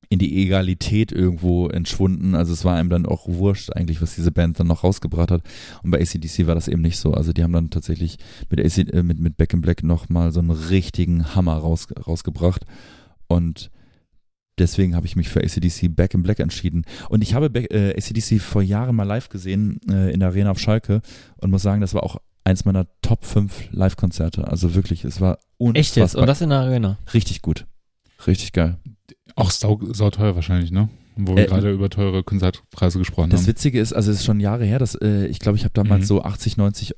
S3: in die Egalität irgendwo entschwunden. Also es war einem dann auch wurscht eigentlich, was diese Band dann noch rausgebracht hat. Und bei ACDC war das eben nicht so. Also die haben dann tatsächlich mit, AC, äh, mit, mit Back in Black nochmal so einen richtigen Hammer raus, rausgebracht. Und deswegen habe ich mich für ACDC Back in Black entschieden. Und ich habe Back, äh, ACDC vor Jahren mal live gesehen äh, in der Arena auf Schalke und muss sagen, das war auch eins meiner Top 5 Live-Konzerte. Also wirklich, es war
S2: unfassbar. Echt jetzt? Und das in der Arena?
S3: Richtig gut. Richtig geil.
S1: Auch sau, sau teuer wahrscheinlich, ne? Wo wir äh, gerade über teure Konzertpreise gesprochen
S3: das
S1: haben.
S3: Das Witzige ist, also es ist schon Jahre her, dass äh, ich glaube, ich habe damals mhm. so 80, 90,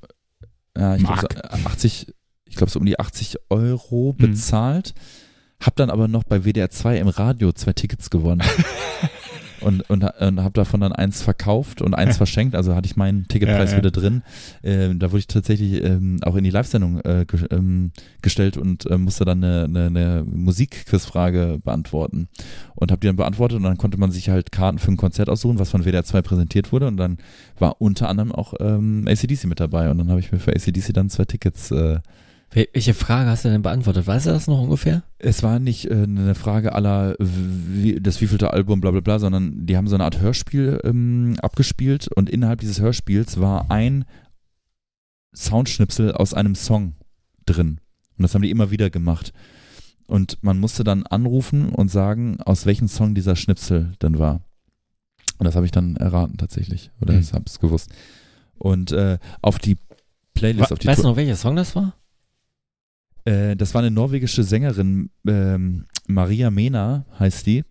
S3: äh, ich glaube so 80, ich glaube so um die 80 Euro mhm. bezahlt, mhm. habe dann aber noch bei WDR 2 im Radio zwei Tickets gewonnen. und, und, und habe davon dann eins verkauft und eins verschenkt. Also hatte ich meinen Ticketpreis ja, wieder drin. Ähm, da wurde ich tatsächlich ähm, auch in die Live-Sendung äh, ge ähm, gestellt und äh, musste dann eine, eine, eine Musikquizfrage beantworten. Und habe die dann beantwortet und dann konnte man sich halt Karten für ein Konzert aussuchen, was von WDR 2 präsentiert wurde. Und dann war unter anderem auch ähm, ACDC mit dabei. Und dann habe ich mir für ACDC dann zwei Tickets äh,
S2: welche Frage hast du denn beantwortet? Weißt du das noch ungefähr?
S3: Es war nicht äh, eine Frage aller wie, das wievielte Album, bla bla bla, sondern die haben so eine Art Hörspiel ähm, abgespielt und innerhalb dieses Hörspiels war ein Soundschnipsel aus einem Song drin. Und das haben die immer wieder gemacht. Und man musste dann anrufen und sagen, aus welchem Song dieser Schnipsel denn war. Und das habe ich dann erraten tatsächlich. Oder mhm. ich habe es gewusst. Und äh, auf die Playlist, auf die
S2: Weißt du noch, welcher Song das war?
S3: Äh, das war eine norwegische Sängerin, ähm, Maria Mena heißt die.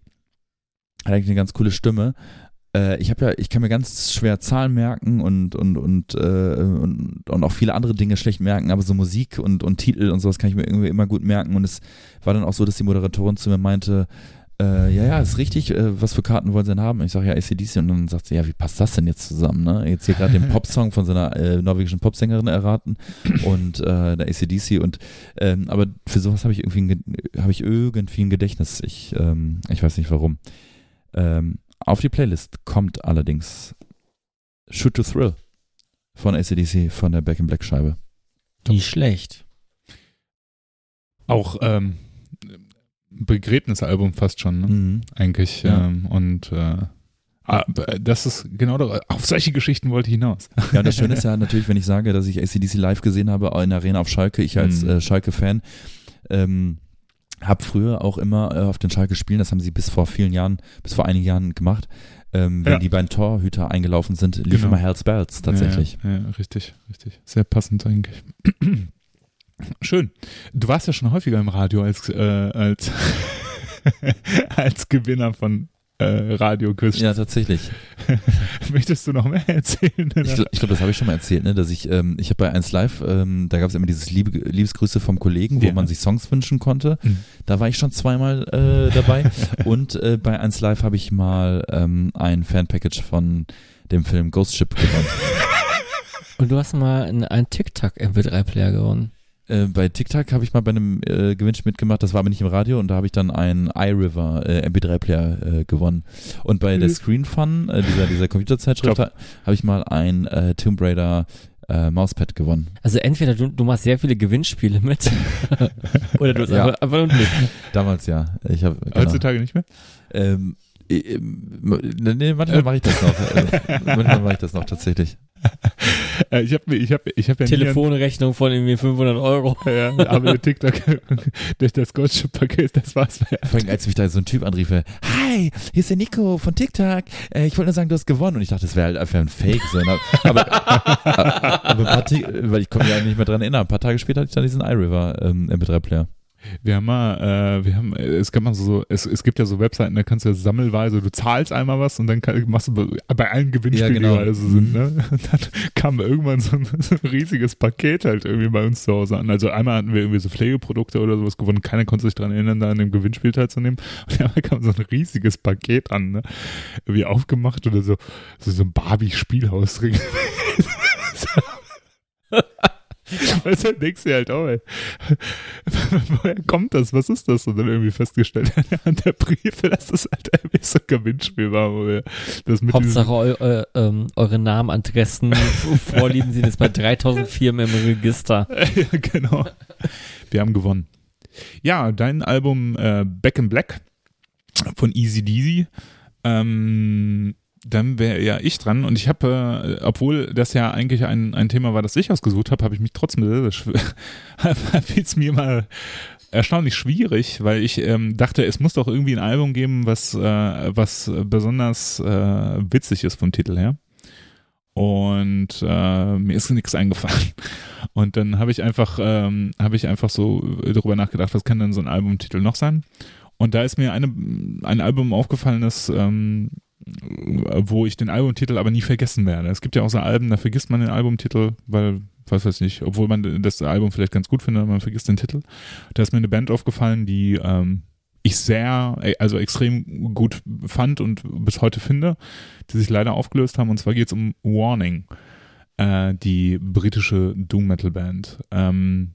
S3: Hat eigentlich eine ganz coole Stimme. Äh, ich habe ja, ich kann mir ganz schwer Zahlen merken und und und, äh, und und auch viele andere Dinge schlecht merken, aber so Musik und und Titel und sowas kann ich mir irgendwie immer gut merken. Und es war dann auch so, dass die Moderatorin zu mir meinte, äh, ja, ja, ist richtig, äh, was für Karten wollen sie denn haben? Ich sage, ja, ACDC. Und dann sagt sie, ja, wie passt das denn jetzt zusammen? Ne? Jetzt hier gerade den Popsong von so einer äh, norwegischen Popsängerin erraten und äh, der ACDC. Und, ähm, aber für sowas habe ich irgendwie ein, ich irgendwie ein Gedächtnis. Ich, ähm, ich weiß nicht warum. Ähm, auf die Playlist kommt allerdings Shoot to Thrill von ACDC von der Back in Black Scheibe.
S2: Nicht schlecht.
S1: Auch ähm, Begräbnisalbum fast schon, ne? Mhm. Eigentlich. Ja. Ähm, und äh, ah, das ist genau, da, auf solche Geschichten wollte ich hinaus.
S3: Ja, das Schöne ist ja natürlich, wenn ich sage, dass ich ACDC live gesehen habe in der Arena auf Schalke, ich als mhm. äh, Schalke-Fan, ähm, habe früher auch immer äh, auf den Schalke-Spielen, das haben sie bis vor vielen Jahren, bis vor einigen Jahren gemacht, ähm, wenn ja. die beiden Torhüter eingelaufen sind, lief genau. immer Hells Bells tatsächlich.
S1: Ja, ja, ja, richtig, richtig. Sehr passend eigentlich. Schön. Du warst ja schon häufiger im Radio als, äh, als, als Gewinner von äh, Radio-Quiz.
S3: Ja, tatsächlich.
S1: Möchtest du noch mehr erzählen?
S3: Ich glaube, glaub, das habe ich schon mal erzählt, ne? dass ich, ähm, ich habe bei 1 Live, ähm, da gab es immer dieses Liebe, Liebesgrüße vom Kollegen, wo
S1: Ja.
S3: man sich Songs wünschen konnte.
S1: Mhm.
S3: Da war ich schon zweimal äh, dabei. Und äh, bei 1 Live habe ich mal ähm, ein Fan-Package von dem Film Ghost Ship gewonnen.
S2: Und du hast mal einen, einen TikTok-MP3-Player gewonnen.
S3: Äh, bei TikTok habe ich mal bei einem äh, Gewinnspiel mitgemacht, das war aber nicht im Radio und da habe ich dann einen iRiver äh, MP3-Player äh, gewonnen. Und bei der
S1: Mhm.
S3: Screen Fun, äh, dieser, dieser Computerzeitschrift, habe ich mal ein äh, Tomb Raider äh, Mauspad gewonnen.
S2: Also entweder du, du machst sehr viele Gewinnspiele mit oder du hast
S3: Ja.
S2: einfach, einfach nur Glück.
S3: Damals ja. Ich habe genau.
S1: Heutzutage nicht mehr?
S3: ähm, äh, ähm, nee, manchmal mache ich das noch. Manchmal mache ich das noch tatsächlich.
S1: Äh, ich habe mir, ich habe, ich habe ja
S2: Telefonrechnung von irgendwie 500 Euro.
S1: ja, aber der TikTok durch das Goldschip-Paket, das war's.
S3: Vor allem, als mich da so ein Typ anrief, äh, hi, hier ist der Nico von TikTok. Äh, ich wollte nur sagen, du hast gewonnen. Und ich dachte, das wäre halt einfach ein Fake. So, ne? aber, aber ein paar Ti- weil ich komme ja nicht mehr dran erinnern. Ein paar Tage später hatte ich dann diesen iRiver ähm, MP3-Player.
S1: Wir haben mal, äh, wir haben, äh, es gab mal so, es, es gibt ja so Webseiten, da kannst du ja sammelweise, du zahlst einmal was und dann kann, machst du bei- bei allen Gewinnspielen,
S3: Ja, genau.
S1: die so sind, ne? Und dann kam irgendwann so ein, so ein riesiges Paket halt irgendwie bei uns zu Hause an. Also einmal hatten wir irgendwie so Pflegeprodukte oder sowas gewonnen, keiner konnte sich dran erinnern, da an dem Gewinnspiel teilzunehmen. Und einmal kam so ein riesiges Paket an, ne? Irgendwie aufgemacht oder so, so, so ein Barbie-Spielhausring. Weißt du, denkst du dir halt auch, ey, woher kommt das? Was ist das? Und dann irgendwie festgestellt an der Briefe, dass das halt irgendwie so ein Gewinnspiel war, wo wir das mit
S2: Hauptsache eu, eu, ähm, eure Namen, Adressen, Vorlieben sind jetzt bei 3000 Firmen im Register.
S1: ja, genau. Wir haben gewonnen. Ja, dein Album äh, Back in Black von Easy Deasy. Ähm, dann wäre ja ich dran und ich habe, äh, obwohl das ja eigentlich ein, ein Thema war, das ich ausgesucht habe, habe ich mich trotzdem sehr, es mir mal erstaunlich schwierig, weil ich ähm, dachte, es muss doch irgendwie ein Album geben, was, äh, was besonders äh, witzig ist vom Titel her. Und äh, mir ist nichts eingefallen. Und dann habe ich einfach, ähm, habe ich einfach so darüber nachgedacht, was kann denn so ein Albumtitel noch sein? Und da ist mir eine, ein Album aufgefallen, das ähm, wo ich den Albumtitel aber nie vergessen werde. Es gibt ja auch so Alben, da vergisst man den Albumtitel, weil, was weiß ich, obwohl man das Album vielleicht ganz gut findet, man vergisst den Titel. Da ist mir eine Band aufgefallen, die ähm, ich sehr, also extrem gut fand und bis heute finde, die sich leider aufgelöst haben. Und zwar geht es um Warning, äh, die britische Doom Metal Band. Ähm,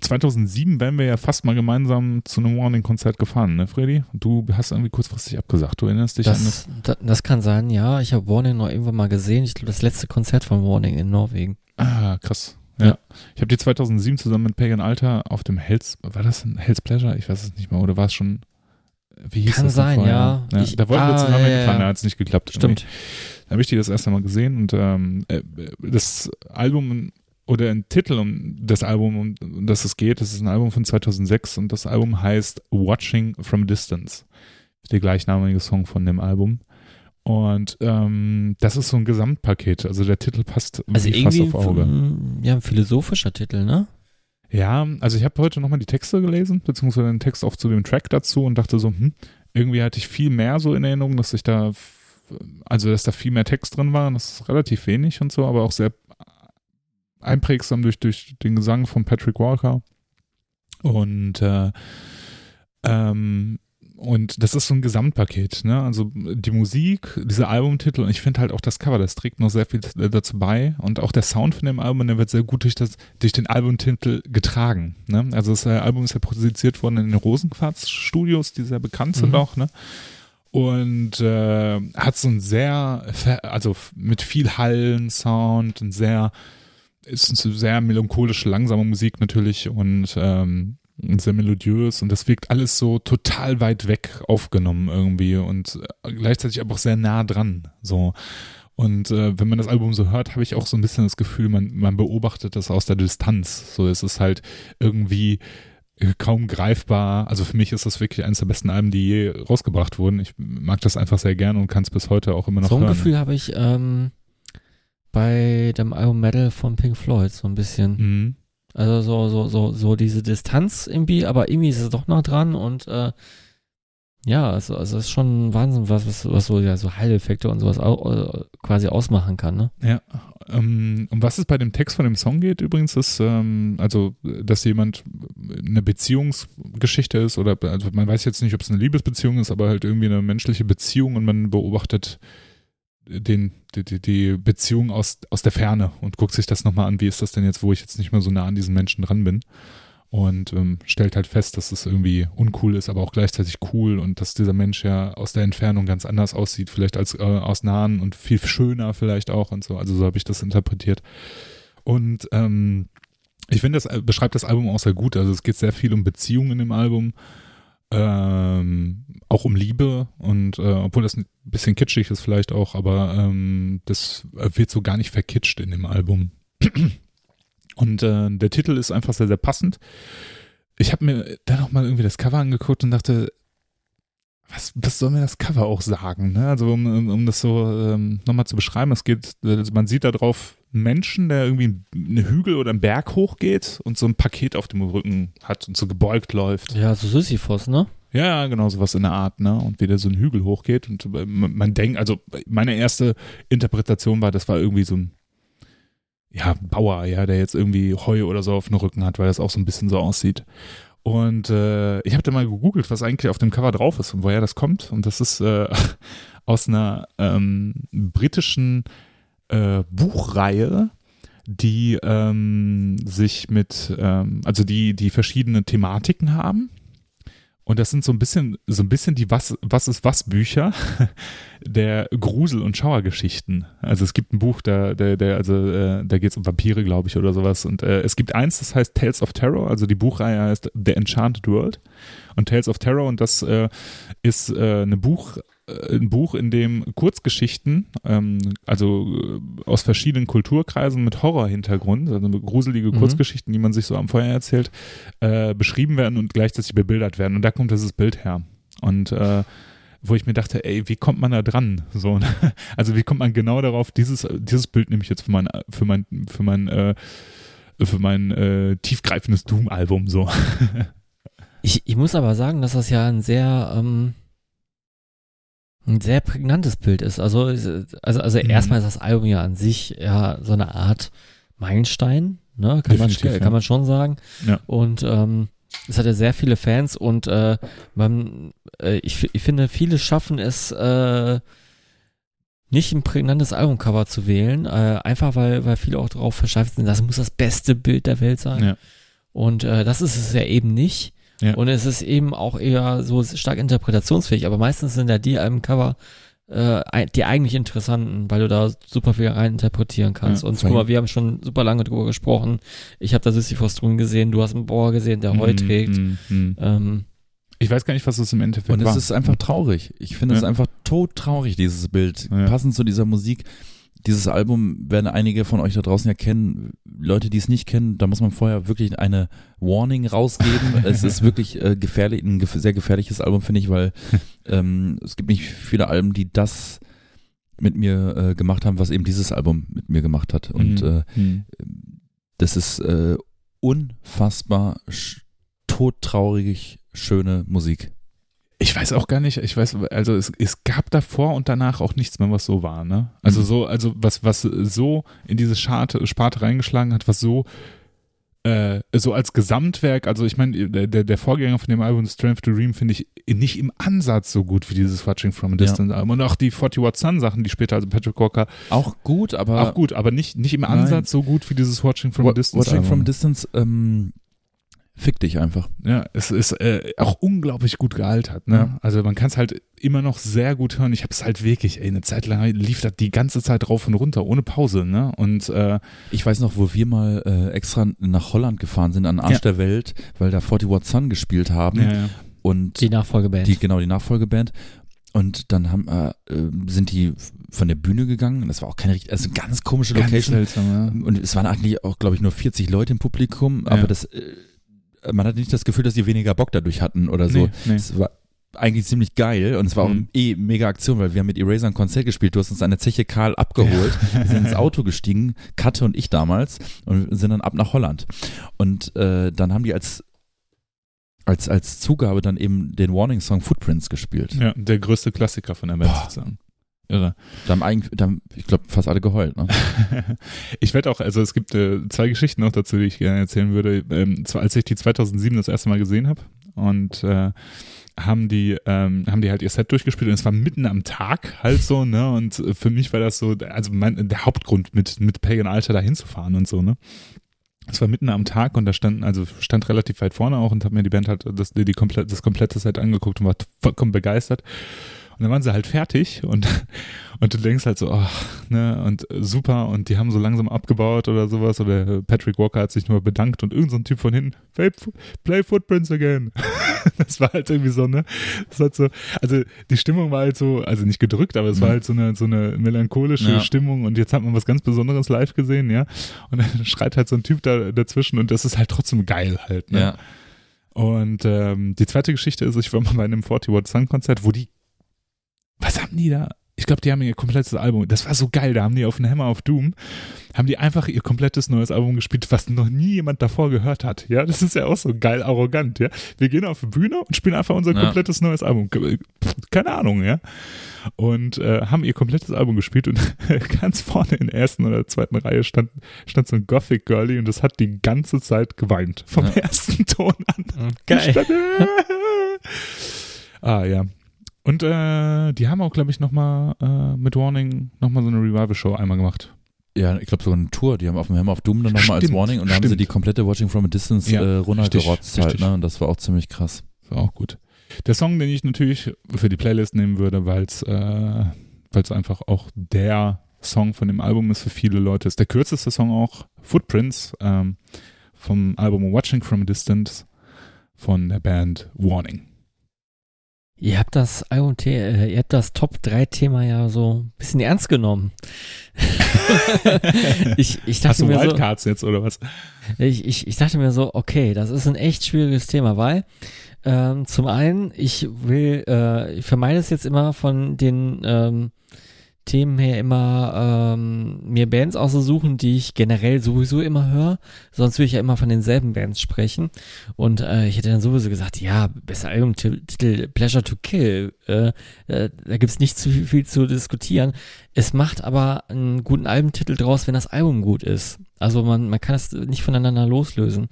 S1: 2007 wären wir ja fast mal gemeinsam zu einem Warning-Konzert gefahren, ne, Freddy? Du hast irgendwie kurzfristig abgesagt. Du erinnerst dich an das?
S2: Das, da- das kann sein, ja. Ich habe Warning noch irgendwann mal gesehen. Ich glaube, das letzte Konzert von Warning in Norwegen.
S1: Ah, krass. Ja.
S2: Ja.
S1: Ich habe die 2007 zusammen mit Pagan Alter auf dem Hells, war das ein Hell's Pleasure? Ich weiß es nicht mehr. Oder war es schon, wie hieß
S2: Kann
S1: das
S2: sein,
S1: vorher?
S2: ja. Ich-
S1: da wollten wir
S2: ah,
S1: zusammen
S2: ja, ja.
S1: hinfahren, da hat es nicht geklappt. irgendwie.
S2: Stimmt.
S1: Da habe ich die das erste Mal gesehen und ähm, äh, das Album oder ein Titel, um das Album, um das es geht, das ist ein Album von 2006 und das Album heißt Watching from a Distance. Der gleichnamige Song von dem Album. Und ähm, das ist so ein Gesamtpaket. Also der Titel passt
S2: Also
S1: wie fast
S2: irgendwie
S1: auf Auge.
S2: ein, ja, ein philosophischer Titel, ne?
S1: Ja, also ich habe heute nochmal die Texte gelesen, beziehungsweise den Text auch zu dem Track dazu und dachte so, hm, irgendwie hatte ich viel mehr so in Erinnerung, dass ich da, also dass da viel mehr Text drin war, und das ist relativ wenig und so, aber auch sehr einprägsam durch, durch den Gesang von Patrick Walker. Und äh, ähm, und das ist so ein Gesamtpaket, ne? Also die Musik, dieser Albumtitel und ich finde halt auch das Cover, das trägt noch sehr viel dazu bei und auch der Sound von dem Album, der wird sehr gut durch das durch den Albumtitel getragen, ne? Also das äh, Album ist ja produziert worden in den Rosenquarz Studios, die sehr bekannt sind
S2: Mhm.
S1: auch, ne? Und äh, hat so ein sehr, also mit viel Hallen, Sound und sehr, ist eine sehr melancholische, langsame Musik natürlich und ähm, sehr melodiös und das wirkt alles so total weit weg aufgenommen irgendwie und äh, gleichzeitig aber auch sehr nah dran. So. Und äh, wenn man das Album so hört, habe ich auch so ein bisschen das Gefühl, man, man beobachtet das aus der Distanz. So es ist halt irgendwie äh, kaum greifbar. Also für mich ist das wirklich eines der besten Alben, die je rausgebracht wurden. Ich mag das einfach sehr gerne und kann es bis heute auch immer noch
S2: So ein
S1: hören.
S2: Gefühl habe ich ähm, bei dem Album Metal von Pink Floyd so ein bisschen.
S1: Mhm.
S2: Also so, so, so, so diese Distanz irgendwie, aber irgendwie ist es doch noch dran und äh, Ja, also, also es ist schon Wahnsinn, was, was, was so, ja, so Heileffekte und sowas au, äh, quasi ausmachen kann, ne?
S1: Ja. Ähm, um was es bei dem Text von dem Song geht übrigens, ist, ähm, also, dass jemand eine Beziehungsgeschichte ist oder, also man weiß jetzt nicht, ob es eine Liebesbeziehung ist, aber halt irgendwie eine menschliche Beziehung und man beobachtet den, die, die Beziehung aus, aus der Ferne und guckt sich das nochmal an, wie ist das denn jetzt, wo ich jetzt nicht mehr so nah an diesen Menschen dran bin und ähm, stellt halt fest, dass es irgendwie uncool ist, aber auch gleichzeitig cool und dass dieser Mensch ja aus der Entfernung ganz anders aussieht, vielleicht als äh, aus Nahen und viel schöner vielleicht auch und so. Also so habe ich das interpretiert. Und ähm, ich finde, das äh, beschreibt das Album auch sehr gut. Also es geht sehr viel um Beziehungen in dem Album, ähm, auch um Liebe und äh, obwohl das ein bisschen kitschig ist vielleicht auch, aber ähm, das wird so gar nicht verkitscht in dem Album. Und äh, der Titel ist einfach sehr, sehr passend. Ich habe mir dann auch mal irgendwie das Cover angeguckt und dachte, was, was soll mir das Cover auch sagen? Ne? Also um, um das so ähm, nochmal zu beschreiben, es geht, also man sieht da drauf Menschen, der irgendwie einen Hügel oder einen Berg hochgeht und so ein Paket auf dem Rücken hat und so gebeugt läuft.
S2: Ja, so Sisyphos, ne?
S1: Ja, genau, sowas in der Art, ne? Und wie der so einen Hügel hochgeht und äh, man, man denkt, also meine erste Interpretation war, das war irgendwie so ein ja, Bauer, ja, der jetzt irgendwie Heu oder so auf dem Rücken hat, weil das auch so ein bisschen so aussieht. Und äh, ich habe da mal gegoogelt, was eigentlich auf dem Cover drauf ist und woher das kommt. Und das ist äh, aus einer ähm, britischen äh, Buchreihe, die ähm, sich mit, ähm, also die, die verschiedene Thematiken haben. Und das sind so ein bisschen, so ein bisschen die Was, Was ist was Bücher der Grusel- und Schauergeschichten. Also es gibt ein Buch, da, der, der, also, äh, da geht es um Vampire, glaube ich, oder sowas. Und äh, es gibt eins, das heißt Tales of Terror, also die Buchreihe heißt The Enchanted World und Tales of Terror und das äh, ist äh, eine Buch, äh, ein Buch, in dem Kurzgeschichten, ähm, also äh, aus verschiedenen Kulturkreisen mit Horrorhintergrund, also gruselige
S2: Mhm.
S1: Kurzgeschichten, die man sich so am Feuer erzählt, äh, beschrieben werden und gleichzeitig bebildert werden. Und da kommt dieses Bild her. Und äh, wo ich mir dachte, ey, wie kommt man da dran? So, ne? also wie kommt man genau darauf, dieses, dieses Bild nehme ich jetzt für mein, für mein, für mein, äh, für mein äh, tiefgreifendes Doom-Album so.
S2: Ich, ich muss aber sagen, dass das ja ein sehr, ähm, ein sehr prägnantes Bild ist. Also, also, also
S1: Mhm.
S2: erstmal ist das Album ja an sich ja so eine Art Meilenstein, ne? Kann, man,
S1: Definitiv,
S2: kann
S1: ja.
S2: man schon sagen.
S1: Ja.
S2: Und ähm, es hat ja sehr viele Fans und äh, man, äh, ich, ich finde, viele schaffen es, äh, nicht ein prägnantes Albumcover zu wählen, äh, einfach weil, weil viele auch darauf verschärft sind, das muss das beste Bild der Welt sein.
S1: Ja.
S2: Und äh, das ist es ja eben nicht.
S1: Ja.
S2: Und es ist eben auch eher so stark interpretationsfähig, aber meistens sind ja die Albumcover äh, ei- die eigentlich interessanten, weil du da super viel rein interpretieren kannst.
S1: Ja,
S2: und guck mal, wir haben schon super lange drüber gesprochen. Ich habe da Sisyphos drin gesehen, du hast einen Bohr gesehen, der Heu
S1: Mm,
S2: trägt.
S1: mm, mm.
S2: Ähm,
S1: Ich weiß gar nicht, was es im Endeffekt
S3: Und
S1: war.
S3: es ist einfach traurig. Ich finde
S1: Ja.
S3: es einfach todtraurig, dieses Bild.
S1: Ja.
S3: Passend zu dieser Musik. Dieses Album werden einige von euch da draußen ja kennen. Leute, die es nicht kennen, da muss man vorher wirklich eine Warning rausgeben. es ist wirklich äh, gefährlich, ein gef sehr gefährliches Album, finde ich, weil ähm, es gibt nicht viele Alben, die das mit mir äh, gemacht haben, was eben dieses Album mit mir gemacht hat. Und
S1: Mm,
S3: äh,
S1: mm.
S3: das ist äh, unfassbar todtraurig schöne Musik.
S1: Ich weiß auch gar nicht, ich weiß, also es, es gab davor und danach auch nichts mehr, was so war, ne? Also
S3: Mhm.
S1: so, also was, was so in diese Scharte, Sparte reingeschlagen hat, was so, äh, so als Gesamtwerk, also ich meine, der, der, Vorgänger von dem Album Strength to Dream finde ich nicht im Ansatz so gut wie dieses Watching from a Distance Album. Und auch die 40 Watt Sun Sachen, die später, also Patrick Walker,
S3: Auch gut, aber
S1: auch gut, aber nicht, nicht im
S3: Nein.
S1: Ansatz so gut wie dieses Watching from a Distance
S3: Watching
S1: Album.
S3: from a Distance ähm, fick dich einfach.
S1: Ja, es ist äh, auch unglaublich gut gealtert. Ne?
S3: Ja.
S1: Also man kann es halt immer noch sehr gut hören. Ich habe es halt wirklich, ey, eine Zeit lang lief das die ganze Zeit rauf und runter, ohne Pause. Ne? Und äh,
S3: Ich weiß noch, wo wir mal äh, extra nach Holland gefahren sind, an Arsch
S1: Ja.
S3: der Welt, weil da 40 Watt Sun gespielt haben
S1: ja, ja.
S3: und
S2: die Nachfolgeband.
S3: die genau die Nachfolgeband. Und dann haben, äh, äh, sind die von der Bühne gegangen. Das war auch keine richtig, also eine ganz komische
S1: Ganz
S3: Location.
S1: seltsam,
S3: Und es waren eigentlich auch, glaube ich, nur 40 Leute im Publikum, aber
S1: Ja.
S3: das, äh, man hatte nicht das Gefühl, dass die weniger Bock dadurch hatten oder
S1: ja.
S3: so.
S1: Nee, nee.
S3: Es war eigentlich ziemlich geil und es war auch
S1: Mhm.
S3: eh mega Aktion, weil wir haben mit Eraser ein Konzert gespielt. Du hast uns an der Zeche Karl abgeholt. Wir sind ins Auto gestiegen, Katte und ich damals, und sind dann ab nach Holland. Und äh, dann haben die als als, als Zugabe dann eben den Warning-Song Footprints gespielt.
S1: Ja, der größte Klassiker von der Band
S3: Boah.
S1: sozusagen. Irre.
S3: Da haben eigentlich, da haben, ich glaube, fast alle geheult. Ne?
S1: ich werde auch, also es gibt äh, zwei Geschichten noch dazu, die ich gerne erzählen würde. Ähm, zwar, als ich die 2007 das erste Mal gesehen habe und äh, haben die ähm, haben die halt ihr Set durchgespielt und es war mitten am Tag halt so ne und für mich war das so also mein der Hauptgrund mit mit Pagan Alter da hinzufahren und so ne es war mitten am Tag und da standen, also stand relativ weit vorne auch und habe mir die Band halt das, die komplett, das komplette Set angeguckt und war vollkommen begeistert. Und dann waren sie halt fertig und, und du denkst halt so, ach, ne, und super, und die haben so langsam abgebaut oder sowas, oder Patrick Walker hat sich nur bedankt und irgendein so Typ von hinten, play, play Footprints again. das war halt irgendwie so, ne, das hat so, also die Stimmung war halt so, also nicht gedrückt, aber es war
S3: Mhm.
S1: halt so eine, so eine melancholische
S3: Ja.
S1: Stimmung und jetzt hat man was ganz Besonderes live gesehen, ja, und dann schreit halt so ein Typ da dazwischen und das ist halt trotzdem geil halt, ne.
S3: Ja.
S1: Und ähm, die zweite Geschichte ist, ich war mal bei einem 40 Watt Sun Konzert, wo die, was haben die da? Ich glaube, die haben ihr komplettes Album, das war so geil, da haben die auf den Hammer of Doom, haben die einfach ihr komplettes neues Album gespielt, was noch nie jemand davor gehört hat. Ja, das ist ja auch so geil arrogant, ja. Wir gehen auf die Bühne und spielen einfach unser
S3: Ja.
S1: komplettes neues Album. Keine Ahnung, ja. Und äh, haben ihr komplettes Album gespielt und ganz vorne in der ersten oder zweiten Reihe stand, stand so ein Gothic Girlie und das hat die ganze Zeit geweint. Vom
S3: Ja.
S1: ersten Ton an.
S2: Geil.
S1: Stand- ah, ja. Und äh, die haben auch, glaube ich, nochmal äh, mit Warning nochmal so eine Revival-Show einmal gemacht.
S3: Ja, ich glaube sogar eine Tour, die haben auf dem Hammer of Doom dann nochmal als Warning und da haben sie die komplette Watching from a Distance
S1: Ja,
S3: äh, runtergerotzt halt, ne? Und das war auch ziemlich krass.
S1: War auch gut. Der Song, den ich natürlich für die Playlist nehmen würde, weil es äh, weil's einfach auch der Song von dem Album ist für viele Leute, ist der kürzeste Song auch, Footprints, ähm, vom Album Watching from a Distance von der Band Warning.
S2: Ihr habt das IoT, äh, ihr habt das Top 3 Thema ja so ein bisschen ernst genommen. ich, ich
S1: Hast
S2: dachte
S1: du
S2: mir so,
S1: Wildcards jetzt oder was?
S2: ich, ich, ich dachte mir so, okay, das ist ein echt schwieriges Thema, weil ähm, zum einen, ich will, äh, ich vermeide es jetzt immer von den ähm, Themen her immer ähm, mir Bands auszusuchen, die ich generell sowieso immer höre. Sonst will ich ja immer von denselben Bands sprechen. Und äh, ich hätte dann sowieso gesagt, ja, besser Albumtitel Pleasure to Kill. Äh, äh, da gibt's nicht zu viel, viel zu diskutieren. Es macht aber einen guten Albumtitel draus, wenn das Album gut ist. Also man, man kann es nicht voneinander loslösen.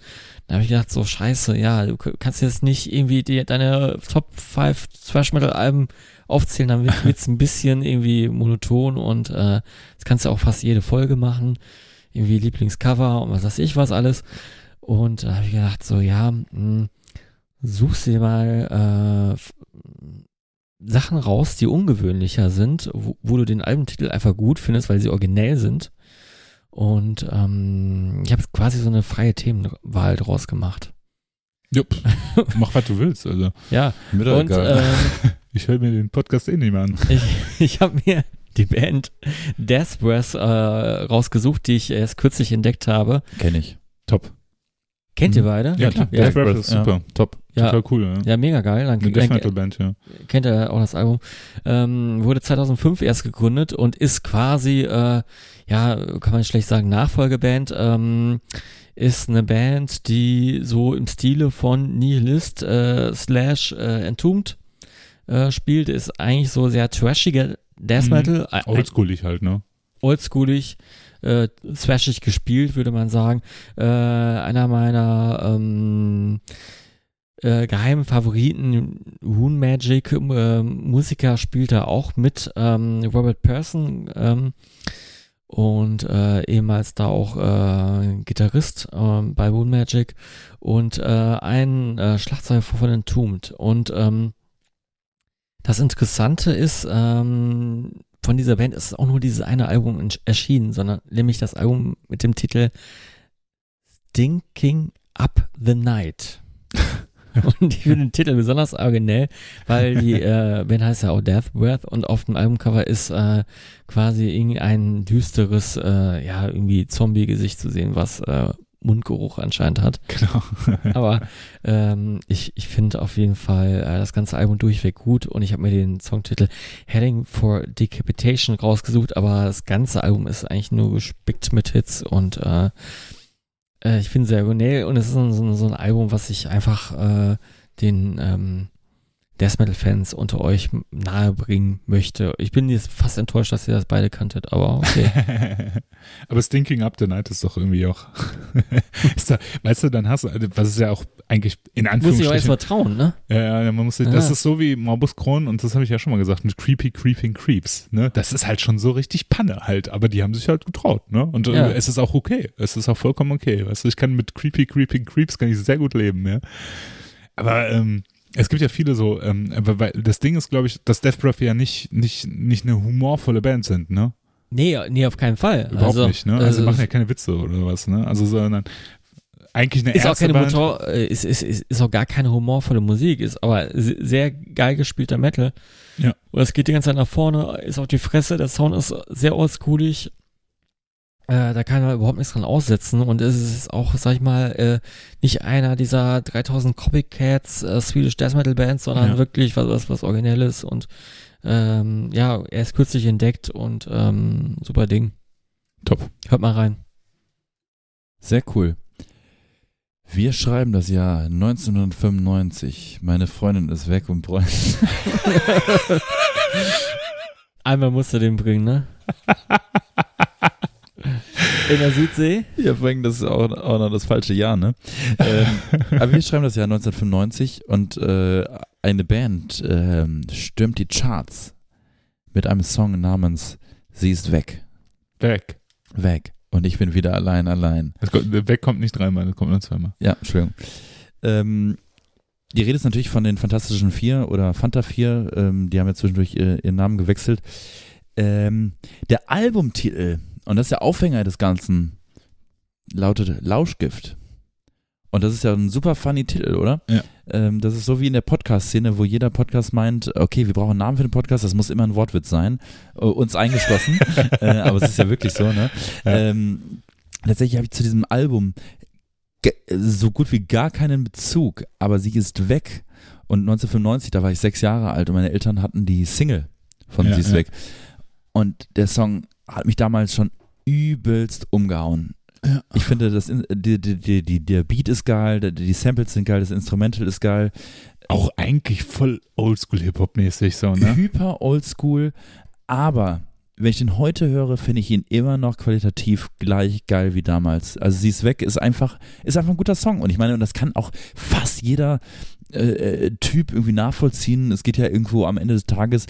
S2: Da habe ich gedacht, so scheiße, ja, du kannst jetzt nicht irgendwie die, deine Top 5 Thrash Metal Alben aufzählen, dann wird wird's ein bisschen irgendwie monoton und äh, das kannst du auch fast jede Folge machen. Irgendwie Lieblingscover und was weiß ich was alles. Und da habe ich gedacht, so ja, mh, suchst dir mal äh, Sachen raus, die ungewöhnlicher sind, wo, wo du den Albumtitel einfach gut findest, weil sie originell sind. Und ähm, ich habe quasi so eine freie Themenwahl draus gemacht.
S1: Jupp. Mach, was du willst. Also,
S2: Ja,
S3: Mir
S2: und ähm,
S1: ich höre mir den Podcast eh nicht mehr an.
S2: ich, ich habe mir die Band Death Breath äh, rausgesucht, die ich erst kürzlich entdeckt habe.
S3: Kenn ich.
S1: Top.
S2: Kennt ihr
S3: Mhm.
S2: beide?
S1: Ja, klar.
S2: Ja,
S1: Death Breath ist super.
S3: Top.
S2: Ja.
S1: Total cool. Ja.
S2: Ja, mega geil. Dann,
S1: Eine Death Metal Band, ja.
S2: kennt er auch das Album, ähm, wurde 2005 erst gegründet und ist quasi, äh, ja, kann man schlecht sagen, Nachfolgeband, ähm, ist eine Band, die so im Stile von Nihilist äh, slash äh, Entombed äh, spielt, ist eigentlich so sehr trashiger Death
S1: Mhm.
S2: Metal, ein-
S1: Oldschoolig halt, ne?
S2: oldschoolig, äh, thrashig gespielt, würde man sagen. Äh, einer meiner ähm, äh, geheimen Favoriten, Rune Magic äh, Musiker, spielt da auch mit, ähm, Robert Person ähm, und äh, ehemals da auch äh, Gitarrist äh, bei Rune Magic und äh, ein äh, Schlagzeuger von Entombed. Und ähm, das Interessante ist, ähm, von dieser Band ist auch nur dieses eine Album erschienen, sondern nämlich das Album mit dem Titel Stinking Up the Night. und ich finde den Titel besonders originell, weil die äh, Band heißt ja auch Death Breath und auf dem Albumcover ist äh, quasi irgendein düsteres, äh, ja, irgendwie Zombie-Gesicht zu sehen, was äh, Mundgeruch anscheinend hat.
S1: Genau.
S2: Aber ähm, ich, ich finde auf jeden Fall äh, das ganze Album durchweg gut und ich habe mir den Songtitel Heading for Decapitation rausgesucht, aber das ganze Album ist eigentlich nur gespickt mit Hits und äh, äh, ich finde sehr originell und es ist so, so, so ein Album, was ich einfach äh, den ähm, Death Metal-Fans unter euch nahebringen möchte. Ich bin jetzt fast enttäuscht, dass ihr das beide kanntet, aber okay.
S1: aber Stinking Up the Night ist doch irgendwie auch. da, weißt du, dann hast du, also, was ist ja auch eigentlich in Anführungsstrichen.
S2: Muss ich auch erstmal trauen, ne?
S1: Ja, ja, man muss sich, das ist so wie Morbus Crohn und das habe ich ja schon mal gesagt, mit Creepy Creeping Creeps, ne? Das ist halt schon so richtig Panne halt, aber die haben sich halt getraut, ne? Und äh, ja. es ist auch okay. Es ist auch vollkommen okay. Weißt du, ich kann mit Creepy Creeping Creeps kann ich sehr gut leben, ja. Aber, ähm, es gibt ja viele so, ähm, weil das Ding ist, glaube ich, dass Death Breath ja nicht, nicht, nicht eine humorvolle Band sind, ne?
S2: Nee, nee, auf keinen Fall.
S1: Überhaupt also, nicht, ne? Also, äh, machen ja keine Witze oder was, ne? Also, sondern eigentlich eine
S2: ist auch keine Motor, äh, ist, ist, ist, ist auch gar keine humorvolle Musik, ist aber sehr geil gespielter Metal.
S1: Ja.
S2: Und es geht die ganze Zeit nach vorne, ist auf die Fresse, der Sound ist sehr oldschoolig, äh, da kann man überhaupt nichts dran aussetzen und es ist auch, sag ich mal, äh, nicht einer dieser 3000 Copycats äh, Swedish Death Metal Bands, sondern ja. wirklich was, was, was Originelles und ähm, ja, er ist kürzlich entdeckt und ähm, super Ding.
S1: Top.
S2: Hört mal rein.
S3: Sehr cool. Wir schreiben das Jahr 1995. Meine Freundin ist weg und bräuchte.
S2: Einmal musst du den bringen, ne? In der Südsee?
S3: Ja, vor allem, das ist auch, auch noch das falsche Jahr, ne? ähm, aber wir schreiben das Jahr 1995 und äh, eine Band äh, stürmt die Charts mit einem Song namens Sie ist weg.
S1: Weg.
S3: Weg. Und ich bin wieder allein, allein.
S1: Kommt, weg kommt nicht dreimal, das kommt nur zweimal.
S3: Ja, Entschuldigung. Ähm, die Rede ist natürlich von den Fantastischen Vier oder Fanta Vier. Ähm, die haben ja zwischendurch ihr, ihren Namen gewechselt. Ähm, der Albumtitel und das ist der Aufhänger des Ganzen, lautet Lauschgift. Und das ist ja ein super funny Titel, oder?
S1: Ja.
S3: Ähm, das ist so wie in der Podcast-Szene, wo jeder Podcast meint, okay, wir brauchen einen Namen für den Podcast, das muss immer ein Wortwitz sein. Uh, uns eingeschlossen. äh, aber es ist ja wirklich so, ne? Ja. Ähm, tatsächlich habe ich zu diesem Album so gut wie gar keinen Bezug, aber sie ist weg. Und 1995, da war ich sechs Jahre alt und meine Eltern hatten die Single von ja, Sie ist ja. weg. Und der Song hat mich damals schon übelst umgehauen. Ja. Ich finde, das, die, die, die, der Beat ist geil, die, Samples sind geil, das Instrumental ist geil.
S1: Auch eigentlich voll Oldschool-Hip-Hop-mäßig so, ne?
S3: Hyper Oldschool, aber wenn ich den heute höre, finde ich ihn immer noch qualitativ gleich geil wie damals. Also sie ist weg, ist einfach, ist einfach ein guter Song. Und ich meine, und das kann auch fast jeder äh, äh Typ irgendwie nachvollziehen. Es geht ja irgendwo am Ende des Tages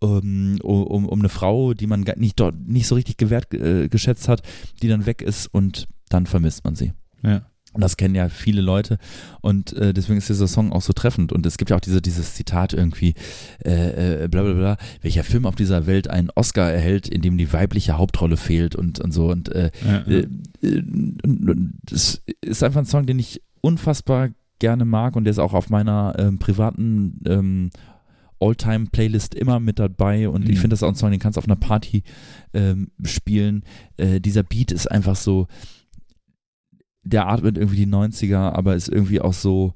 S3: um, um, um eine Frau, die man nicht, dort nicht so richtig gewert, äh, geschätzt hat, die dann weg ist und dann vermisst man sie.
S1: Ja.
S3: Und das kennen ja viele Leute und äh, deswegen ist dieser Song auch so treffend. Und es gibt ja auch diese, dieses Zitat irgendwie, äh, äh, bla bla bla, welcher Film auf dieser Welt einen Oscar erhält, in dem die weibliche Hauptrolle fehlt und, und so. Und äh, ja, ja. Äh, äh, das ist einfach ein Song, den ich unfassbar gerne mag und der ist auch auf meiner ähm, privaten ähm, All-Time-Playlist immer mit dabei und mhm. ich finde das auch ein Song, den kannst du auf einer Party ähm, spielen. Äh, dieser Beat ist einfach so, der atmet irgendwie die 90er, aber ist irgendwie auch so,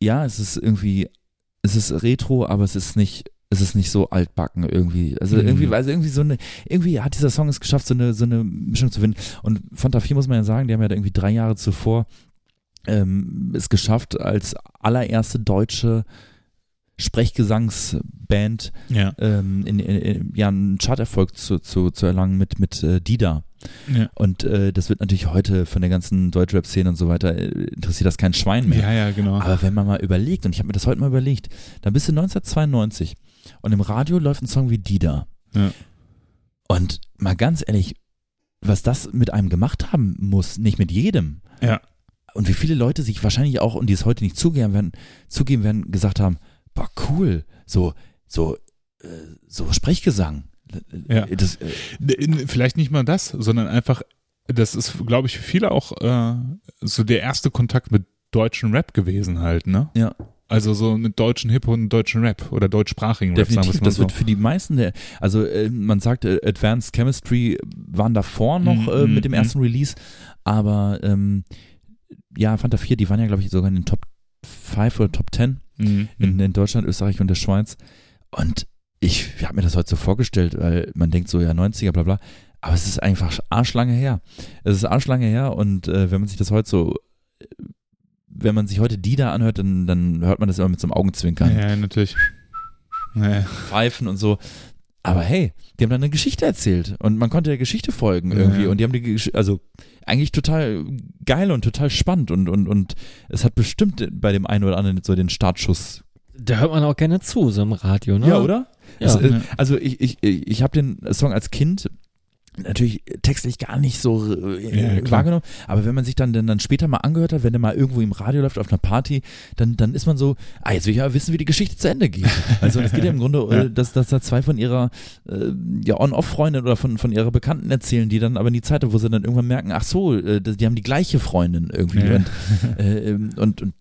S3: ja, es ist irgendwie, es ist retro, aber es ist nicht, es ist nicht so altbacken irgendwie. Also mhm. irgendwie, also irgendwie so eine, irgendwie hat dieser Song es geschafft, so eine, so eine Mischung zu finden. Und Fanta 4 muss man ja sagen, die haben ja irgendwie drei Jahre zuvor ähm, es geschafft, als allererste deutsche Sprechgesangsband
S1: ja.
S3: ähm, in, in, in, ja, einen Charterfolg zu, zu, zu erlangen mit, mit äh, Dida.
S1: Ja.
S3: Und äh, das wird natürlich heute von der ganzen Deutschrap-Szene und so weiter, äh, interessiert das kein Schwein mehr.
S1: Ja, ja, genau.
S3: Aber wenn man mal überlegt, und ich habe mir das heute mal überlegt, dann bist du 1992 und im Radio läuft ein Song wie Dida.
S1: Ja.
S3: Und mal ganz ehrlich, was das mit einem gemacht haben muss, nicht mit jedem.
S1: Ja.
S3: Und wie viele Leute sich wahrscheinlich auch, und die es heute nicht zugeben werden, zugeben werden, gesagt haben, boah, cool, so, so, äh, so Sprechgesang.
S1: Ja. Das, äh, Vielleicht nicht mal das, sondern einfach, das ist, glaube ich, für viele auch äh, so der erste Kontakt mit deutschen Rap gewesen halt, ne?
S3: Ja.
S1: Also so mit deutschen Hip und deutschen Rap oder deutschsprachigen
S3: Rap. Definitiv, sagen das so. wird für die meisten der, also äh, man sagt, äh, Advanced Chemistry waren davor noch mm, äh, mit dem mm, ersten Release, aber ähm, ja, Fanta 4, die waren ja glaube ich sogar in den Top 5 oder Top 10 mhm. in, in, Deutschland, Österreich und der Schweiz. Und ich habe mir das heute so vorgestellt, weil man denkt so, ja, 90er, bla bla. Aber es ist einfach arschlange her. Es ist arschlange her und äh, wenn man sich das heute so äh, wenn man sich heute die da anhört, dann, dann hört man das immer mit so einem Augenzwinkern.
S1: Ja, natürlich.
S3: Pfeifen und so. Aber hey, die haben dann eine Geschichte erzählt und man konnte der Geschichte folgen irgendwie
S1: Ja.
S3: und die haben die Gesch also eigentlich total geil und total spannend und und und es hat bestimmt bei dem einen oder anderen so den Startschuss.
S2: Da hört man auch gerne zu, so im Radio, ne?
S3: oder?
S2: Ja.
S3: Äh,
S1: Ja.
S3: also ich ich ich habe den Song als Kind natürlich textlich gar nicht so äh,
S1: Ja, klar.
S3: wahrgenommen, aber wenn man sich dann, dann dann später mal angehört hat, wenn der mal irgendwo im Radio läuft auf einer Party, dann dann ist man so, ah jetzt will ich ja wissen, wie die Geschichte zu Ende geht. Also es geht ja im Grunde,
S1: Ja.
S3: äh, dass dass da zwei von ihrer äh, ja On-Off-Freundin oder von von ihrer Bekannten erzählen, die dann aber in die Zeit, wo sie dann irgendwann merken, ach so, äh, die haben die gleiche Freundin irgendwie
S1: Ja.
S3: und, äh, ähm, und und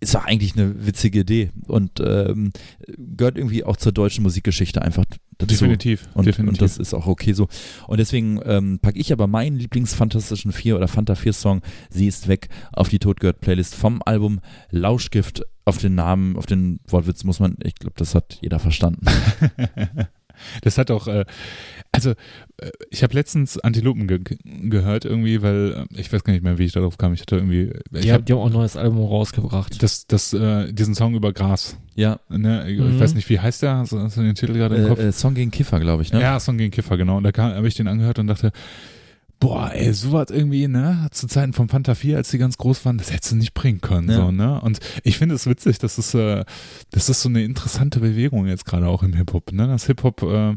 S3: ist doch eigentlich eine witzige Idee und ähm, gehört irgendwie auch zur deutschen Musikgeschichte einfach dazu.
S1: Definitiv.
S3: Und,
S1: definitiv.
S3: und das ist auch okay so. Und deswegen ähm, packe ich aber meinen Lieblingsfantastischen Vier oder Fanta 4 Song, Sie ist weg, auf die Totgehört Playlist vom Album Lauschgift. Auf den Namen, auf den Wortwitz muss man, ich glaube, das hat jeder verstanden.
S1: Das hat auch, äh, also äh, ich habe letztens Antilopen ge gehört irgendwie, weil äh, ich weiß gar nicht mehr, wie ich darauf kam. Ich hatte irgendwie, ich
S2: Die,
S1: habe
S2: haben, die haben auch ein neues Album rausgebracht.
S1: das, das, äh, diesen Song über Gras.
S3: Ja,
S1: Ne? Ich
S2: Mhm.
S1: weiß nicht, wie heißt der? Hast du hast du den Titel gerade im Kopf?
S3: äh, äh, Song gegen Kiffer, glaube ich, ne?
S1: Ja, Song gegen Kiffer, genau. Und da habe ich den angehört und dachte, boah, ey, sowas irgendwie, ne, zu Zeiten von Fanta 4, als die ganz groß waren, das hättest du nicht bringen können,
S3: Ja.
S1: so, ne. Und ich finde es witzig, das ist, äh, das ist so eine interessante Bewegung jetzt gerade auch im Hip-Hop, ne. Das Hip-Hop, äh,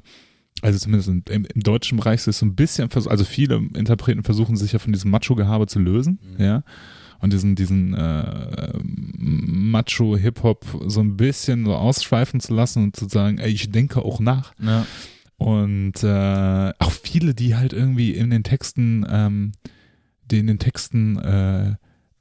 S1: also zumindest im, im, deutschen Bereich ist es so ein bisschen, also viele Interpreten versuchen sich ja von diesem Macho-Gehabe zu lösen,
S3: Mhm.
S1: ja. Und diesen, diesen äh, Macho-Hip-Hop so ein bisschen so ausschweifen zu lassen und zu sagen, ey, ich denke auch nach.
S3: Ja.
S1: Und äh, auch viele, die halt irgendwie in den Texten, ähm, die in den Texten äh,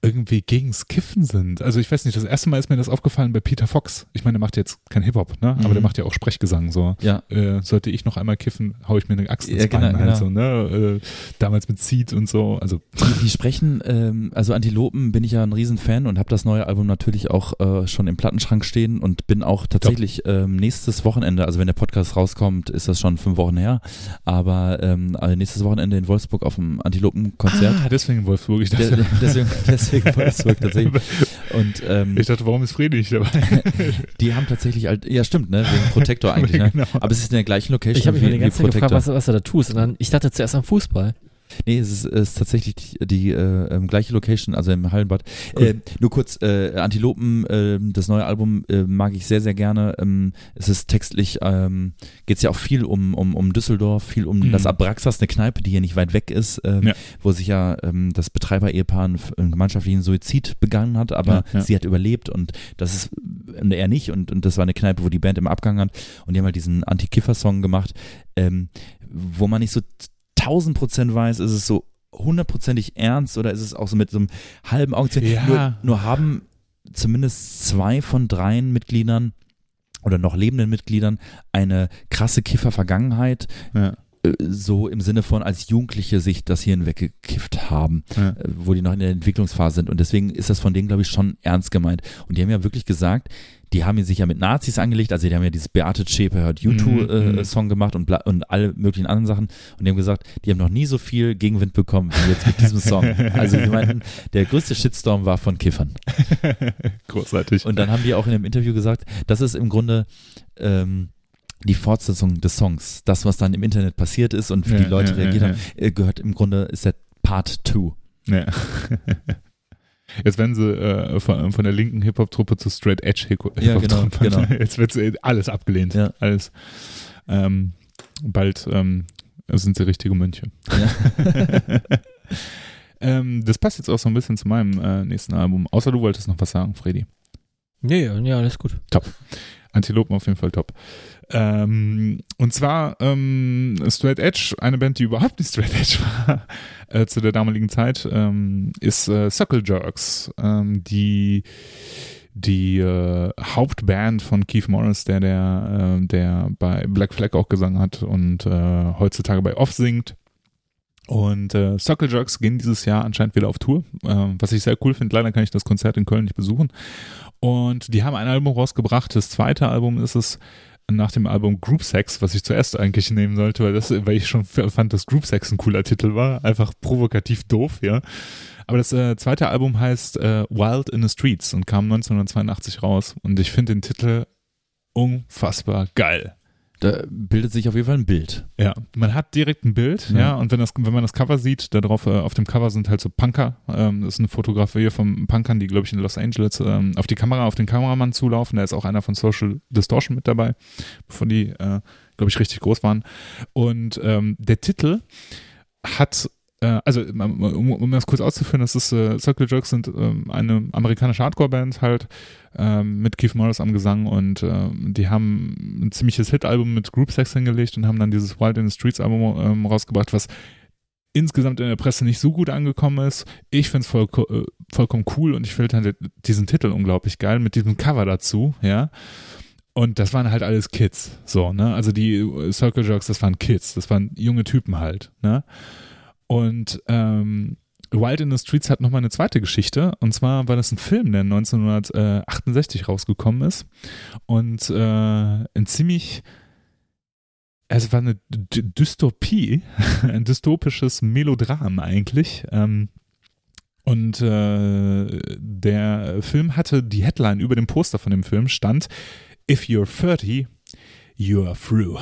S1: irgendwie gegens Kiffen sind. Also ich weiß nicht, das erste Mal ist mir das aufgefallen bei Peter Fox. Ich meine, der macht jetzt kein Hip-Hop, ne? Aber
S3: Mhm.
S1: der macht ja auch Sprechgesang. So,
S3: Ja,
S1: äh, sollte ich noch einmal kiffen, hau ich mir eine Axt ins
S3: Ja, genau,
S1: Bein halt
S3: genau.
S1: so, ne? Äh, damals mit Seed und so. Also
S3: die, die sprechen, ähm, also Antilopen bin ich ja ein Riesenfan und habe das neue Album natürlich auch äh, schon im Plattenschrank stehen und bin auch tatsächlich ähm, nächstes Wochenende, also wenn der Podcast rauskommt, ist das schon fünf Wochen her, aber ähm, also nächstes Wochenende in Wolfsburg auf dem Antilopen-Konzert.
S1: Ah, deswegen Wolfsburg. Ich
S3: De-
S1: dachte,
S3: deswegen, deswegen Wolfsburg tatsächlich. Und ähm,
S1: ich dachte, warum ist Friede nicht dabei?
S3: die haben tatsächlich halt, ja stimmt, ne, wegen Protektor eigentlich, ne?
S1: genau.
S3: Aber es ist in der gleichen Location
S2: Ich habe mich
S3: wie,
S2: mal die
S3: wie
S2: ganze Zeit gefragt, was, was du da tust. Und dann, ich dachte zuerst an Fußball.
S3: Nee, es ist, ist tatsächlich die, die äh, ähm, gleiche Location, also im Hallenbad.
S1: Cool.
S3: Äh, nur kurz, äh, Antilopen, äh, das neue Album äh, mag ich sehr, sehr gerne. Ähm, es ist textlich, ähm, geht es ja auch viel um, um, um Düsseldorf, viel um
S1: Mhm.
S3: das Abraxas, eine Kneipe, die hier nicht weit weg ist, ähm,
S1: Ja.
S3: wo sich ja ähm, das Betreiber-Ehepaar einen, einen gemeinschaftlichen Suizid begangen hat, aber
S1: Ja, ja.
S3: sie hat überlebt und das ist er nicht und, und das war eine Kneipe, wo die Band im Abgang hat und die haben halt diesen Anti-Kiffer-Song gemacht, ähm, wo man nicht so tausend Prozent weiß, ist es so hundertprozentig ernst oder ist es auch so mit so einem halben Augenzwinkern?
S1: Ja.
S3: Nur, nur haben zumindest zwei von dreien Mitgliedern oder noch lebenden Mitgliedern eine krasse Kiffer-Vergangenheit,
S1: Ja.
S3: äh, so im Sinne von als Jugendliche sich das Hirn weggekifft haben,
S1: Ja.
S3: äh, wo die noch in der Entwicklungsphase sind. Und deswegen ist das von denen, glaube ich, schon ernst gemeint. Und die haben ja wirklich gesagt, die haben sich ja mit Nazis angelegt, also die haben ja dieses Beate Zschäpe hört
S1: Mhm,
S3: U2-Song
S1: mhm.
S3: äh, Song gemacht und, und alle möglichen anderen Sachen. Und die haben gesagt, die haben noch nie so viel Gegenwind bekommen wie jetzt mit diesem Song. Also sie meinten, der größte Shitstorm war von Kiffern.
S1: Großartig.
S3: Und dann haben die auch in dem Interview gesagt, das ist im Grunde ähm, die Fortsetzung des Songs. Das, was dann im Internet passiert ist und wie die
S1: Ja,
S3: Leute
S1: ja,
S3: reagiert
S1: ja,
S3: haben, äh, gehört im Grunde, ist der Part 2.
S1: Ja. Jetzt werden sie äh, von, von der linken Hip-Hop-Truppe zu Straight Edge Hip-Hop-Truppe.
S3: Ja, genau, genau.
S1: Jetzt wird äh, alles abgelehnt.
S3: Ja.
S1: Alles. Ähm, bald ähm, sind sie richtige Mönche.
S3: Ja.
S1: ähm, das passt jetzt auch so ein bisschen zu meinem äh, nächsten Album. Außer du wolltest noch was sagen, Freddy.
S2: Nee, ja, alles gut.
S1: Antilopen auf jeden Fall top. Ähm, und zwar ähm, Straight Edge, eine Band, die überhaupt nicht Straight Edge war äh, zu der damaligen Zeit, ähm, ist äh, Circle Jerks, ähm, die die äh, Hauptband von Keith Morris, der der äh, der bei Black Flag auch gesungen hat und äh, heutzutage bei Off singt. Und äh, Circle Jerks gehen dieses Jahr anscheinend wieder auf Tour, äh, was ich sehr cool finde. Leider kann ich das Konzert in Köln nicht besuchen. Und die haben ein Album rausgebracht. Das zweite Album ist es, nach dem Album Group Sex, was ich zuerst eigentlich nehmen sollte, weil, das, weil ich schon fand, dass Group Sex ein cooler Titel war. Einfach provokativ doof, ja. Aber das äh, zweite Album heißt äh, Wild in the Streets und kam 1982 raus. Und ich finde den Titel unfassbar geil.
S3: Da bildet sich auf jeden Fall ein Bild.
S1: Ja, man hat direkt ein Bild, ja, ja und wenn, das, wenn man das Cover sieht, da drauf, äh, auf dem Cover sind halt so Punker, ähm, das ist eine Fotografie von Punkern, die, glaube ich, in Los Angeles ähm, auf die Kamera, auf den Kameramann zulaufen, da ist auch einer von Social Distortion mit dabei, bevor die, äh, glaube ich, richtig groß waren. Und ähm, der Titel hat also um, um, das kurz auszuführen, das ist äh, Circle Jerks sind äh, eine amerikanische Hardcore-Band halt äh, mit Keith Morris am Gesang und äh, die haben ein ziemliches Hit-Album mit Group Sex hingelegt und haben dann dieses Wild in the Streets Album ähm, rausgebracht, was insgesamt in der Presse nicht so gut angekommen ist. Ich finde es voll, äh, vollkommen cool und ich finde halt diesen Titel unglaublich geil mit diesem Cover dazu, ja. Und das waren halt alles Kids, so, ne? Also die Circle Jerks, das waren Kids, das waren junge Typen halt, ne? Und ähm, Wild in the Streets hat nochmal eine zweite Geschichte. Und zwar war das ein Film, der 1968 rausgekommen ist. Und äh, ein ziemlich, also es war eine D Dystopie, ein dystopisches Melodram eigentlich. Ähm, und äh, der Film hatte die Headline über dem Poster von dem Film stand If you're 30, you are through.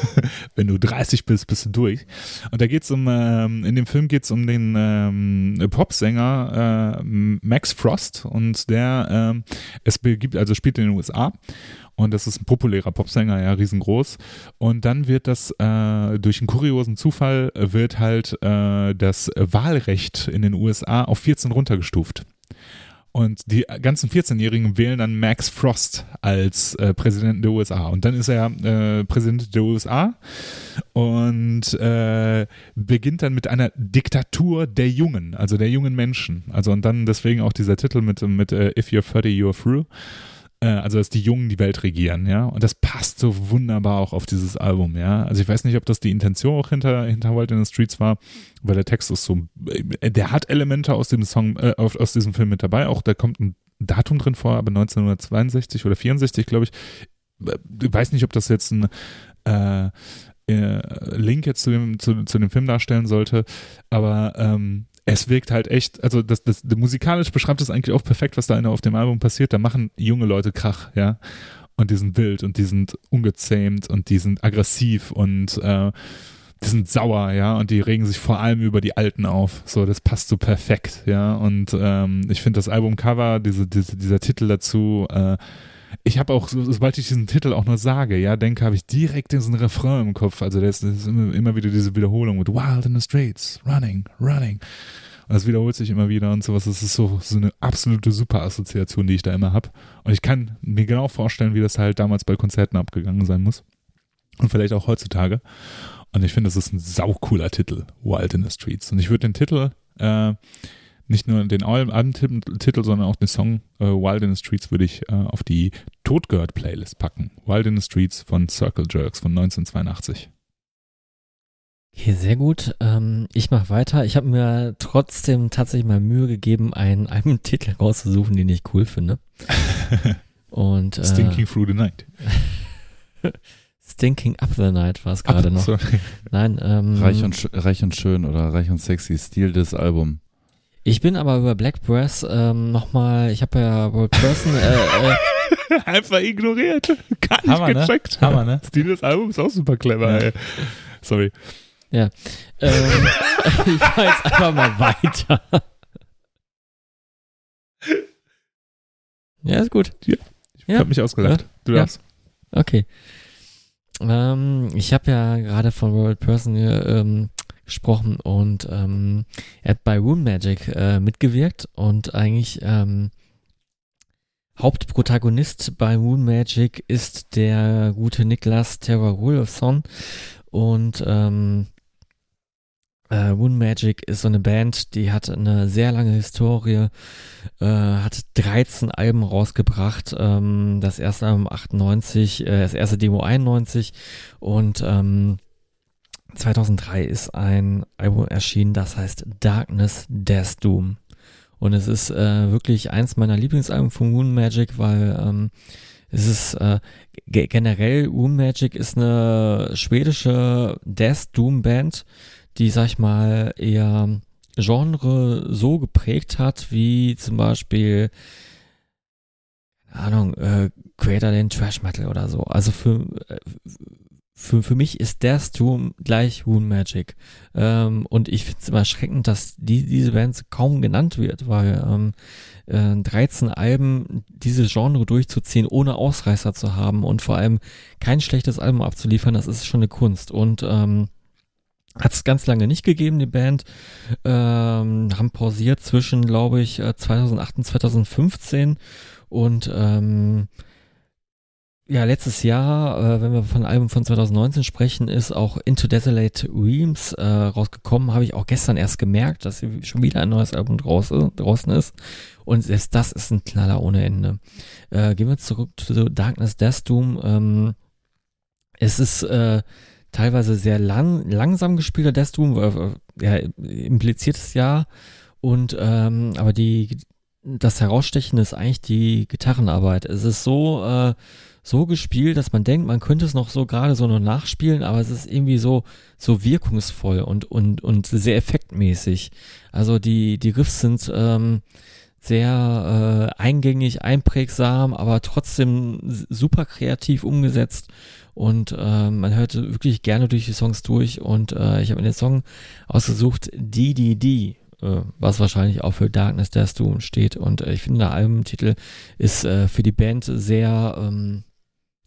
S1: Wenn du 30 bist, bist du durch. Und da geht's um, ähm, in dem Film geht's um den ähm, Popsänger äh, Max Frost und der ähm, es gibt, also spielt in den USA und das ist ein populärer Popsänger, ja, riesengroß. Und dann wird das äh, durch einen kuriosen Zufall wird halt äh, das Wahlrecht in den USA auf 14 runtergestuft. Und die ganzen 14-Jährigen wählen dann Max Frost als äh, Präsidenten der USA. Und dann ist er äh, Präsident der USA und äh, beginnt dann mit einer Diktatur der Jungen, also der jungen Menschen. Also und dann deswegen auch dieser Titel mit, mit uh, If You're 30, You're Through. Äh, also dass die Jungen die Welt regieren, ja. Und das passt so wunderbar auch auf dieses Album, ja. Also ich weiß nicht, ob das die Intention auch hinter, hinter Wild in the Streets war, weil der Text ist so, äh, der hat Elemente aus dem Song, äh, aus diesem Film mit dabei. Auch da kommt ein Datum drin vor, aber 1962 oder 64, glaube ich. Ich weiß nicht, ob das jetzt ein äh, Link jetzt zu dem, zu, zu dem Film darstellen sollte, aber ähm, es wirkt halt echt, also das, das, das musikalisch beschreibt es eigentlich auch perfekt, was da auf dem Album passiert. Da machen junge Leute Krach, ja. Und die sind wild und die sind ungezähmt und die sind aggressiv und äh, die sind sauer, ja, und die regen sich vor allem über die Alten auf. So, das passt so perfekt, ja. Und ähm, ich finde das Albumcover, diese, diese, dieser Titel dazu, äh, ich habe auch, sobald ich diesen Titel auch nur sage, ja, denke, habe ich direkt diesen Refrain im Kopf. Also das ist, immer, immer, wieder diese Wiederholung mit Wild in the Streets, running, running. Und das wiederholt sich immer wieder und sowas. Das ist so, so eine absolute Super-Assoziation, die ich da immer habe. Und ich kann mir genau vorstellen, wie das halt damals bei Konzerten abgegangen sein muss. Und vielleicht auch heutzutage. Und ich finde, das ist ein saucooler Titel, Wild in the Streets. Und ich würde den Titel äh, nicht nur den Albumtitel, sondern auch den Song äh, Wild in the Streets würde ich äh, auf die Totgehört Playlist packen. Wild in the Streets von Circle Jerks von 1982.
S2: Okay, sehr gut. Ähm, ich mache weiter. Ich habe mir trotzdem tatsächlich mal Mühe gegeben, einen Albumtitel rauszusuchen, den ich cool finde. Und, äh,
S1: Stinking Through the Night.
S2: Stinking Up the Night war es gerade noch. Sorry. Nein, ähm,
S3: reich, und, reich und schön oder reich und sexy, Stil des Albums.
S2: Ich bin aber über Black Breath ähm, nochmal, ich habe ja World Person äh, äh,
S1: einfach ignoriert. Gar nicht Hammer, ne? gecheckt.
S3: Ne? Hammer, ne?
S1: Stil des Albums ist auch super clever, ja. ey. Sorry.
S2: Ja. Ähm, ich fahr jetzt einfach mal weiter. Ja, ist gut.
S1: Ja, ich ja. habe mich ausgelacht. Du darfst.
S2: Ja. Okay. Ähm, ich habe ja gerade von World Person hier, ähm, gesprochen und ähm, er hat bei Rune Magic äh, mitgewirkt und eigentlich ähm, Hauptprotagonist bei Rune Magic ist der gute Niklas Terrorulfsson und ähm, äh, Moon Magic ist so eine Band, die hat eine sehr lange Historie, äh, hat 13 Alben rausgebracht, ähm, das erste Album 98, äh, das erste Demo 91 und ähm, 2003 ist ein Album erschienen, das heißt Darkness Death Doom. Und es ist äh, wirklich eins meiner Lieblingsalben von Moon Magic, weil ähm, es ist äh, generell Room Magic ist eine schwedische Death Doom Band, die, sag ich mal, eher Genre so geprägt hat, wie zum Beispiel, Ahnung, äh, Creator den Trash Metal oder so. Also für, äh, für, für mich ist Death Doom gleich Rune Magic. Ähm, und ich finde es immer erschreckend, dass die, diese Band kaum genannt wird, weil ähm, äh, 13 Alben diese Genre durchzuziehen, ohne Ausreißer zu haben und vor allem kein schlechtes Album abzuliefern, das ist schon eine Kunst. Und ähm, hat es ganz lange nicht gegeben, die Band. Ähm, haben pausiert zwischen, glaube ich, 2008 äh, und 2015 und ähm, ja, letztes Jahr, äh, wenn wir von Album von 2019 sprechen, ist auch Into Desolate Realms äh, rausgekommen. Habe ich auch gestern erst gemerkt, dass schon wieder ein neues Album draußen, draußen ist. Und selbst das ist ein Knaller ohne Ende. Äh, gehen wir zurück zu Darkness Death Doom. Ähm, es ist äh, teilweise sehr lang, langsam gespielter Death Doom, äh, ja, impliziertes Ja. Und ähm, aber die das Herausstechende ist eigentlich die Gitarrenarbeit. Es ist so äh, so gespielt, dass man denkt, man könnte es noch so gerade so noch nachspielen, aber es ist irgendwie so, so wirkungsvoll und, und, und sehr effektmäßig. Also die, die Riffs sind ähm, sehr äh, eingängig, einprägsam, aber trotzdem super kreativ umgesetzt und äh, man hört wirklich gerne durch die Songs durch und äh, ich habe mir den Song ausgesucht, DDD, äh, was wahrscheinlich auch für Darkness Death Doom steht und äh, ich finde der Albumtitel ist äh, für die Band sehr ähm,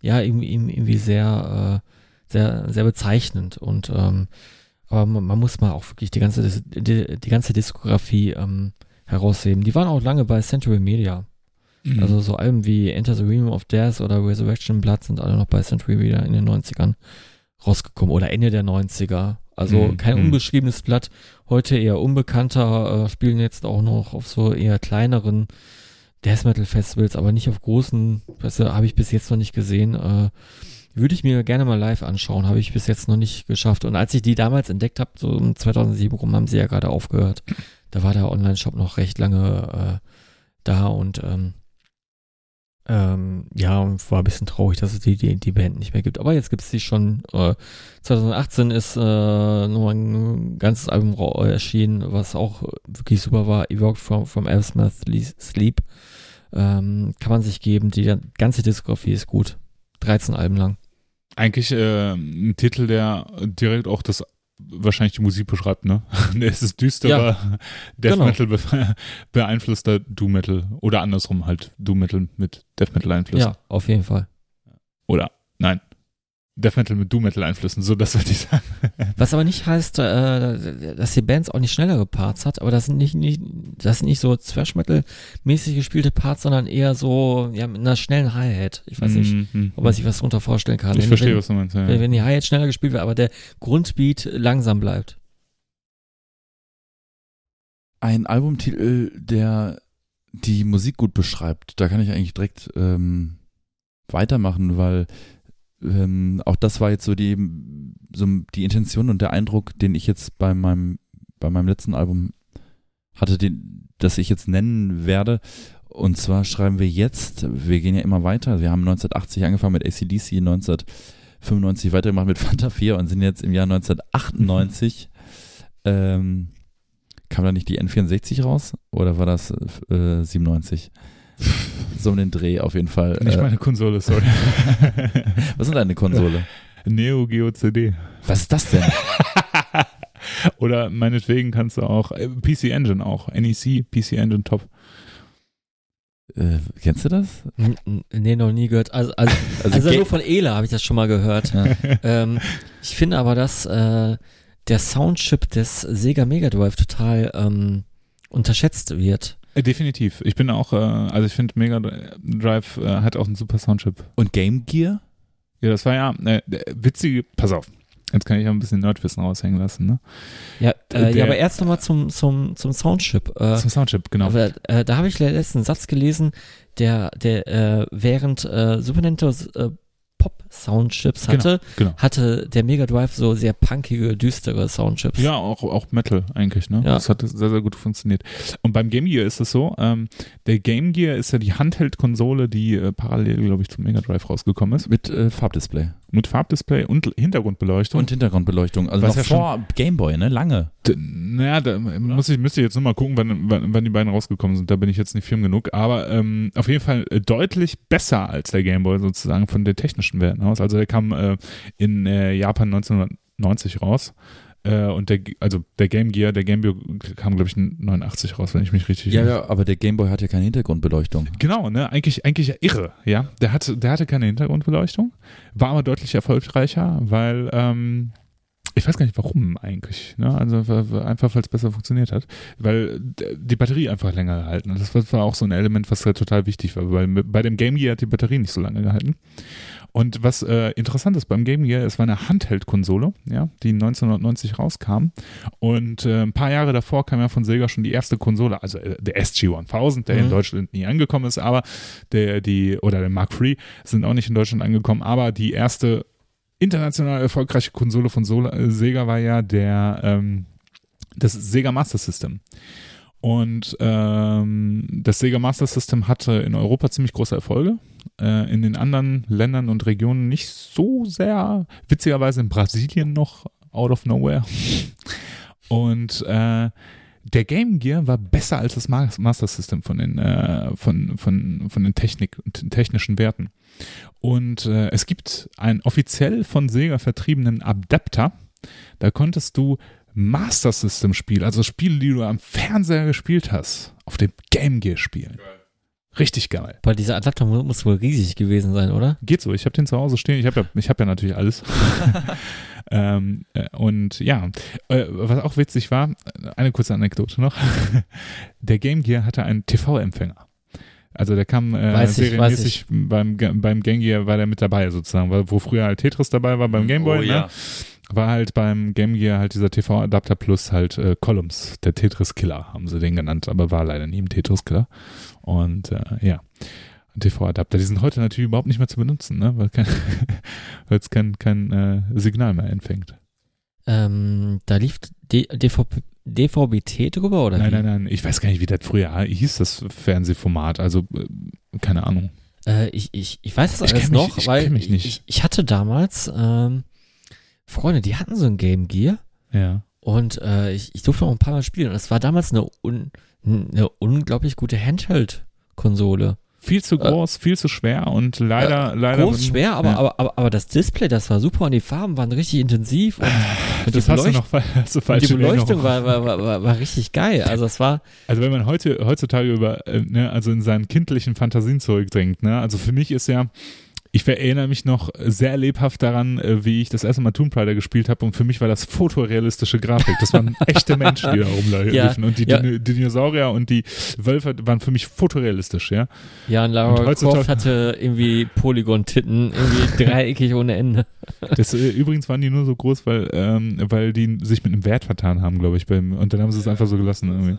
S2: ja, irgendwie, irgendwie sehr, äh, sehr, sehr bezeichnend. Und ähm, aber man, man, muss mal auch wirklich die ganze, die, die ganze Diskografie ähm, herausheben. Die waren auch lange bei Century Media. Mhm. Also so Alben wie Enter the Realm of Death oder Resurrection Blood sind alle noch bei Century Media in den 90ern rausgekommen oder Ende der 90er. Also mhm. kein mhm. unbeschriebenes Blatt, heute eher unbekannter, äh, spielen jetzt auch noch auf so eher kleineren Death Metal Festivals, aber nicht auf großen, weißt du, habe ich bis jetzt noch nicht gesehen. Äh, würde ich mir gerne mal live anschauen, habe ich bis jetzt noch nicht geschafft. Und als ich die damals entdeckt habe, so um 2007 rum, haben sie ja gerade aufgehört. Da war der Online-Shop noch recht lange äh, da und ähm, ähm, ja, war ein bisschen traurig, dass es die, die, die Band nicht mehr gibt. Aber jetzt gibt es die schon. Äh, 2018 ist äh, nur ein ganzes Album erschienen, was auch wirklich super war. Evoked from, from Elfsmith Sleep. Ähm, kann man sich geben. Die ganze Diskografie ist gut. 13 Alben lang.
S1: Eigentlich äh, ein Titel, der direkt auch das wahrscheinlich die Musik beschreibt, ne? es ist düsterer ja, Death genau. Metal be beeinflusster Doom Metal oder andersrum halt Doom Metal mit Death Metal Einfluss.
S2: Ja, auf jeden Fall.
S1: Oder nein, Death Metal mit Doom Metal Einflüssen, so das würde ich sagen.
S2: Was aber nicht heißt, äh, dass die Bands auch nicht schnellere Parts hat, aber das sind nicht, nicht das sind nicht so Thrash Metal mäßig gespielte Parts, sondern eher so ja mit einer schnellen Hi-Hat. Ich weiß nicht, mm -hmm. ob man sich was darunter vorstellen kann.
S1: Ich wenn, verstehe, was du meinst. Ja.
S2: Wenn, wenn die Hi-Hat schneller gespielt wird, aber der Grundbeat langsam bleibt.
S3: Ein Albumtitel, der die Musik gut beschreibt, da kann ich eigentlich direkt ähm, weitermachen, weil ähm, auch das war jetzt so die, so die Intention und der Eindruck, den ich jetzt bei meinem, bei meinem letzten Album hatte, den, das ich jetzt nennen werde. Und zwar schreiben wir jetzt, wir gehen ja immer weiter. Wir haben 1980 angefangen mit ACDC, 1995 weitergemacht mit Fanta 4 und sind jetzt im Jahr 1998. ähm, kam da nicht die N64 raus? Oder war das äh, 97? So um den Dreh auf jeden Fall.
S1: Nicht äh, meine Konsole, sorry.
S3: Was ist deine Konsole?
S1: Neo Geo CD.
S3: Was ist das denn?
S1: Oder meinetwegen kannst du auch äh, PC Engine auch, NEC PC Engine Top.
S3: Äh, kennst du das?
S2: Nee, noch nie gehört. Also, also, also, also nur von Ela habe ich das schon mal gehört. Ja. Ähm, ich finde aber, dass äh, der Soundchip des Sega Mega Drive total ähm, unterschätzt wird.
S1: Äh, definitiv. Ich bin auch, äh, also ich finde Mega Drive äh, hat auch einen super Soundchip.
S3: Und Game Gear?
S1: Ja, das war ja äh, witzige, pass auf, jetzt kann ich auch ein bisschen Nerdwissen raushängen lassen, ne?
S2: Ja, äh, ja aber erst nochmal zum, zum, zum Soundchip.
S1: Äh, zum Soundchip, genau.
S2: Aber, äh, da habe ich letzten Satz gelesen, der, der äh, während äh, Super Nintendo äh, Pop-Soundchips hatte,
S1: genau.
S2: hatte der Mega Drive so sehr punkige, düstere Soundchips.
S1: Ja, auch, auch Metal eigentlich, ne?
S2: Ja.
S1: Das hat sehr, sehr gut funktioniert. Und beim Game Gear ist es so, ähm, der Game Gear ist ja die Handheld-Konsole, die äh, parallel, glaube ich, zum Mega Drive rausgekommen ist.
S3: Mit äh, Farbdisplay.
S1: Mit Farbdisplay und Hintergrundbeleuchtung.
S3: Und Hintergrundbeleuchtung. Also
S1: Was
S3: noch
S1: ja
S3: vor Gameboy, ne? Lange.
S1: D- Naja, da muss ich, müsste ich jetzt nochmal gucken, wann, wann, wann die beiden rausgekommen sind. Da bin ich jetzt nicht firm genug. Aber ähm, auf jeden Fall äh, deutlich besser als der Game Boy sozusagen von den technischen Werten aus. Also der kam äh, in äh, Japan 1990 raus. Äh, und der, also der Game Gear, der Game Gear kam, glaube ich, in 89 raus, wenn ich mich richtig
S3: Ja, ja, aber der Gameboy hat ja keine Hintergrundbeleuchtung.
S1: Genau, ne? Eigentlich, eigentlich irre, ja. Der hatte, der hatte keine Hintergrundbeleuchtung, war aber deutlich erfolgreicher, weil, ähm, ich weiß gar nicht warum eigentlich, ne? Also einfach, weil es besser funktioniert hat. Weil die Batterie einfach länger gehalten hat. Das war- auch so ein Element, was halt total wichtig war, weil bei dem Game Gear hat die Batterie nicht so lange gehalten. Und was äh, interessant ist beim Game Gear, es war eine Handheld-Konsole, ja, die 1990 rauskam. Und äh, ein paar Jahre davor kam ja von Sega schon die erste Konsole, also äh, der SG-1000, der in
S2: Mhm.
S1: Deutschland nie angekommen ist, aber der, die, oder der Mark III sind auch nicht in Deutschland angekommen, aber die erste international erfolgreiche Konsole von Sola, äh, Sega war ja der, ähm, das Sega Master System. Und ähm, das Sega Master System hatte in Europa ziemlich große Erfolge. Äh, in den anderen Ländern und Regionen nicht so sehr. Witzigerweise in Brasilien noch out of nowhere. Und äh, der Game Gear war besser als das Ma- Master System von den, äh, von, von, von den Technik, technischen Werten. Und äh, es gibt einen offiziell von Sega vertriebenen Adapter. Da konntest du Master System Spiele, also Spiele, die du am Fernseher gespielt hast, auf dem Game Gear spielen. Richtig geil.
S2: Weil dieser Adapter mu- muss wohl riesig gewesen sein, oder?
S1: Geht so, ich habe den zu Hause stehen. Ich habe ja, ich hab ja natürlich alles. ähm, äh, und ja, äh, was auch witzig war, eine kurze Anekdote noch. Der Game Gear hatte einen TV-Empfänger. Also der kam äh,
S2: ich,
S1: serienmäßig beim, beim Game Gear war der mit dabei sozusagen, weil, wo früher halt Tetris dabei war beim Game Boy,
S3: oh,
S1: ne?
S3: ja.
S1: War halt beim Game Gear halt dieser TV-Adapter plus halt äh, Columns, der Tetris-Killer haben sie den genannt, aber war leider nie im Tetris-Killer. Und äh, ja, TV-Adapter, die sind heute natürlich überhaupt nicht mehr zu benutzen, ne? weil es kein, kein äh, Signal mehr empfängt.
S2: Ähm, da lief D DVB DVB-T drüber, oder
S1: Nein,
S2: wie?
S1: nein, nein, ich weiß gar nicht, wie das früher hieß, das Fernsehformat, also äh, keine Ahnung.
S2: Äh, ich, ich, ich weiß das
S1: Ich
S2: alles
S1: mich-
S2: noch,
S1: ich
S2: weil
S1: mich nicht.
S2: Ich, ich hatte damals ähm, Freunde, die hatten so ein Game Gear
S1: Ja.
S2: und äh, ich, ich durfte auch ein paar Mal spielen. Und es war damals eine, un, eine unglaublich gute Handheld-Konsole.
S1: Viel zu groß, viel zu schwer und leider, leider.
S2: Äh, Groß, schwer, aber,
S1: ja.
S2: aber, aber, aber das Display, das war super und die Farben waren richtig intensiv und, und
S1: das
S2: die,
S1: hast du
S2: Beleucht
S1: noch falsch
S2: die Beleuchtung war, war, war, war, richtig geil. Also es war,
S1: Also wenn man heute heutzutage über, äh, ne, also in seinen kindlichen Fantasien zurückdenkt, ne, also für mich ist ja, ich erinnere mich noch sehr lebhaft daran, äh, wie ich das erste Mal Tomb Raider gespielt habe und für mich war das fotorealistische Grafik. Das waren echte Menschen, die da rumlaufen
S2: Ja,
S1: und die
S2: ja.
S1: Dino- Dinosaurier und die Wölfe waren für mich fotorealistisch, ja.
S2: ja, und Lara
S1: Und
S2: Croft hatte irgendwie Polygon-Titten, irgendwie dreieckig ohne Ende.
S1: Das, äh, übrigens waren die nur so groß, weil, ähm, weil die sich mit einem Wert vertan haben, glaube ich. Beim, und dann haben sie es einfach so gelassen. Irgendwie.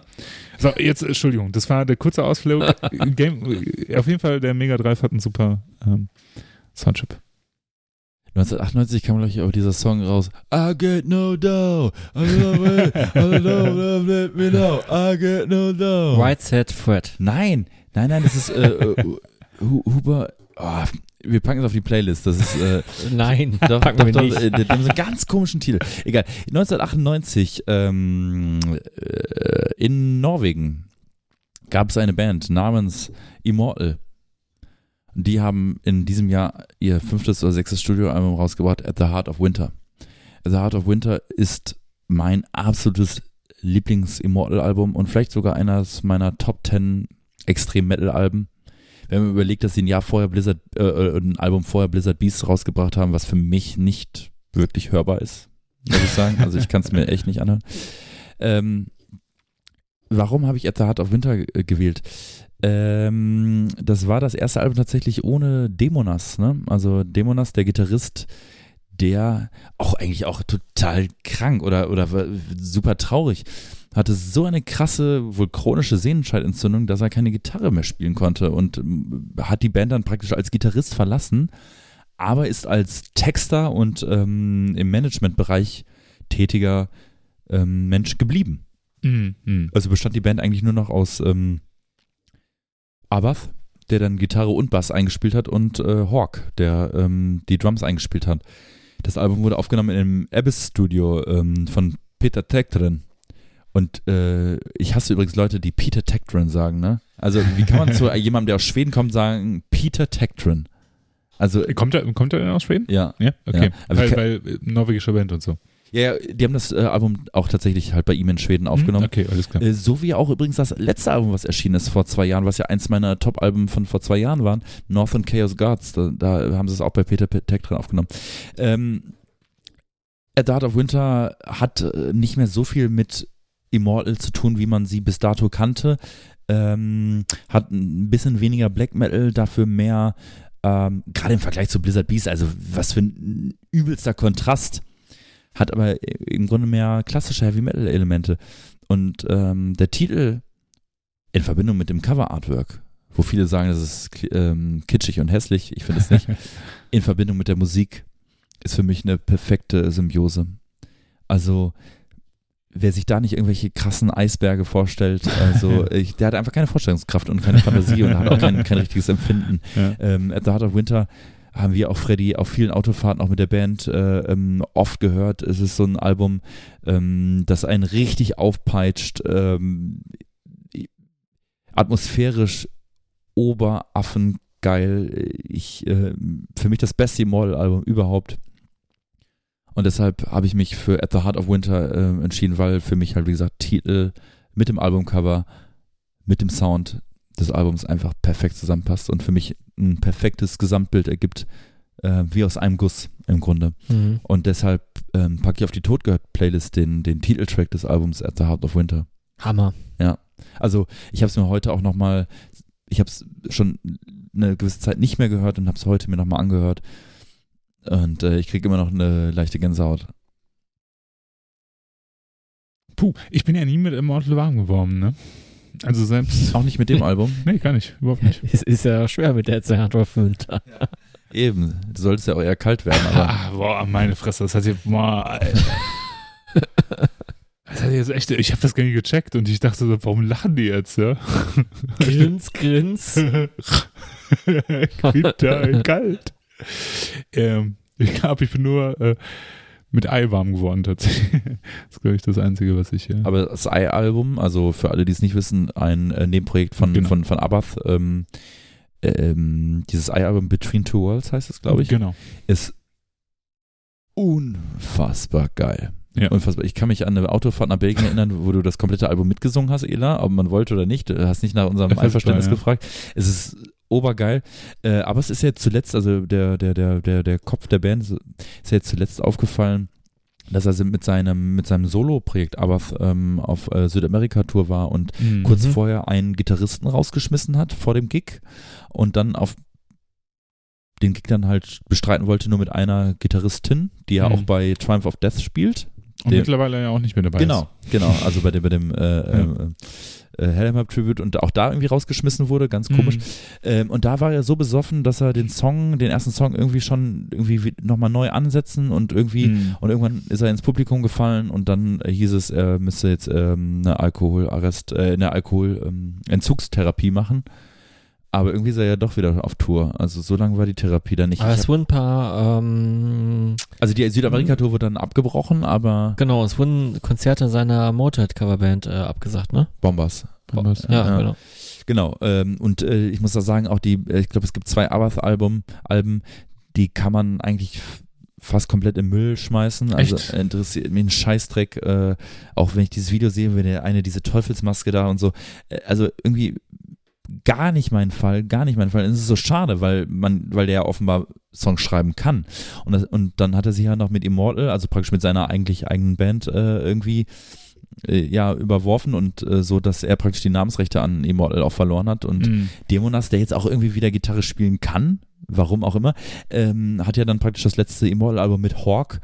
S1: So, jetzt, Entschuldigung, das war der kurze Ausflug. Game, auf jeden Fall, der Mega Drive hat einen super ähm, Soundchip.
S3: 1998 kam, glaube ich, auch dieser Song raus. I get no dough. I love it. I love it. Let me know. I get no dough.
S2: Right Set Fred.
S3: Nein, nein, nein, das ist äh, äh, Hu- Huber. Oh, wir packen es auf die Playlist. Das ist äh,
S2: Nein,
S3: doch,
S2: packen
S3: doch,
S2: wir
S3: doch,
S2: nicht.
S3: äh, haben so einen ganz komischen Titel. Egal. 1998 ähm, äh, in Norwegen gab es eine Band namens Immortal. Die haben in diesem Jahr ihr fünftes oder sechstes Studioalbum rausgebracht, At the Heart of Winter. At the Heart of Winter ist mein absolutes Lieblings-Immortal-Album und vielleicht sogar eines meiner Top 10 Extrem-Metal-Alben. Wenn man überlegt, dass sie ein Jahr vorher Blizzard, äh, äh, ein Album vorher Blizzard Beast rausgebracht haben, was für mich nicht wirklich hörbar ist, muss ich sagen. Also ich kann es mir echt nicht anhören. Ähm, warum habe ich At the Heart of Winter äh, gewählt? Ähm, das war das erste Album tatsächlich ohne Demonas, ne? Also Demonas, der Gitarrist, der auch eigentlich auch total krank oder, oder super traurig, hatte so eine krasse, wohl chronische Sehnenscheidentzündung, dass er keine Gitarre mehr spielen konnte und ähm, hat die Band dann praktisch als Gitarrist verlassen. aber ist als Texter und ähm, im Managementbereich tätiger ähm, Mensch geblieben.
S1: Mhm. Mhm.
S3: Also bestand die Band eigentlich nur noch aus ähm, Abath, der dann Gitarre und Bass eingespielt hat, und äh, Hawk, der ähm, die Drums eingespielt hat. Das Album wurde aufgenommen im Abyss Studio ähm, von Peter Tektren. Und äh, ich hasse übrigens Leute, die Peter Tektren sagen, ne? Also wie kann man zu jemandem, der aus Schweden kommt, sagen Peter Tektren? Also
S1: Kommt er, kommt er denn aus Schweden?
S3: ja,
S1: Ja, okay.
S3: Ja, aber
S1: weil,
S3: ich-
S1: weil äh, norwegische Band und so.
S3: ja, die haben das äh, Album auch tatsächlich halt bei ihm in Schweden aufgenommen.
S1: Hm, Okay, alles klar.
S3: Äh, So wie auch übrigens das letzte Album, was erschienen ist vor zwei Jahren, was ja eins meiner Top-Alben von vor zwei Jahren waren, Northern Chaos Gods. Da, da haben sie es auch bei Peter Tech dran aufgenommen. Ähm, A Dart of Winter hat äh, nicht mehr so viel mit Immortal zu tun, wie man sie bis dato kannte. Ähm, hat ein bisschen weniger Black Metal, dafür mehr, ähm, gerade im Vergleich zu Blizzard Beast, also was für ein übelster Kontrast. Hat aber im Grunde mehr klassische Heavy Metal Elemente. Und ähm, der Titel in Verbindung mit dem Cover Artwork, wo viele sagen, das ist ähm, kitschig und hässlich, ich finde es nicht, in Verbindung mit der Musik ist für mich eine perfekte Symbiose. Also wer sich da nicht irgendwelche krassen Eisberge vorstellt, also ich, der hat einfach keine Vorstellungskraft und keine Fantasie und hat auch kein, kein richtiges Empfinden.
S1: Ja.
S3: Ähm, At the Heart of Winter haben wir auch Freddy auf vielen Autofahrten auch mit der Band äh, ähm, oft gehört. Es ist so ein Album, ähm, das einen richtig aufpeitscht, ähm, atmosphärisch oberaffengeil. Ich, äh, für mich das beste Immortal-Album überhaupt. Und deshalb habe ich mich für At the Heart of Winter äh, entschieden, weil für mich halt, wie gesagt, Titel mit dem Albumcover, mit dem Sound des Albums einfach perfekt zusammenpasst und für mich ein perfektes Gesamtbild ergibt, äh, wie aus einem Guss im Grunde.
S2: Mhm.
S3: Und deshalb ähm, packe ich auf die Totgehört-Playlist den, den Titeltrack des Albums At the Heart of Winter.
S2: Hammer.
S3: Also ich habe es mir heute auch nochmal, ich habe es schon eine gewisse Zeit nicht mehr gehört und habe es heute mir nochmal angehört. Und äh, ich kriege immer noch eine leichte Gänsehaut.
S1: Puh, ich bin ja nie mit Immortal warm geworden, ne? Also selbst.
S3: Auch nicht mit dem Album.
S1: Nee, gar nicht. Überhaupt nicht.
S2: Es ist ja schwer mit der Zeit auf Winter.
S3: Eben, du solltest ja auch eher kalt werden, aber
S1: Ah, boah, meine Fresse, das hat jetzt, boah, Alter. Das hat jetzt echt, ich habe das gar nicht gecheckt und ich dachte so, warum lachen die jetzt, ja?
S2: Grins, grins.
S1: Winter, kalt. Ähm, ich glaube, ich bin nur äh, mit Ei warm geworden tatsächlich. Das ist, glaube ich, das Einzige, was ich hier.
S3: Aber das Ei-Album, also für alle, die es nicht wissen, ein äh, Nebenprojekt von,
S1: Genau.
S3: von, von Abath, ähm, ähm, dieses Ei-Album Between Two Worlds heißt es, glaube ich,
S1: Genau.
S3: ist unfassbar geil.
S1: Ja.
S3: Unfassbar. Ich kann mich an eine Autofahrt nach Belgien erinnern, wo du das komplette Album mitgesungen hast, Ela, ob man wollte oder nicht. Du hast nicht nach unserem Einverständnis
S1: ja.
S3: gefragt. Es ist obergeil. Äh, aber es ist ja zuletzt, also der, der, der, der, der Kopf der Band ist ja jetzt zuletzt aufgefallen, dass er mit seinem, mit seinem Solo-Projekt Abath ähm, auf äh, Südamerika-Tour war und
S1: Mhm.
S3: kurz vorher einen Gitarristen rausgeschmissen hat vor dem Gig und dann auf den Gig dann halt bestreiten wollte, nur mit einer Gitarristin, die ja
S1: Mhm.
S3: auch bei Triumph of Death spielt.
S1: Und mittlerweile ja auch nicht mehr dabei
S3: Genau, genau. Also bei dem, bei dem äh, äh, äh, Hellhammer Tribute und auch da irgendwie rausgeschmissen wurde, ganz komisch.
S1: Mhm.
S3: Ähm, und da war er so besoffen, dass er den Song, den ersten Song irgendwie schon irgendwie nochmal neu ansetzen und irgendwie
S1: Mhm.
S3: und irgendwann ist er ins Publikum gefallen und dann äh, hieß es, er müsste jetzt ähm, eine Alkoholarrest, äh, eine Alkoholentzugstherapie machen. Aber irgendwie ist er ja doch wieder auf Tour. Also so lange war die Therapie dann nicht.
S2: Aber es wurden ein paar, ähm,
S3: also die Südamerika-Tour wurde dann abgebrochen, aber
S2: genau, es wurden Konzerte seiner Motorhead-Coverband äh, abgesagt, ne?
S3: Bombers.
S1: Bombers.
S2: Ja,
S3: Ja.
S2: genau.
S3: Genau. Ähm, und äh, ich muss da sagen, auch die, äh, ich glaube, es gibt zwei Abath-Album, Alben, die kann man eigentlich fast komplett im Müll schmeißen. Also
S1: Echt?
S3: äh, interessiert mich ein Scheißdreck, äh, auch wenn ich dieses Video sehe, wenn der eine diese Teufelsmaske da und so. Äh, also irgendwie gar nicht mein Fall, gar nicht mein Fall. Und es ist so schade, weil man, weil der ja offenbar Songs schreiben kann. Und, das, und dann hat er sich ja noch mit Immortal, also praktisch mit seiner eigentlich eigenen Band äh, irgendwie äh, ja überworfen und äh, so, dass er praktisch die Namensrechte an Immortal auch verloren hat und
S1: Mhm.
S3: Demonas, der jetzt auch irgendwie wieder Gitarre spielen kann, warum auch immer, ähm, hat ja dann praktisch das letzte Immortal-Album mit Hawk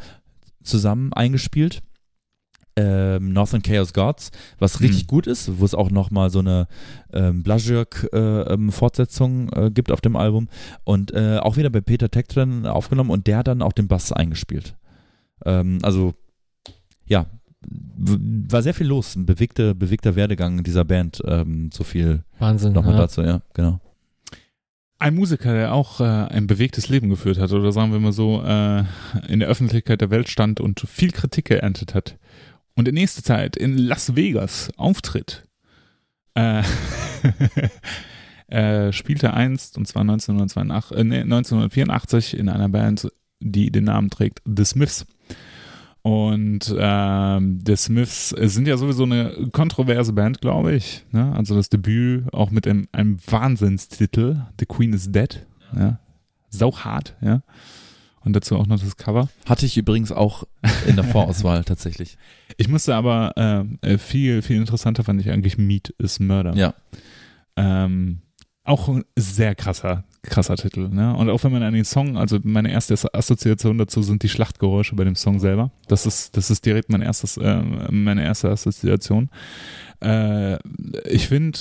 S3: zusammen eingespielt. Ähm, Northern Chaos Gods, was richtig
S1: Hm.
S3: gut ist, wo es auch nochmal so eine ähm, Blazjörg-Fortsetzung äh, gibt auf dem Album und äh, auch wieder bei Peter Tech drin aufgenommen und der hat dann auch den Bass eingespielt. Ähm, also, ja, war sehr viel los, ein bewegter, bewegter Werdegang dieser Band, ähm, so viel
S2: Wahnsinn.
S3: nochmal
S2: ja.
S3: dazu, ja, genau.
S1: Ein Musiker, der auch äh, ein bewegtes Leben geführt hat, oder sagen wir mal so, äh, in der Öffentlichkeit der Welt stand und viel Kritik geerntet hat und in nächster Zeit in Las Vegas auftritt, äh, äh, spielte einst, und zwar 1982, äh, nee, 1984 in einer Band, die den Namen trägt The Smiths. Und ähm, The Smiths sind ja sowieso eine kontroverse Band, glaube ich. Ne? Also das Debüt auch mit einem, einem Wahnsinnstitel, The Queen is Dead. Ja? Sauhart, ja. Und dazu auch noch das Cover.
S3: Hatte ich übrigens auch in der Vorauswahl tatsächlich.
S1: Ich musste aber äh, äh, viel, viel interessanter fand ich eigentlich Meat is Murder.
S3: Ja.
S1: Ähm, auch ein sehr krasser, krasser Titel. Ne? Und auch wenn man an den Song, also meine erste Assoziation dazu sind die Schlachtgeräusche bei dem Song selber. Das ist, das ist direkt mein erstes, äh, meine erste Assoziation. Äh, ich finde,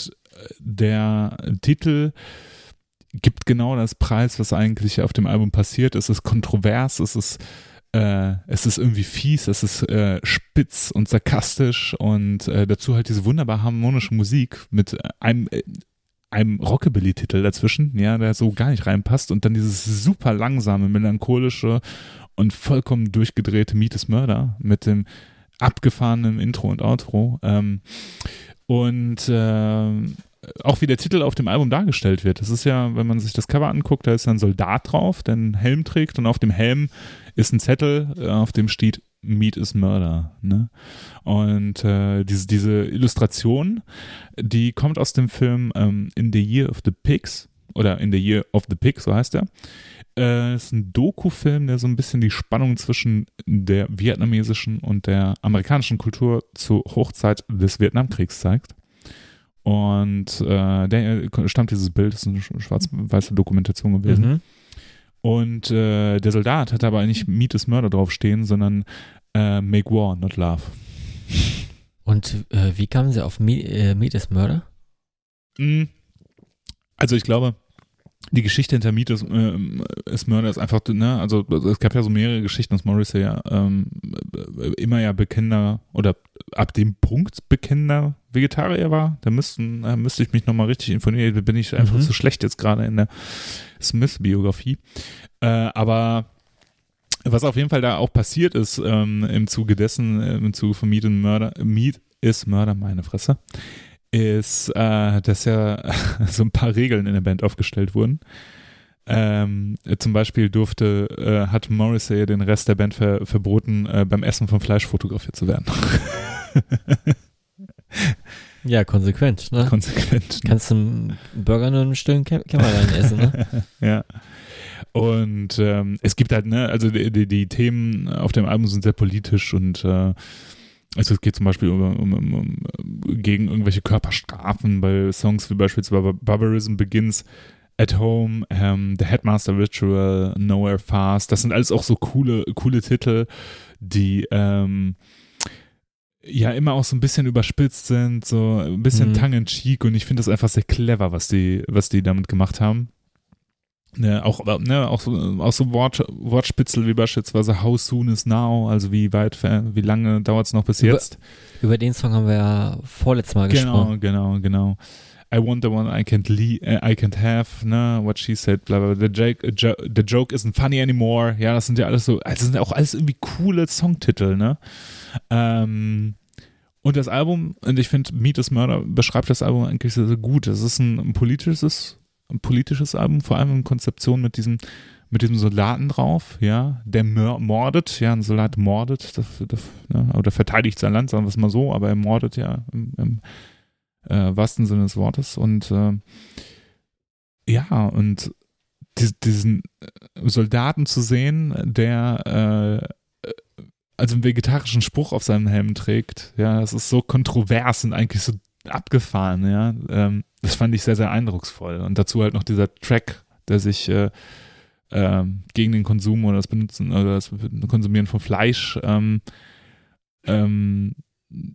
S1: der Titel gibt genau das Preis, was eigentlich auf dem Album passiert. Es ist kontrovers, es ist äh, es ist irgendwie fies, es ist äh, spitz und sarkastisch und äh, dazu halt diese wunderbar harmonische Musik mit äh, einem, äh, einem Rockabilly-Titel dazwischen, ja, der so gar nicht reinpasst und dann dieses super langsame, melancholische und vollkommen durchgedrehte Meet is Murder mit dem abgefahrenen Intro und Outro. Ähm, und äh, auch wie der Titel auf dem Album dargestellt wird. Das ist ja, wenn man sich das Cover anguckt, da ist ein Soldat drauf, der einen Helm trägt und auf dem Helm ist ein Zettel, äh, auf dem steht Meat is Murder. Ne? Und äh, diese, diese Illustration, die kommt aus dem Film ähm, In the Year of the Pigs oder In the Year of the Pig, so heißt er. Äh, ist ein Doku-Film, der so ein bisschen die Spannung zwischen der vietnamesischen und der amerikanischen Kultur zur Hochzeit des Vietnamkriegs zeigt. Und äh, der stammt dieses Bild, das ist eine schwarz-weiße Dokumentation gewesen.
S2: Mhm.
S1: Und äh, der Soldat hat aber nicht Meet is Murder draufstehen, sondern äh, Make War, not Love.
S2: Und äh, wie kamen sie auf Me äh, Meet is Murder?
S1: Mm. Also ich glaube, die Geschichte hinter Meet is, äh, is Murder ist einfach, ne, also es gab ja so mehrere Geschichten, dass Morrissey ja ähm, immer ja bekennender oder ab dem Punkt bekennender Vegetarier war. Da müssten, da müsste ich mich nochmal richtig informieren. Da bin ich einfach
S2: Mhm.
S1: zu schlecht jetzt gerade in der Smith-Biografie. Äh, aber was auf jeden Fall da auch passiert ist ähm, im Zuge dessen, äh, im Zuge von Meat, and Murder, Meat is Murder, meine Fresse, ist, äh, dass ja so ein paar Regeln in der Band aufgestellt wurden. Ähm, zum Beispiel durfte, äh, hat Morrissey den Rest der Band ver verboten, äh, beim Essen von Fleisch fotografiert zu werden.
S2: Ja, konsequent, ne?
S1: Konsequent.
S2: Kannst du einen Burger nur einem stillen Kä Kämmerlein essen, ne?
S1: ja. Und ähm, es gibt halt, ne, also die, die, die Themen auf dem Album sind sehr politisch und äh, also es geht zum Beispiel um, um, um, gegen irgendwelche Körperstrafen bei Songs wie beispielsweise Barbarism Begins at Home, ähm, The Headmaster Ritual, Nowhere Fast. Das sind alles auch so coole, coole Titel, die ähm, ja immer auch so ein bisschen überspitzt sind, so ein bisschen
S2: Mhm.
S1: tongue in cheek und ich finde das einfach sehr clever, was die, was die damit gemacht haben. Ne, auch, ne, auch so, auch so Wort, Wortspitzel wie beispielsweise How soon is now, also wie weit, wie lange dauert es noch bis
S2: Über-
S1: jetzt?
S2: Über den Song haben wir ja vorletztes Mal gesprochen.
S1: Genau, genau, genau. I want the one I can't, le äh, I can't have, ne, what she said, bla bla. The joke, jo the joke isn't funny anymore. Ja, das sind ja alles so, also das sind ja auch alles irgendwie coole Songtitel, ne? Ähm, und das Album, und ich finde, Meet is Murder beschreibt das Album eigentlich sehr, sehr gut. Es ist ein, ein politisches, ein politisches Album, vor allem in Konzeption mit diesem, mit diesem Soldaten drauf, ja, der mordet, ja, ein Soldat mordet, das, das, ne, oder verteidigt sein Land, sagen wir es mal so, aber er mordet ja im, im äh, wahrsten Sinne des Wortes. Und äh, ja, und dies- diesen äh, Soldaten zu sehen, der äh, also einen vegetarischen Spruch auf seinem Helm trägt, ja, das ist so kontrovers und eigentlich so abgefahren, ja. Ähm, das fand ich sehr, sehr eindrucksvoll. Und dazu halt noch dieser Track, der sich äh, ähm, gegen den Konsum oder das Benutzen oder das Konsumieren von Fleisch ähm, ähm,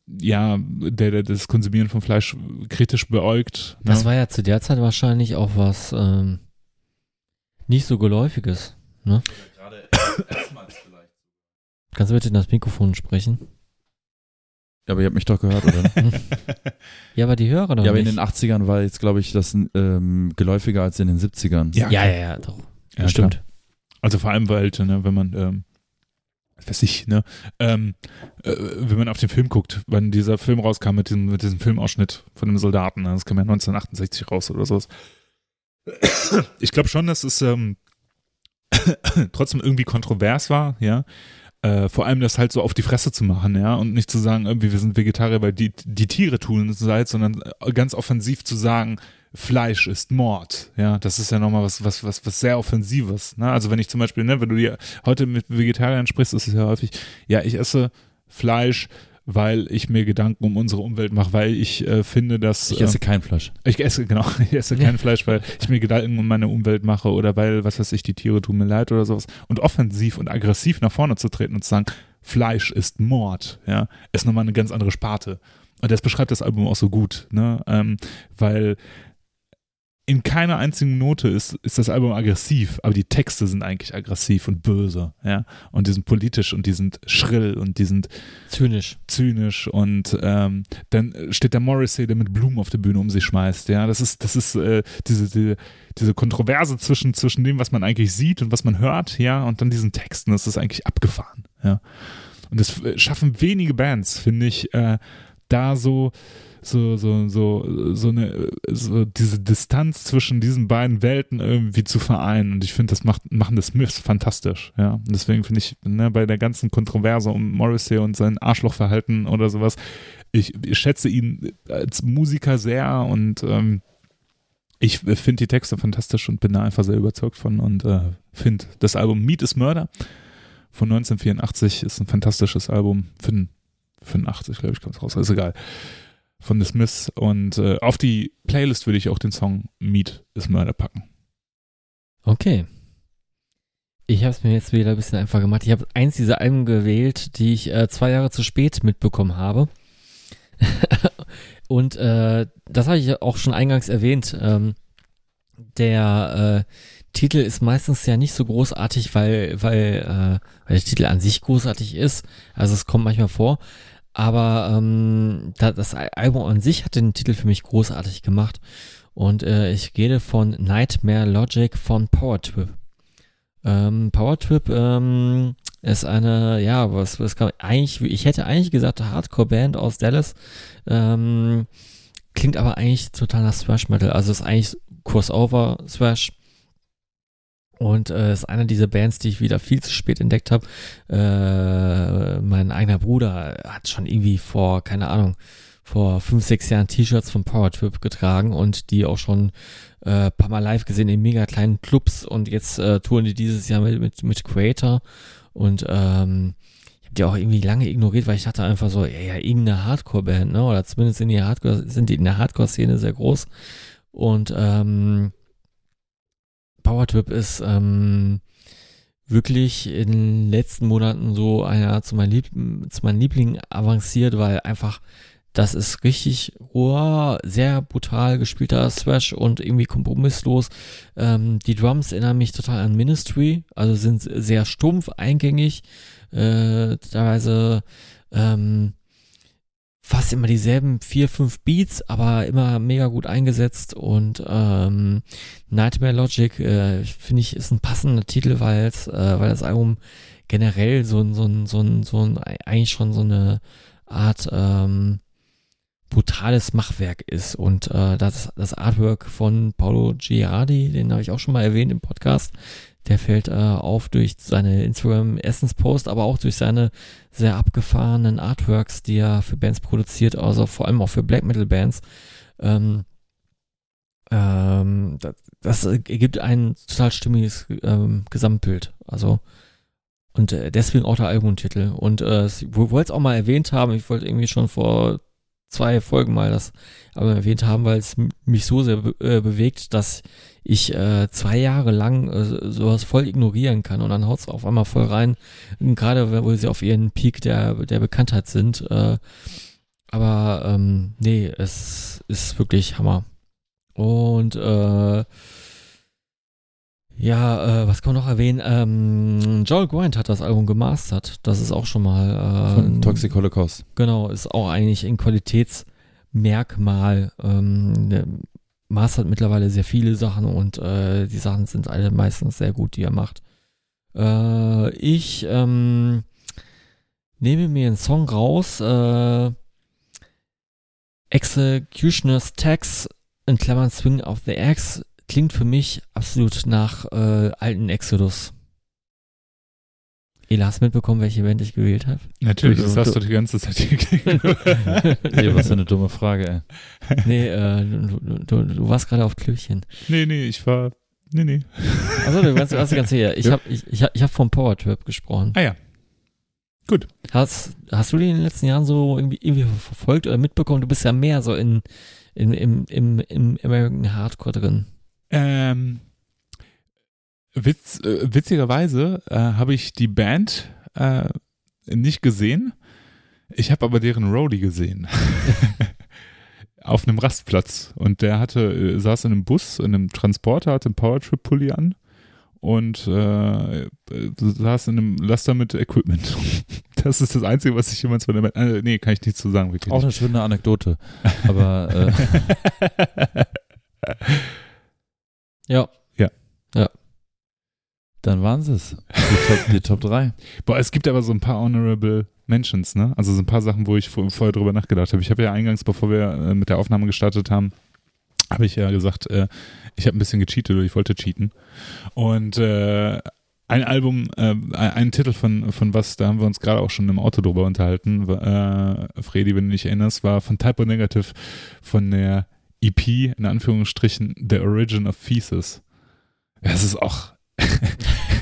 S1: ja, der, der das Konsumieren von Fleisch kritisch beäugt. Ne?
S2: Das war ja zu der Zeit wahrscheinlich auch was ähm, nicht so geläufiges. Ne? Kannst du bitte in das Mikrofon sprechen?
S3: Ja, aber ihr habt mich doch gehört, oder?
S2: Ja, aber die Hörer noch
S3: ja, aber
S2: nicht.
S3: in den 80ern war jetzt, glaube ich, das ähm, geläufiger als in den 70ern.
S1: Ja,
S2: ja, ja, ja, doch.
S1: Ja,
S2: Bestimmt.
S1: klar. Also vor allem, weil, ne, wenn man, ähm, was weiß ich, ne, ähm, äh, wenn man auf den Film guckt, wann dieser Film rauskam mit diesem, mit diesem Filmausschnitt von einem Soldaten, ne, das kam ja 1968 raus oder sowas. Ich glaube schon, dass es ähm, trotzdem irgendwie kontrovers war, ja. Äh, vor allem das halt so auf die Fresse zu machen, ja, und nicht zu sagen, irgendwie wir sind Vegetarier, weil die, die Tiere tun es seid, sondern äh, ganz offensiv zu sagen, Fleisch ist Mord, ja, das ist ja nochmal was, was, was, was sehr Offensives, ne, also wenn ich zum Beispiel, ne, wenn du dir heute mit Vegetariern sprichst, ist es ja häufig, ja, ich esse Fleisch, weil ich mir Gedanken um unsere Umwelt mache, weil ich äh, finde, dass
S3: Ich esse kein Fleisch.
S1: ich esse, genau, ich esse kein Fleisch, weil ich mir Gedanken um meine Umwelt mache oder weil, was weiß ich, die Tiere tun mir leid oder sowas. Und offensiv und aggressiv nach vorne zu treten und zu sagen, Fleisch ist Mord, ja, ist nochmal eine ganz andere Sparte. Und das beschreibt das Album auch so gut, ne, ähm, weil in keiner einzigen Note ist, ist das Album aggressiv, aber die Texte sind eigentlich aggressiv und böse, ja, und die sind politisch und die sind schrill und die sind
S2: Zynisch.
S1: zynisch und ähm, dann steht der Morrissey, der mit Blumen auf der Bühne um sich schmeißt. Ja, das ist, das ist äh, diese, diese, diese Kontroverse zwischen, zwischen dem, was man eigentlich sieht und was man hört, ja, und dann diesen Texten, das ist eigentlich abgefahren, ja. Und das äh, schaffen wenige Bands, finde ich, äh, da so, so, so, so, so eine, so diese Distanz zwischen diesen beiden Welten irgendwie zu vereinen. Und ich finde, das macht, machen das Smiths fantastisch, ja. Und deswegen finde ich, ne, bei der ganzen Kontroverse um Morrissey und sein Arschlochverhalten oder sowas, ich, ich schätze ihn als Musiker sehr und ähm, ich finde die Texte fantastisch und bin da einfach sehr überzeugt von und äh, finde das Album Meat is Murder von 1984 ist ein fantastisches Album. 85, glaube ich, kommt es raus. Ist egal. Von The Smiths. Und äh, auf die Playlist würde ich auch den Song Meat is Murder packen.
S2: Okay. Ich habe es mir jetzt wieder ein bisschen einfach gemacht. Ich habe eins dieser Alben gewählt, die ich äh, zwei Jahre zu spät mitbekommen habe. Und äh, das habe ich auch schon eingangs erwähnt. Ähm, der äh, Titel ist meistens ja nicht so großartig, weil, weil, äh, weil der Titel an sich großartig ist. Also es kommt manchmal vor. Aber ähm, da, das Album an sich hat den Titel für mich großartig gemacht. Und äh, ich rede von Nightmare Logic von Power Trip. Ähm, Power Trip ähm, ist eine, ja, was, was kann man, eigentlich, ich hätte eigentlich gesagt, Hardcore-Band aus Dallas. Ähm, klingt aber eigentlich total nach Thrash Metal. Also ist eigentlich Crossover Thrash. Und äh, ist einer dieser Bands, die ich wieder viel zu spät entdeckt habe. Äh, mein eigener Bruder hat schon irgendwie vor, keine Ahnung, vor fünf, sechs Jahren T-Shirts von Power Trip getragen und die auch schon äh, paar Mal live gesehen in mega kleinen Clubs und jetzt äh, touren die dieses Jahr mit, mit, mit Creator und ähm, ich habe die auch irgendwie lange ignoriert, weil ich dachte einfach so, ja, ja, irgendeine Hardcore-Band, ne? Oder zumindest in die Hardcore, sind die in der Hardcore-Szene sehr groß. Und ähm, Power Trip ist ähm, wirklich in den letzten Monaten so einer zu meinen, Lieb zu meinen Lieblingen avanciert, weil einfach das ist richtig roher, sehr brutal gespielter Thrash und irgendwie kompromisslos. Ähm, die Drums erinnern mich total an Ministry, also sind sehr stumpf, eingängig, äh, teilweise ähm, fast immer dieselben vier, fünf Beats, aber immer mega gut eingesetzt und ähm, Nightmare Logic, äh, finde ich, ist ein passender Titel, weil es, äh, weil das Album generell so ein, so ein, so ein, so ein, eigentlich schon so eine Art, ähm, brutales Machwerk ist. Und äh, das, das Artwork von Paolo Giardi, den habe ich auch schon mal erwähnt im Podcast, der fällt äh, auf durch seine Instagram-Essence-Post, aber auch durch seine sehr abgefahrenen Artworks, die er für Bands produziert, also vor allem auch für Black Metal-Bands. Ähm, ähm, das, das ergibt ein total stimmiges ähm, Gesamtbild. Also und äh, deswegen auch der Albumtitel. Und äh, ich wollte es auch mal erwähnt haben, ich wollte irgendwie schon vor zwei Folgen mal das aber erwähnt haben, weil es mich so sehr be äh, bewegt, dass ich äh, zwei Jahre lang äh, sowas voll ignorieren kann und dann haut's auf einmal voll rein, gerade wo sie auf ihren Peak der, der Bekanntheit sind. Äh, aber ähm, nee, es ist wirklich Hammer. Und äh, ja, äh, was kann man noch erwähnen? Ähm, Joel Grind hat das Album gemastert. Das ist auch schon mal. Äh,
S3: Von Toxic Holocaust.
S2: Genau, ist auch eigentlich ein Qualitätsmerkmal. Ähm, mastert mittlerweile sehr viele Sachen und äh, die Sachen sind alle meistens sehr gut, die er macht. Äh, ich ähm, nehme mir einen Song raus. Äh, Executioner's Tax in Klammern Swing of the Axe klingt für mich absolut nach äh, alten Exodus. Ela, hast du mitbekommen, welche Band ich gewählt habe?
S1: Natürlich,
S2: Du-
S1: das hast
S2: du-
S1: die ganze Zeit hier.
S3: Ey, was für eine dumme Frage, ey.
S2: nee, äh, du, du, du warst gerade auf Klöchen.
S1: nee, nee, ich war. Nee, nee.
S2: Achso, du warst, warst ganz sicher. Ich
S3: Ja.
S2: habe ich, ich hab, ich hab vom Power Trip gesprochen.
S1: Ah ja.
S2: Hast, hast du die in den letzten Jahren so irgendwie, irgendwie verfolgt oder mitbekommen? Du bist ja mehr so in, in, im, im, im American Hardcore drin.
S1: Ähm, witz, äh, witzigerweise äh, habe ich die Band äh, nicht gesehen. Ich habe aber deren Roadie gesehen. Auf einem Rastplatz. Und der hatte, äh, saß in einem Bus, in einem Transporter, hatte einen Powertrip-Pulli an und äh, saß in einem Laster mit Equipment. Das ist das Einzige, was ich jemals von der Band. Äh, nee, kann ich nichts zu sagen, wirklich.
S3: Auch eine schöne Anekdote. Aber äh,
S2: Ja.
S3: Dann waren sie es. Die Top, die Top 3.
S1: Boah, es gibt aber so ein paar Honorable Mentions, ne? Also so ein paar Sachen, wo ich vor- vorher drüber nachgedacht habe. Ich habe ja eingangs, bevor wir äh, mit der Aufnahme gestartet haben, habe ich ja gesagt, äh, ich habe ein bisschen gecheatet oder ich wollte cheaten. Und äh, ein Album, äh, ein, Titel von, von was, da haben wir uns gerade auch schon im Auto drüber unterhalten, äh, Fredi, wenn du dich erinnerst, war von Typo Negative von der EP, in Anführungsstrichen, The Origin of Thesis. Das ist auch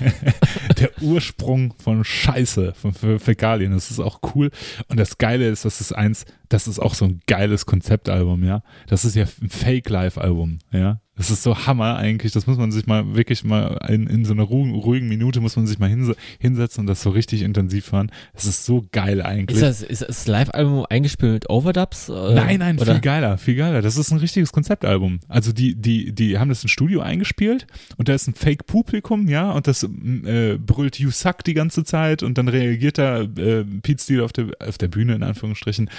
S1: der Ursprung von Scheiße, von Fä- Fäkalien. Das ist auch cool. Und das Geile ist, das ist eins, das ist auch so ein geiles Konzeptalbum, ja. Das ist ja ein Fake-Live-Album, ja. Das ist so Hammer eigentlich. Das muss man sich mal wirklich mal in, in so einer ruhigen, ruhigen Minute muss man sich mal hinse hinsetzen und das so richtig intensiv hören. Das ist so geil eigentlich.
S2: Ist das, ist das Live-Album eingespielt mit Overdubs? Äh,
S1: Nein, nein,
S2: oder?
S1: viel geiler, viel geiler. Das ist ein richtiges Konzeptalbum. Also die, die, die haben das im Studio eingespielt und da ist ein Fake-Publikum, ja, und das äh, brüllt You Suck die ganze Zeit und dann reagiert da äh, Pete Steele auf der, auf der Bühne in Anführungsstrichen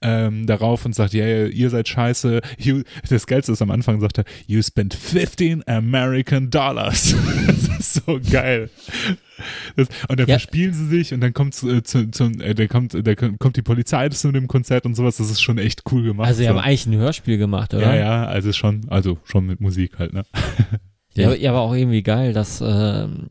S1: ähm, darauf und sagt, ja, yeah, ihr seid scheiße. You, das Geilste ist am Anfang, sagt er, you spent 15 American Dollars. das ist so geil. Das, und dann
S2: Ja.
S1: verspielen sie sich und dann kommt zu, zu, zu äh, der kommt, der kommt die Polizei zu dem Konzert und sowas. Das ist schon echt cool gemacht.
S2: Also, sie
S1: so.
S2: haben eigentlich ein Hörspiel gemacht, oder?
S1: Ja, ja, also schon, also schon mit Musik halt, ne?
S2: Ja, ja, aber auch irgendwie geil, dass ähm,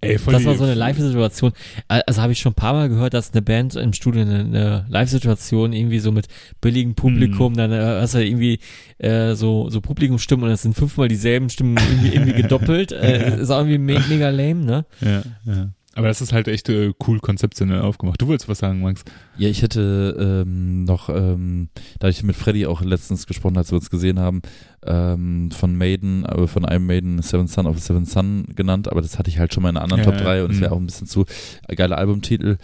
S1: Ey, voll
S2: das war so eine Live-Situation. Also habe ich schon ein paar Mal gehört, dass eine Band im Studio eine, eine Live-Situation irgendwie so mit billigem Publikum,
S1: Mhm.
S2: dann äh, hast du irgendwie äh, so so Publikumsstimmen und es sind fünfmal dieselben Stimmen irgendwie, irgendwie gedoppelt. Äh, ist auch irgendwie me mega lame, ne?
S1: Ja, ja. Aber das ist halt echt äh, cool konzeptionell aufgemacht. Du wolltest was sagen, Max?
S3: Ja, ich hätte ähm, noch, ähm, da ich mit Freddy auch letztens gesprochen, als wir uns gesehen haben, ähm, von Maiden, aber von einem Maiden Seven Son of Seven Son genannt, aber das hatte ich halt schon mal in einer anderen
S1: Ja,
S3: Top 3 und es wäre
S1: mhm.
S3: auch ein bisschen zu äh, geiler Albumtitel.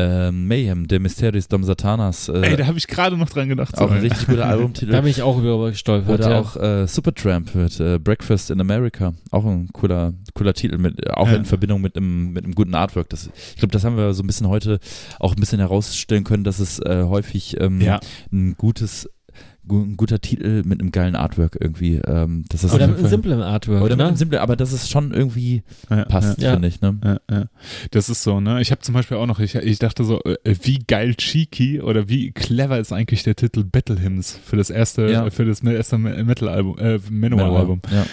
S3: Ähm, Mayhem, der Mysterious Dom Satanas. Äh,
S1: Ey, da habe ich gerade noch dran gedacht.
S3: auch ein richtig guter Albumtitel.
S2: Da bin ich auch über gestolpert.
S3: Oder
S2: ja.
S3: auch äh, Supertramp wird äh, Breakfast in America. Auch ein cooler, cooler Titel, mit, äh, auch
S1: Ja.
S3: in Verbindung mit einem, mit einem guten Artwork. Das, ich glaube, das haben wir so ein bisschen heute auch ein bisschen herausstellen können, dass es äh, häufig ähm,
S1: Ja,
S3: ein gutes, gu ein guter Titel mit einem geilen Artwork irgendwie. Ähm, das ist
S2: Oder mit einem simplen Artwork,
S3: oder mit
S2: ne?
S3: einem simplen, aber das ist schon irgendwie
S1: ja,
S3: passt,
S2: Ja.
S3: finde ich. Ne?
S1: Ja, ja. Das ist so, ne? Ich habe zum Beispiel auch noch, ich, ich dachte so, äh, wie geil cheeky oder wie clever ist eigentlich der Titel Battle Hymns für das erste,
S3: Ja.
S1: für das erste Metal-Album, äh, Manowar-Album.
S3: Ja,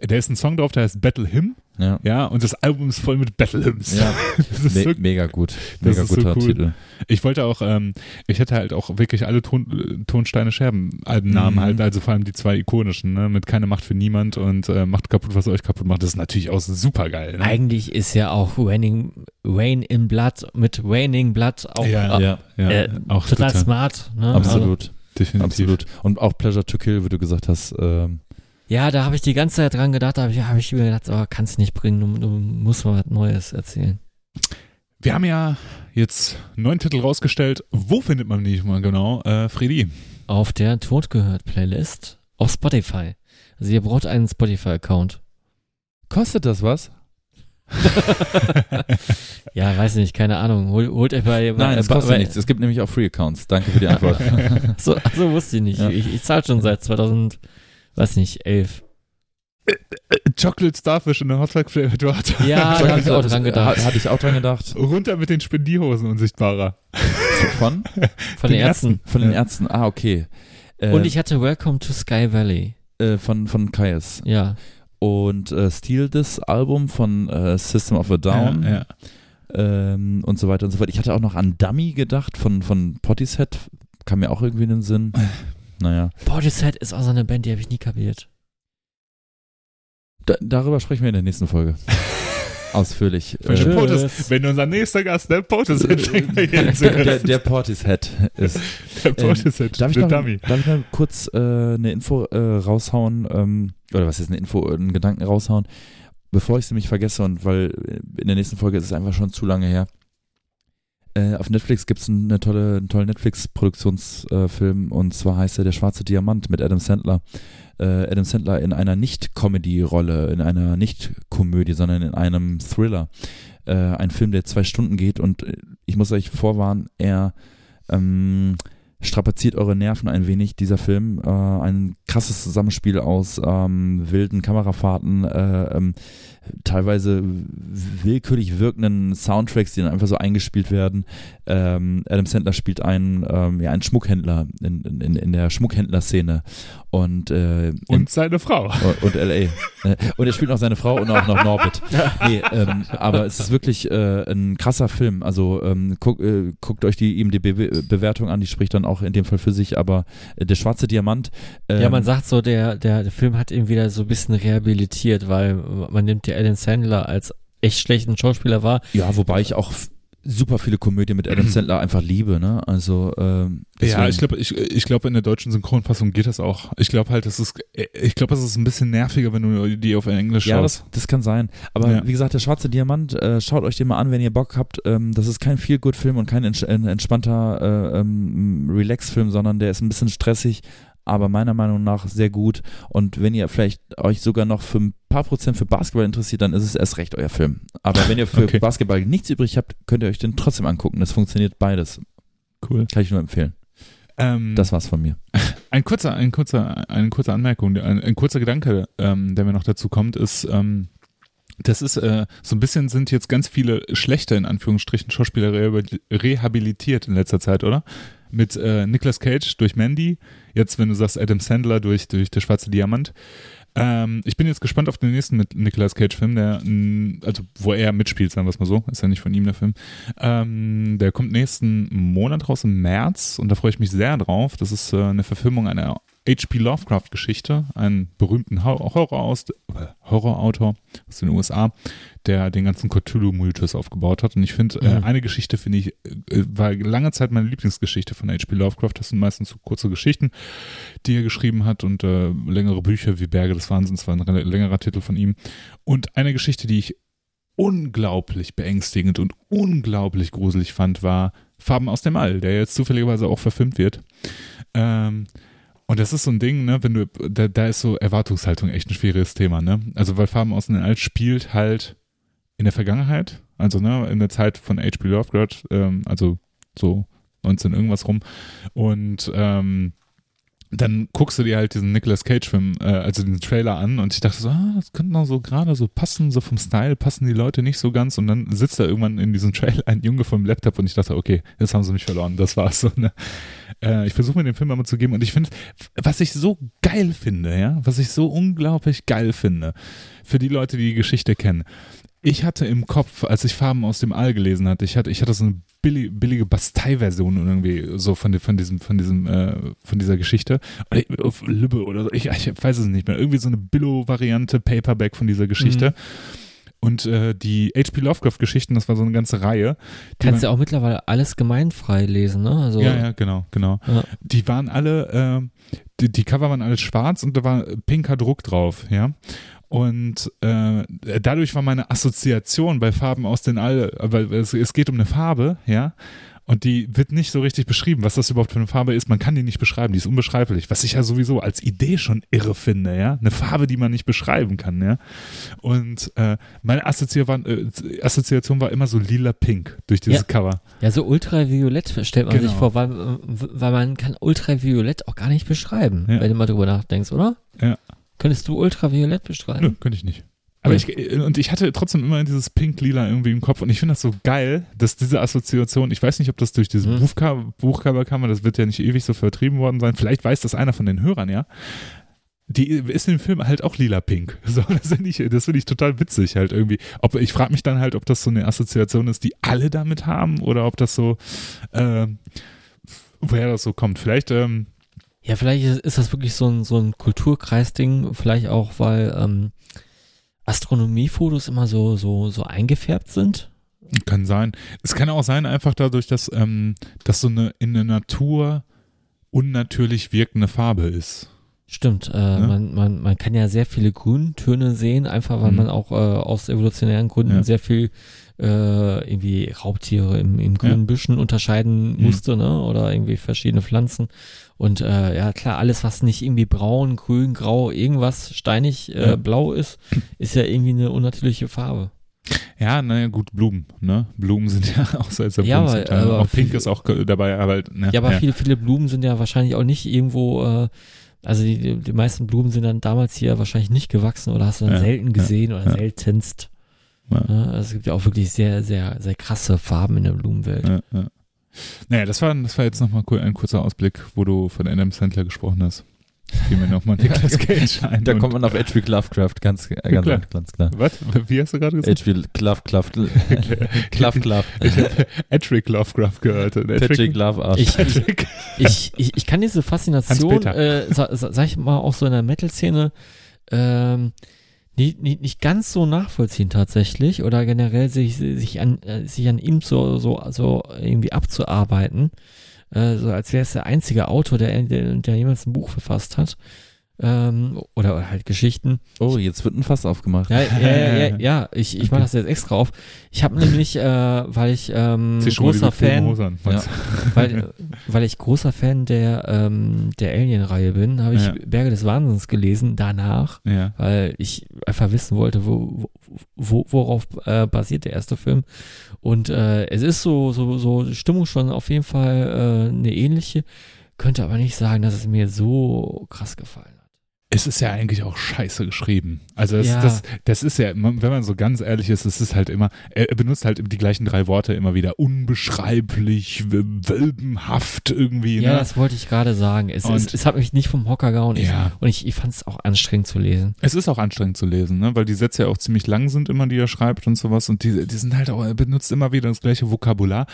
S1: Da ist ein Song drauf, der heißt Battle Hymn,
S3: ja.
S1: ja, und das Album ist voll mit Battle Hymns.
S3: Ja,
S1: Das ist
S3: Me
S1: so
S3: mega gut.
S1: das
S3: Mega
S1: ist so
S3: guter
S1: cool.
S3: Titel.
S1: Ich wollte auch, ähm, ich hätte halt auch wirklich alle Ton, Tonsteine Scherben Albennamen
S3: Mhm.
S1: halt, also vor allem die zwei ikonischen, ne, mit keine Macht für niemand und äh, macht kaputt, was euch kaputt macht. Das ist natürlich auch super geil. Ne?
S2: Eigentlich ist ja auch Raining, Rain in Blood mit Raining Blood auch
S1: Ja,
S2: äh,
S3: Ja,
S1: ja,
S2: äh,
S1: auch
S2: total,
S1: total,
S2: smart. Ne? Also,
S3: absolut.
S1: definitiv.
S3: Absolut. Und auch Pleasure to Kill, wie du gesagt hast, ähm,
S2: Ja, da habe ich die ganze Zeit dran gedacht, da habe ich, hab ich mir gedacht, oh, kannst nicht bringen, du, du musst mal was Neues erzählen.
S1: Wir haben ja jetzt neun Titel rausgestellt. Wo findet man die mal genau? Äh, Freddy.
S2: Auf der Todgehört-Playlist auf Spotify. Also ihr braucht einen Spotify-Account.
S3: Kostet das was?
S2: ja, weiß nicht, keine Ahnung. Hol, holt euch bei,
S3: Nein, es
S2: bei,
S3: kostet
S2: bei,
S3: nichts. Es gibt nämlich auch Free Accounts. Danke für die Antwort.
S2: So, so wusste ich nicht.
S3: Ja.
S2: Ich, ich zahle schon seit 2000, weiß nicht, 11.
S1: Chocolate Starfish in der Hot Dog Flavored Water.
S2: Ja, da habe ich auch dran gedacht.
S3: Hat- Hatte ich auch dran gedacht.
S1: Runter mit den Spendierhosen unsichtbarer.
S3: Von?
S2: Von den
S1: den
S2: Ärzten.
S3: Von den Ärzten. Ah, okay. Äh,
S2: Und ich hatte Welcome to Sky Valley.
S3: äh, von, von Kaius.
S2: Ja.
S3: Und äh, Steal This Album von äh, System of a Down.
S1: Ja, ja.
S3: ähm, und so weiter und so fort. Ich hatte auch noch an Dummy gedacht von, von Pottyset. Kam mir auch irgendwie in den Sinn. Naja,
S2: Portishead ist auch so eine Band, die habe ich nie kapiert.
S3: da, darüber sprechen wir in der nächsten Folge. Ausführlich.
S1: Potus, wenn unser nächster Gast der Potus ist,
S3: der, der, Portishead ist.
S1: der Potus ist,
S3: Darf ich, noch,
S1: Dummy.
S3: darf ich noch kurz äh, eine Info äh, raushauen? Ähm, oder was ist eine Info, einen Gedanken raushauen? Bevor ich sie nämlich vergesse und weil in der nächsten Folge ist es einfach schon zu lange her. Äh, auf Netflix gibt es eine tolle, einen tollen Netflix-Produktionsfilm und zwar heißt er Der schwarze Diamant mit Adam Sandler. Äh, Adam Sandler in einer Nicht-Comedy-Rolle, in einer Nicht-Komödie, sondern in einem Thriller. Äh, ein Film, der zwei Stunden geht und äh, ich muss euch vorwarnen, er ähm, strapaziert eure Nerven ein wenig, dieser Film. Äh, ein krasses Zusammenspiel aus ähm, wilden Kamerafahrten, äh, ähm, teilweise willkürlich wirkenden Soundtracks, die dann einfach so eingespielt werden. Ähm, Adam Sandler spielt einen, ähm, ja, einen Schmuckhändler in, in, in der Schmuckhändler-Szene und, äh, in,
S1: Und seine Frau.
S3: und L.A. Äh, Und er spielt noch seine Frau und auch noch Norbit. Nee, ähm, aber es ist wirklich äh, ein krasser Film. Also ähm, guck, äh, guckt euch die IMDb-Bewertung an, die spricht dann auch in dem Fall für sich, aber äh, der schwarze Diamant. Ähm,
S2: Ja, man sagt so, der, der, der Film hat ihn wieder so ein bisschen rehabilitiert, weil man nimmt ja Alan Sandler als echt schlechten Schauspieler wahr.
S3: Ja, wobei ich auch super viele Komödien mit Adam Sandler einfach liebe, ne? Also ähm,
S1: Ja, ich glaube, ich, ich glaube, in der deutschen Synchronfassung geht das auch. Ich glaube halt, das ist, ich glaube, es ist ein bisschen nerviger, wenn du die auf Englisch
S3: Ja,
S1: schaust.
S3: das, das kann sein. Aber
S1: Ja.
S3: wie gesagt, der schwarze Diamant, äh, schaut euch den mal an, wenn ihr Bock habt. Ähm, das ist kein Feel-Good-Film und kein ents entspannter äh, ähm, Relax-Film, sondern der ist ein bisschen stressig, aber meiner Meinung nach sehr gut. Und wenn ihr vielleicht euch sogar noch für ein paar Prozent für Basketball interessiert, dann ist es erst recht euer Film. Aber wenn ihr für
S1: Okay.
S3: Basketball nichts übrig habt, könnt ihr euch den trotzdem angucken. Das funktioniert beides.
S1: Cool.
S3: Kann ich nur empfehlen.
S1: Ähm,
S3: Das war's von mir.
S1: Ein kurzer, ein kurzer, eine kurze Anmerkung, ein, ein kurzer Gedanke, ähm, der mir noch dazu kommt, ist, ähm, das ist äh, so ein bisschen sind jetzt ganz viele schlechte in Anführungsstrichen Schauspieler rehabil- rehabilitiert in letzter Zeit, oder? Mit äh, Nicolas Cage durch Mandy, jetzt wenn du sagst Adam Sandler durch durch der schwarze Diamant. Ähm, ich bin jetzt gespannt auf den nächsten mit Nicolas Cage Film, der mh, also wo er mitspielt, sagen wir es mal so, ist ja nicht von ihm der Film. Ähm, der kommt nächsten Monat raus im März und da freue ich mich sehr drauf. Das ist äh, eine Verfilmung einer H.P. Lovecraft-Geschichte, einen aus, äh, Horrorautor aus den USA, der den ganzen Cthulhu-Mythos aufgebaut hat. Und ich finde, äh,
S2: Mhm.
S1: eine Geschichte finde ich, äh, war lange Zeit meine Lieblingsgeschichte von H.P. Lovecraft. Das sind meistens so kurze Geschichten, die er geschrieben hat und äh, längere Bücher wie Berge des Wahnsinns war ein längerer Titel von ihm. Und eine Geschichte, die ich unglaublich beängstigend und unglaublich gruselig fand, war Farben aus dem All, der jetzt zufälligerweise auch verfilmt wird. Ähm, und das ist so ein Ding, ne, wenn du, da, da ist so Erwartungshaltung echt ein schwieriges Thema, ne? Also, weil Farben aus dem All spielt halt in der Vergangenheit, also, ne, in der Zeit von H.P. Lovecraft, ähm, also so 19 irgendwas rum. Und, ähm, dann guckst du dir halt diesen Nicolas Cage-Film, äh, also den Trailer an und ich dachte so, ah, das könnte noch so gerade so passen, so vom Style passen die Leute nicht so ganz und dann sitzt da irgendwann in diesem Trailer ein Junge vom Laptop und ich dachte, okay, jetzt haben sie mich verloren, das war's so, ne? Äh, ich versuche mir den Film einmal zu geben und ich finde, was ich so geil finde, ja, was ich so unglaublich geil finde, für die Leute, die die Geschichte kennen, ich hatte im Kopf, als ich Farben aus dem All gelesen hatte, ich hatte, ich hatte so eine billige, Bastei-Version irgendwie so von, von diesem, von diesem, äh, von dieser Geschichte. Lübbe oder so, ich, ich weiß es nicht mehr. Irgendwie so eine Billo-Variante, Paperback von dieser Geschichte. Und äh, die H.P. Lovecraft-Geschichten, das war so eine ganze Reihe.
S2: Kannst ja auch mittlerweile alles gemeinfrei lesen, ne? Also,
S1: ja, ja, genau, genau.
S2: Ja.
S1: Die waren alle, äh, die, die Cover waren alles schwarz und da war pinker Druck drauf, ja. Und äh, dadurch war meine Assoziation bei Farben aus den All, weil es, es geht um eine Farbe, ja. Und die wird nicht so richtig beschrieben, was das überhaupt für eine Farbe ist. Man kann die nicht beschreiben, die ist unbeschreiblich. Was ich ja sowieso als Idee schon irre finde, ja. Eine Farbe, die man nicht beschreiben kann, ja. Und äh, meine Assoziation war, äh, Assoziation war immer so lila-pink durch dieses
S2: Ja.
S1: Cover.
S2: Ja, so ultraviolett stellt man sich
S1: Genau.
S2: vor, weil, weil man kann ultraviolett auch gar nicht beschreiben,
S1: Ja.
S2: wenn du mal drüber nachdenkst, oder?
S1: Ja.
S2: Könntest du ultraviolett
S1: Nö,
S2: beschreiben?
S1: könnte ich nicht. Aber ich, und ich hatte trotzdem immer dieses Pink-Lila irgendwie im Kopf und ich finde das so geil, dass diese Assoziation, ich weiß nicht, ob das durch dieses
S2: Hm.
S1: Buchcover, Buchcover kam, das wird ja nicht ewig so vertrieben worden sein, vielleicht weiß das einer von den Hörern, ja. Die ist im Film halt auch lila-pink. So, das finde ich, das finde ich total witzig halt irgendwie. Ob, ich frage mich dann halt, ob das so eine Assoziation ist, die alle damit haben oder ob das so, ähm, woher das so kommt. Vielleicht, ähm,
S2: Ja, vielleicht ist, ist das wirklich so ein, so ein Kulturkreisding, vielleicht auch, weil ähm, Astronomiefotos immer so, so, so eingefärbt sind.
S1: Kann sein. Es kann auch sein, einfach dadurch, dass, ähm, dass so eine in der Natur unnatürlich wirkende Farbe ist.
S2: Stimmt, äh, man, man, man kann ja sehr viele Grüntöne sehen, einfach weil
S1: Mhm.
S2: man auch äh, aus evolutionären Gründen
S1: Ja.
S2: sehr viel äh, irgendwie Raubtiere im, in grünen
S1: Ja.
S2: Büschen unterscheiden
S1: Mhm.
S2: musste, ne? Oder irgendwie verschiedene Pflanzen. Und äh, ja klar, alles, was nicht irgendwie braun, grün, grau, irgendwas steinig äh,
S1: Ja.
S2: blau ist, ist ja irgendwie eine unnatürliche Farbe.
S1: Ja, naja, gut, Blumen, ne? Blumen sind ja auch so als der
S2: Ja, aber-
S1: ja-
S2: aber
S1: auch Pink ist auch dabei, aber halt, ne?
S2: Ja, aber viele, viele Blumen sind ja wahrscheinlich auch nicht irgendwo, äh, also die, die, meisten Blumen sind dann damals hier wahrscheinlich nicht gewachsen oder hast du dann
S1: Ja,
S2: selten
S1: ja,
S2: gesehen oder
S1: ja.
S2: seltenst.
S1: Ja.
S2: Ja, also es gibt ja auch wirklich sehr, sehr, sehr krasse Farben in der Blumenwelt.
S1: Ja, ja. Naja, das war, das war jetzt nochmal ein kurzer Ausblick, wo du von Adam Sandler gesprochen hast. Fiel mir nochmal Nicolas Cage ein.
S3: Da kommt man auf H.P. Lovecraft, ganz, äh, ganz,
S1: Klar.
S3: ganz klar.
S1: Was? Wie hast du gerade gesagt?
S3: H.P. Lovecraft, Klaff,
S1: Ich habe Edric Lovecraft gehört.
S3: Patrick Love Arsch.
S2: Ich, ich,
S1: Patrick.
S2: ich, ich, kann diese Faszination, äh, sa, sa, sag ich mal, auch so in der Metal-Szene, ähm, nicht, nicht, nicht ganz so nachvollziehen tatsächlich oder generell sich, sich, an, äh, sich an ihm so, so, so irgendwie abzuarbeiten. Äh, so als wäre es der einzige Autor, der, der, der jemals ein Buch verfasst hat. Ähm, oder, oder halt Geschichten.
S3: Oh, jetzt wird ein Fass aufgemacht.
S2: Ja, ja, ja, ja, ja ich, ich mache das jetzt extra auf. Ich habe nämlich, äh, weil ich ähm, großer Fan,
S1: an.
S3: Ja.
S2: weil, weil ich großer Fan der, ähm, der Alien-Reihe bin, habe ich
S1: Ja.
S2: Berge des Wahnsinns gelesen danach,
S1: Ja.
S2: weil ich einfach wissen wollte, wo, wo, worauf äh, basiert der erste Film. Und äh, es ist so, so, so die Stimmung schon auf jeden Fall äh, eine ähnliche, könnte aber nicht sagen, dass es mir so krass gefallen hat.
S1: Es ist ja eigentlich auch scheiße geschrieben. Also das,
S2: Ja.
S1: das, das ist ja, wenn man so ganz ehrlich ist, es ist halt immer, er benutzt halt die gleichen drei Worte immer wieder. Unbeschreiblich, wölbenhaft irgendwie.
S2: Ja,
S1: ne?
S2: das wollte ich gerade sagen. Es, es, es hat mich nicht vom Hocker gehauen.
S1: Ja.
S2: Und ich, ich fand es auch anstrengend zu lesen.
S1: Es ist auch anstrengend zu lesen, ne? weil die Sätze ja auch ziemlich lang sind, immer die er schreibt und sowas. Und die, die sind halt auch, er benutzt immer wieder das gleiche Vokabular.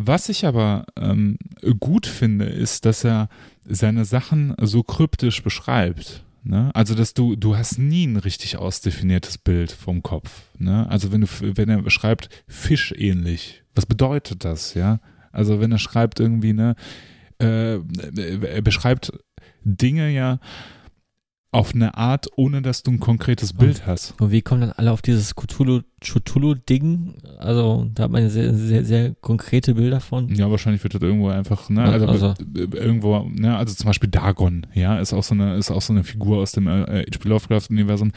S1: Was ich aber ähm, gut finde, ist, dass er seine Sachen so kryptisch beschreibt. Ne? Also, dass du, du hast nie ein richtig ausdefiniertes Bild vom Kopf. Ne? Also, wenn du, wenn er beschreibt, fischähnlich, was bedeutet das, ja? Also, wenn er schreibt irgendwie, ne, äh, er beschreibt Dinge ja auf eine Art, ohne dass du ein konkretes Bild hast.
S2: Und wie kommen dann alle auf dieses Cthulhu- Cthulhu-Ding? Also, da hat man sehr, sehr, sehr konkrete Bilder von.
S1: Ja, wahrscheinlich wird das irgendwo einfach, ne, also,
S2: also-
S1: äh, irgendwo, ne, also zum Beispiel Dagon, ja, ist auch so eine, ist auch so eine Figur aus dem äh, H.P. Lovecraft-Universum.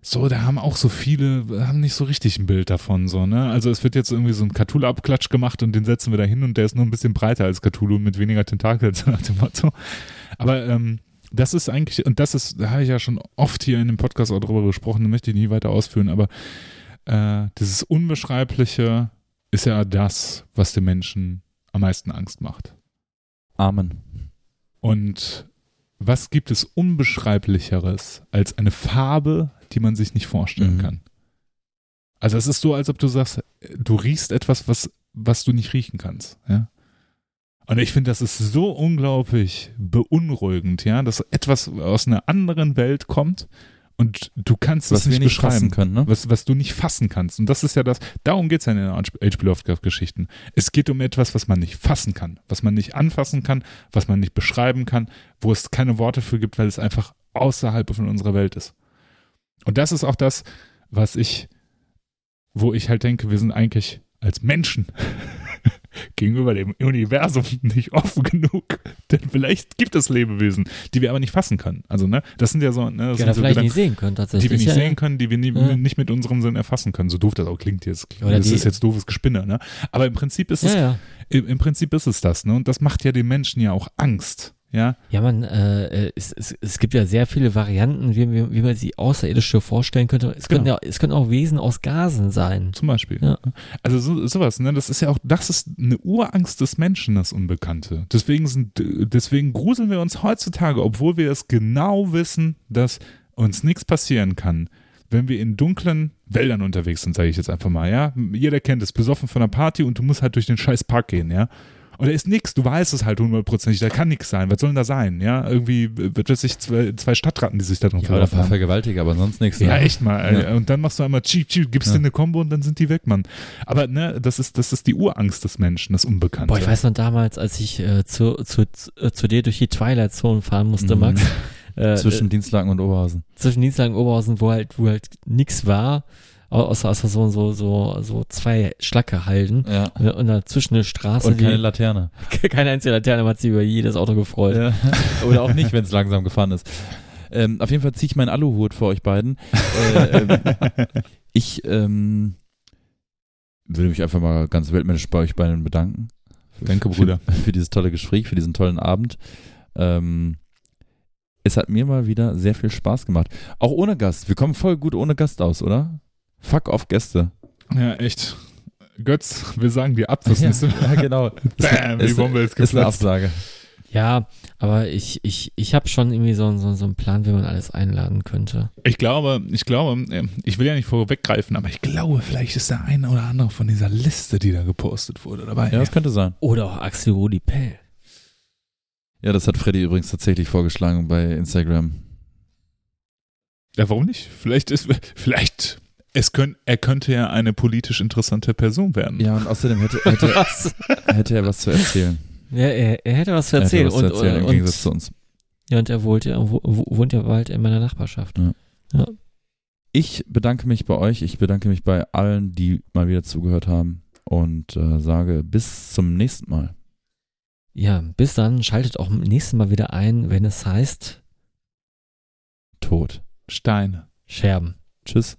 S1: So, da haben auch so viele, haben nicht so richtig ein Bild davon, so, ne? Also es wird jetzt irgendwie so ein Cthulhu-Abklatsch gemacht und den setzen wir da hin und der ist nur ein bisschen breiter als Cthulhu mit weniger Tentakeln, so nach dem Motto. Aber ähm, das ist eigentlich, und das ist, da habe ich ja schon oft hier in dem Podcast auch drüber gesprochen, da möchte ich nie weiter ausführen, aber äh, dieses Unbeschreibliche ist ja das, was den Menschen am meisten Angst macht.
S3: Amen.
S1: Und was gibt es Unbeschreiblicheres als eine Farbe, die man sich nicht vorstellen
S3: Mhm.
S1: kann? Also es ist so, als ob du sagst, du riechst etwas, was, was du nicht riechen kannst, ja. Und ich finde, das ist so unglaublich beunruhigend, ja, dass etwas aus einer anderen Welt kommt und du kannst
S3: Was
S1: es nicht
S3: nicht
S1: beschreiben.
S3: können, ne?
S1: Was, was du nicht fassen kannst. Und das ist ja das, darum geht es ja in den H.P. Lovecraft-Geschichten. Es geht um etwas, was man nicht fassen kann, was man nicht anfassen kann, was man nicht beschreiben kann, wo es keine Worte für gibt, weil es einfach außerhalb von unserer Welt ist. Und das ist auch das, was ich, wo ich halt denke, wir sind eigentlich als Menschen gegenüber dem Universum nicht offen genug. Denn vielleicht gibt es Lebewesen, die wir aber nicht fassen können. Also, ne, das sind ja so, ne, das
S2: Ja,
S1: sind so
S2: vielleicht
S1: Gedanken,
S2: nicht sehen können, tatsächlich.
S1: die wir nicht
S2: ja,
S1: sehen können, die wir nie,
S2: Ja.
S1: nicht mit unserem Sinn erfassen können. So doof das auch klingt jetzt.
S2: Oder
S1: das ist jetzt doofes Gespinne, ne? Aber im Prinzip ist es, im Prinzip ist es das, ne? Und das macht ja den Menschen ja auch Angst. Ja,
S2: Ja, man, äh, äh, es, es, es gibt ja sehr viele Varianten, wie, wie, wie man sie außerirdische vorstellen könnte. Es
S1: Genau.
S2: ja, es könnten auch Wesen aus Gasen sein.
S1: zum Beispiel.
S2: Ja.
S1: Also so, sowas, ne? Das ist ja auch, das ist eine Urangst des Menschen, das Unbekannte. Deswegen sind, deswegen gruseln wir uns heutzutage, obwohl wir es genau wissen, dass uns nichts passieren kann. Wenn wir in dunklen Wäldern unterwegs sind, sage ich jetzt einfach mal, ja. Jeder kennt es, besoffen von einer Party und du musst halt durch den scheiß Park gehen, ja. Und da ist nichts, du weißt es halt hundertprozentig, da kann nichts sein. Was soll denn da sein, ja? Irgendwie, wird sich zwei, zwei Stadtratten, die sich da drin
S3: Ja, oder
S1: verlaufen haben.
S3: Vergewaltiger, aber sonst nichts.
S1: Ja,
S3: ne?
S1: echt mal.
S3: Ja.
S1: Und dann machst du einmal cheap, cheap, gibst
S3: Ja.
S1: dir eine Combo und dann sind die weg, Mann. Aber ne, das ist, das ist die Urangst des Menschen, das Unbekannte.
S2: Boah, ich weiß noch damals, als ich äh, zu, zu, zu, äh, zu dir durch die Twilight Zone fahren musste,
S3: Mhm.
S2: Max. Äh,
S3: Zwischen
S2: äh,
S3: Dienstlaken und Oberhausen.
S2: zwischen Dienstlagen und Oberhausen, wo halt, wo halt nix war, außer, außer so, so, so, so zwei Schlacke halten.
S3: Ja.
S2: Und dazwischen eine Straße,
S3: Und keine
S2: die,
S3: Laterne.
S2: keine einzige Laterne, man hat sich über jedes Auto gefreut.
S3: Ja. Oder auch nicht, wenn es langsam gefahren ist. Ähm, auf jeden Fall ziehe ich meinen Aluhut für euch beiden. Äh, ähm, ich ähm, würde mich einfach mal ganz weltmännisch bei euch beiden bedanken.
S1: Danke, Bruder.
S3: Für, für dieses tolle Gespräch, für diesen tollen Abend. Ähm, es hat mir mal wieder sehr viel Spaß gemacht. Auch ohne Gast. Wir kommen voll gut ohne Gast aus, oder? Fuck off Gäste.
S1: Ja, echt. Götz, wir sagen dir ab fürs nächste Mal.
S3: ja, genau.
S1: Bam, die
S3: ist,
S1: Bombe ist
S3: ist eine
S1: geplatzt.
S3: Absage.
S2: Ja, aber ich, ich, ich habe schon irgendwie so, so, so einen Plan, wie man alles einladen könnte.
S1: Ich glaube, ich glaube, äh, ich will ja nicht vorweggreifen, aber ich glaube, vielleicht ist der eine oder andere von dieser Liste, die da gepostet wurde, dabei.
S3: Ja, das könnte sein.
S2: Oder auch Axel Rudi Pell.
S3: Ja, das hat Freddy übrigens tatsächlich vorgeschlagen bei Instagram.
S1: Ja, warum nicht? Vielleicht ist, vielleicht, es könnt, er könnte ja eine politisch interessante Person werden.
S3: Ja, und außerdem hätte, hätte,
S2: Was?
S3: hätte er was zu erzählen.
S2: Ja, er, er hätte was zu
S3: Er
S2: erzählen.
S3: hätte was zu erzählen
S2: und,
S3: im
S2: und,
S3: Gegensatz zu uns.
S2: ja, und er wohnt ja, wo, wo- wohnt ja bald in meiner Nachbarschaft.
S3: Ich bedanke mich bei euch. Ich bedanke mich bei allen, die mal wieder zugehört haben und äh, sage bis zum nächsten Mal.
S2: Ja, bis dann. Schaltet auch nächstes Mal wieder ein, wenn es heißt
S3: Tod.
S1: Steine.
S2: Scherben.
S3: Tschüss.